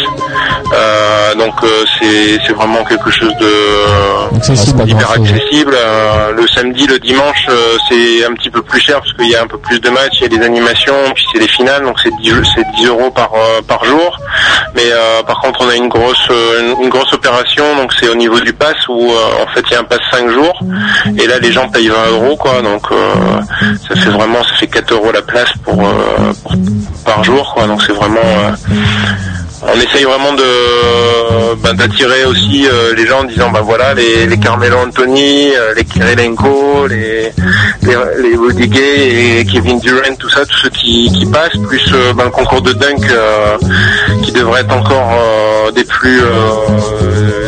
Euh, donc euh, c'est vraiment quelque chose de hyper grand-chose. accessible. Le samedi, le dimanche, c'est un petit peu plus cher parce qu'il y a un peu plus de matchs, il y a des animations, puis c'est les finales, donc c'est 10, c'est 10 euros par euh, par jour. Mais euh, par contre, on a une grosse euh, une, grosse opération, donc c'est au niveau du pass où en fait il y a un pass 5 jours, et là les gens payent 20 euros quoi, donc ça fait vraiment ça fait 4 euros la place pour, pour- par jour quoi, donc c'est vraiment on essaye vraiment de ben, d'attirer aussi euh, les gens en disant bah voilà les, les Carmelo Anthony, euh, les Kirilenko, les les, les et Kevin Durant, tout ça, tous ceux qui, qui passent, plus euh, ben, le concours de dunk euh, qui devrait être encore des plus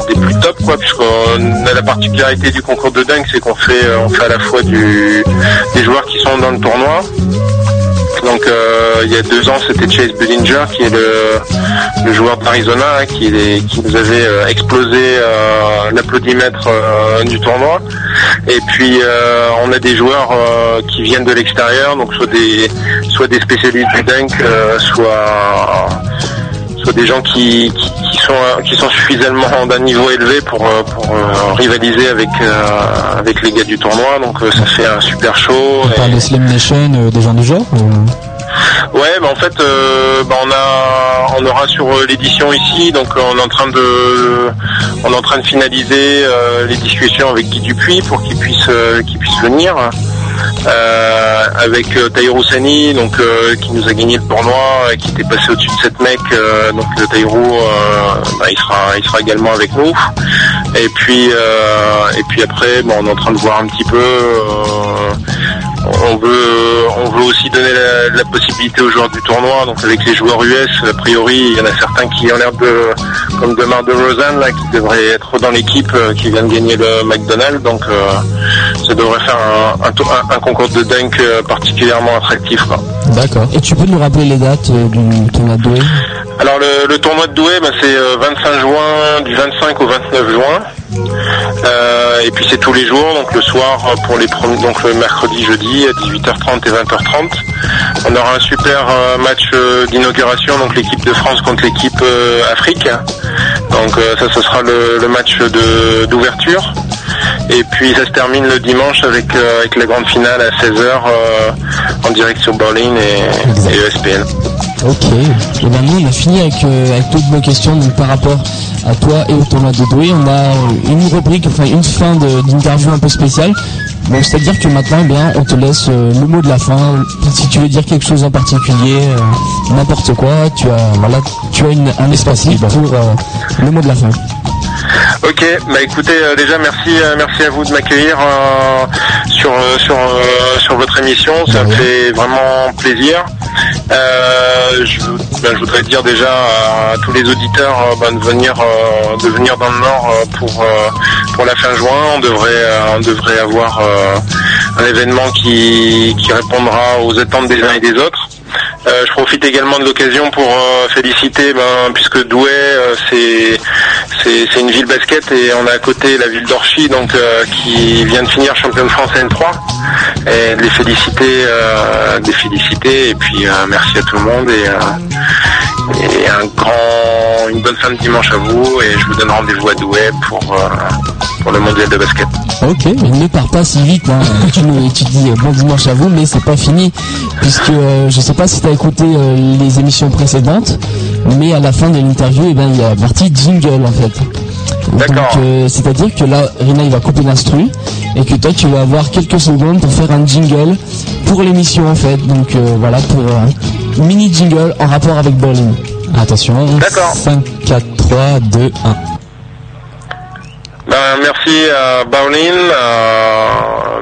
des plus top quoi, puisqu'on a la particularité du concours de dunk, c'est qu'on fait on fait à la fois du des joueurs qui sont dans le tournoi. Donc euh, il y a deux ans c'était Chase Bullinger qui est le, le joueur d'Arizona hein, qui, qui nous avait euh, explosé euh, l'applaudimètre euh, du tournoi. Et puis euh, on a des joueurs euh, qui viennent de l'extérieur, donc soit des soit des spécialistes du dunk, soit des gens qui, qui, qui sont qui sont suffisamment d'un niveau élevé pour euh, pour euh, rivaliser avec euh, avec les gars du tournoi. Donc ça fait un super show. On parle de Slim Nation, des gens du genre ou- Ouais, bah en fait, euh, bah on a, on aura sur l'édition ici, donc on est en train de, on est en train de finaliser euh, les discussions avec Guy Dupuis pour qu'il puisse, euh, qu'il puisse venir. Euh, avec euh, Sani, donc euh, qui nous a gagné le tournoi, euh, qui était passé au-dessus de cette mec, euh, donc le euh, bah, il sera, il sera également avec nous. Et puis, et puis après, bon, on est en train de voir un petit peu. On veut, on veut aussi donner la, la possibilité aux joueurs du tournoi. Donc avec les joueurs US, a priori, il y en a certains qui ont l'air de, comme Demar de Rosanne, là, qui devrait être dans l'équipe, euh, qui vient de gagner le McDonald's. Donc euh, ça devrait faire un, concours de dunk euh, particulièrement attractif. D'accord. Et tu peux nous rappeler les dates euh, du tournoi de Douai? Alors le, le tournoi de Douai, ben, c'est euh, 25 juin, du 25 au 29 juin. Euh, et puis c'est tous les jours, donc le soir euh, pour les premiers, donc le mercredi, jeudi à 18h30 et 20h30. On aura un super euh, match d'inauguration, donc l'équipe de France contre l'équipe Afrique. Donc ça, ce sera le, le match d'ouverture. Et puis ça se termine le dimanche avec, euh, avec la grande finale à 16h en direct sur Berlin et, et ESPN. Ok. Et ben nous, on a fini avec, euh, avec toutes nos questions. Donc par rapport à toi et au tournoi de Douai, on a euh, une rubrique, enfin une fin d'interview un peu spéciale. Donc c'est-à-dire que maintenant, eh bien, on te laisse euh, le mot de la fin. Si tu veux dire quelque chose en particulier, euh, n'importe quoi, tu as, voilà, tu as une- un espace libre pour euh, le mot de la fin. Ok, bah écoutez, euh, déjà merci, euh, merci à vous de m'accueillir euh, sur euh, sur euh, sur votre émission, ça me fait vraiment plaisir. Euh, je, ben, je voudrais dire déjà à tous les auditeurs ben, de venir euh, de venir dans le Nord euh, pour euh, pour la fin juin. On devrait euh, on devrait avoir euh, un événement qui qui répondra aux attentes des uns et des autres. Euh, je profite également de l'occasion pour euh, féliciter, ben, puisque Douai, euh, c'est c'est une ville basket et on a à côté la ville d'Orchy, donc euh, qui vient de finir champion de France N3, et les féliciter, euh, les féliciter, et puis euh, merci à tout le monde et, et un grand, une bonne fin de dimanche à vous, et je vous donne rendez-vous à Douai pour euh, pour le mondial de basket. Ok, mais ne pars pas si vite. Hein. tu, dis euh, bon dimanche à vous, mais c'est pas fini. Puisque euh, je sais pas si tu as écouté euh, les émissions précédentes, mais à la fin de l'interview, eh ben, il y a partie jingle en fait. D'accord. Euh, c'est-à-dire que là, Rina, il va couper l'instru et que toi, tu vas avoir quelques secondes pour faire un jingle pour l'émission en fait. Donc euh, voilà, pour un mini jingle en rapport avec Berlin. Attention. D'accord. 5, 4, 3, 2, 1. Ben, merci à Bowling, à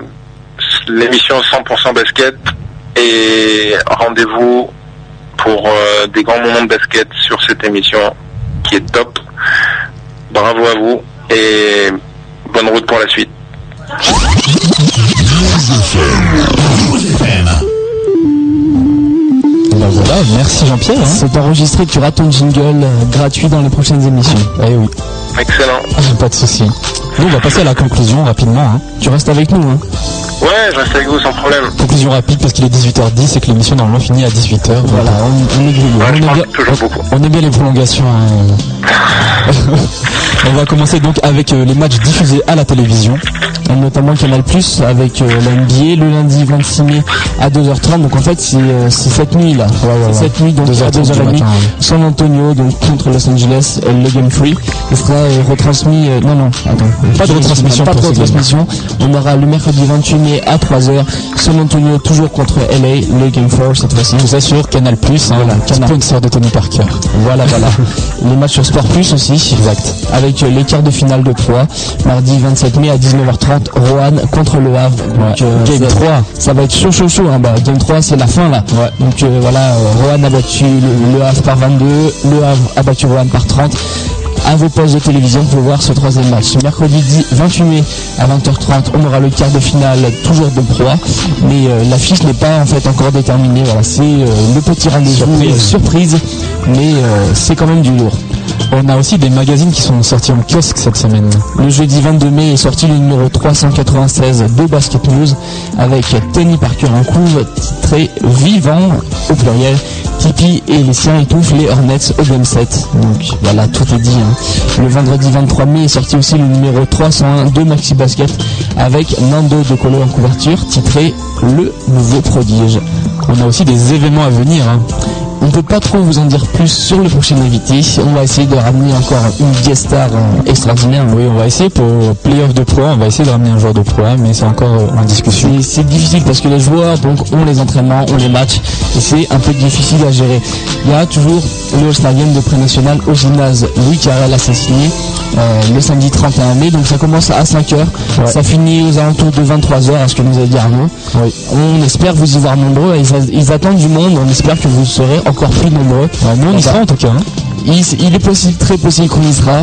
l'émission 100% basket et rendez-vous pour euh, des grands moments de basket sur cette émission qui est top. Bravo à vous et bonne route pour la suite. Ben voilà, merci Jean-Pierre. Hein. C'est enregistré, tu auras ton jingle euh, gratuit dans les prochaines émissions. Ah, eh Excellent. Ah, pas de soucis. Nous, on va passer à la conclusion rapidement. Hein. Tu restes avec nous. Hein. Ouais, je reste avec vous sans problème. Conclusion rapide parce qu'il est 18h10 et que l'émission normalement finit à 18h. Voilà, on, on est. Ouais, On bien-. On les prolongations. hein. on va commencer donc avec euh, les matchs diffusés à la télévision. Et notamment Canal Plus avec euh, la NBA le lundi 26 mai à 2h30. Donc en fait, c'est euh, cette nuit là. ouais, cette nuit, donc 2h30 à du 2h30. matin, ouais. San Antonio, donc contre Los Angeles, euh, le Game Free. Il sera euh, retransmis. euh, non, non, attends. Pas de retransmission Pas de retransmission. On aura le mercredi 28 mai à 3h. San Antonio toujours contre LA, le Game 4 cette fois-ci. Tout ça sur Canal Plus, hein, Voilà, Canal. sponsor de Tony Parker. Voilà, voilà. les matchs sur Sport Plus aussi. Exact. Avec euh, les quarts de finale de 3. Mardi 27 mai à 19h30, Rohan contre le Havre. Donc, euh, Game ça- 3. Ça va être chaud, chaud, chaud. Hein. Bah, game 3, c'est la fin là. Donc euh, voilà, Rohan a battu le, le Havre par 22. Le Havre a battu Rohan par 30. À vos postes de télévision pour voir ce troisième match. Mercredi 10 28 mai à 20h30, on aura le quart de finale toujours de proie, mais euh, l'affiche n'est pas en fait encore déterminée. Voilà, c'est euh, le petit rendez-vous Surprise. euh, surprise, mais euh, c'est quand même du lourd. On a aussi des magazines qui sont sortis en kiosque cette semaine. Le jeudi 22 mai est sorti le numéro 396 de Basket News avec Tony Parker en couve titré Vivant au pluriel. Tipeee et les siens étouffent les Hornets au game 7. Donc voilà, tout est dit. hein. Le vendredi 23 mai est sorti aussi le numéro 301 de Maxi Basket avec Nando De Colo en couverture titré Le nouveau prodige. On a aussi des événements à venir. hein. On peut pas trop vous en dire plus sur le prochain invité. On va essayer de ramener encore une guest star euh, extraordinaire. Oui, on va essayer pour Playoff de Pro, on va essayer de ramener un joueur de Pro, mais c'est encore euh, en discussion. C'est- difficile parce que les joueurs donc ont les entraînements, ont les matchs et c'est un peu difficile à gérer. Il y a toujours le All-Star Game de pré-national au gymnase Louis Carrel à Saint-Signé euh, le samedi 31 mai. Donc ça commence à 5h, ça finit aux alentours de 23h à ce que nous a dit Arnaud. On espère vous y voir nombreux, ils, ils attendent du monde, on espère que vous serez encore plus nombreux. y va- sera en tout cas. hein. Il, il est possible, très possible qu'on y sera.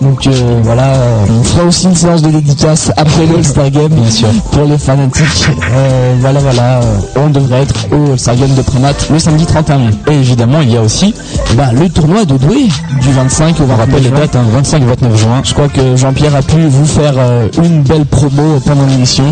Donc euh, voilà, euh, on fera aussi une séance de dédicace après le All-Star Game, bien sûr, pour les fanatiques. Euh, voilà, voilà, on devrait être au All-Star Game de Prémat le samedi 31 mai. Et évidemment, il y a aussi bah, le tournoi de Douai du 25 au 29 on rappelle les juin. dates, hein, 25-29 juin. Je crois que Jean-Pierre a pu vous faire euh, une belle promo pendant l'émission.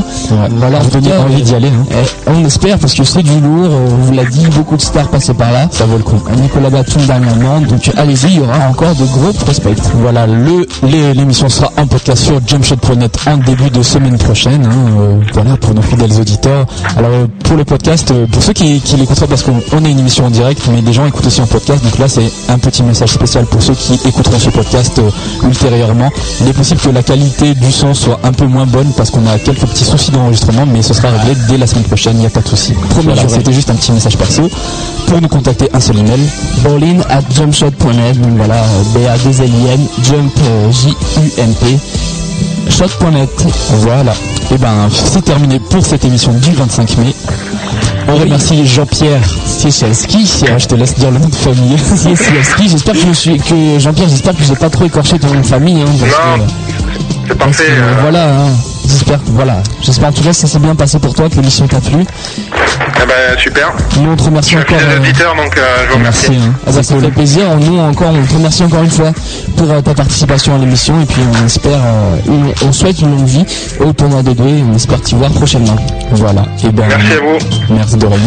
Voilà, en Vous cas, envie d'y aller. hein. eh, on espère parce que c'est du lourd, on vous l'a dit, beaucoup de stars passées par là. Ça vaut le coup. Nicolas Batum dernièrement, donc il y aura encore de gros prospects. Voilà, l'émission sera en podcast sur jumpshot.net en début de semaine prochaine. hein, euh, voilà, pour nos fidèles auditeurs. Alors euh, pour le podcast, euh, pour ceux qui, qui l'écouteraient, parce qu'on on est une émission en direct, mais des gens écoutent aussi en podcast. Donc là, c'est un petit message spécial pour ceux qui écouteront ce podcast euh, ultérieurement. Il est possible que la qualité du son soit un peu moins bonne parce qu'on a quelques petits soucis d'enregistrement, mais ce sera réglé dès la semaine prochaine. Il n'y a pas de souci. Voilà, c'était juste un petit message perso. Pour nous contacter, un seul email. At jumpshot.net, donc voilà, B-A-D-L-I-N, jump, euh, J-U-M-P, shot.net. Voilà. Et ben, c'est terminé pour cette émission du 25 mai. On remercie Jean-Pierre Ciechelski. Ah, je te laisse dire le nom de famille. Ciechelski, j'espère que je suis, que Jean-Pierre, j'espère que j'ai pas trop écorché ton nom de famille, hein, parce Non, que- c'est parfait. que, euh, voilà, hein, j'espère, voilà, j'espère en tout cas que ça s'est bien passé pour toi, que l'émission t'a plu. ah bah, super. Nous on te remercie Je suis un encore. euh, auditeur, donc euh, je vous remercie. Merci. hein. Ah bah, ça fait plaisir. Nous encore, on te remercie encore une fois pour euh, ta participation à l'émission et puis on espère, euh, une- on souhaite une longue vie au tournoi de Douai et on espère t'y voir prochainement. Voilà. Et ben, Merci à vous. merci de rien.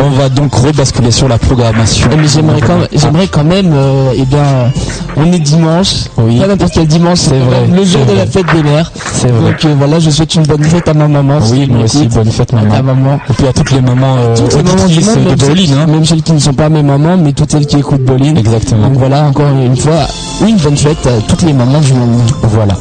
On va donc rebasculer sur la programmation. Mais j'aimerais quand, j'aimerais quand même, euh, eh bien, on est dimanche, Oui. pas n'importe quel dimanche, c'est vrai, le jour de la fête des mères. C'est vrai. Donc euh, voilà, je souhaite une bonne fête à ma maman. Oui, moi aussi, bonne fête À ta maman. maman. Et puis à toutes les mamans euh, Toutes les mamans du auditrices monde, de même, celles, Hein. même celles qui ne sont pas mes mamans, mais toutes celles qui écoutent Bolin. Exactement. Donc voilà, encore une fois, une bonne fête à toutes les mamans du monde. Voilà.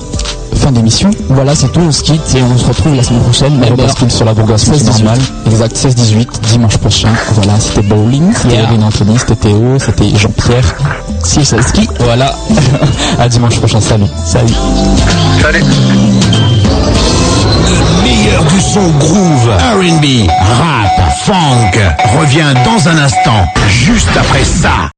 Fin d'émission. Voilà, c'est tout, on se quitte et on se retrouve la semaine prochaine. On Même heure. rebascule sur la programmation 16-18. normale. Exact, 16-18, dimanche prochain. Voilà, c'était bowling, c'était Yeah. Erin Anthony, c'était Théo, c'était Jean-Pierre. Si, c'est ski. Voilà. à dimanche prochain, salut. Salut. Salut. meilleur du son groove, R&B, rap, funk revient dans un instant, juste après ça.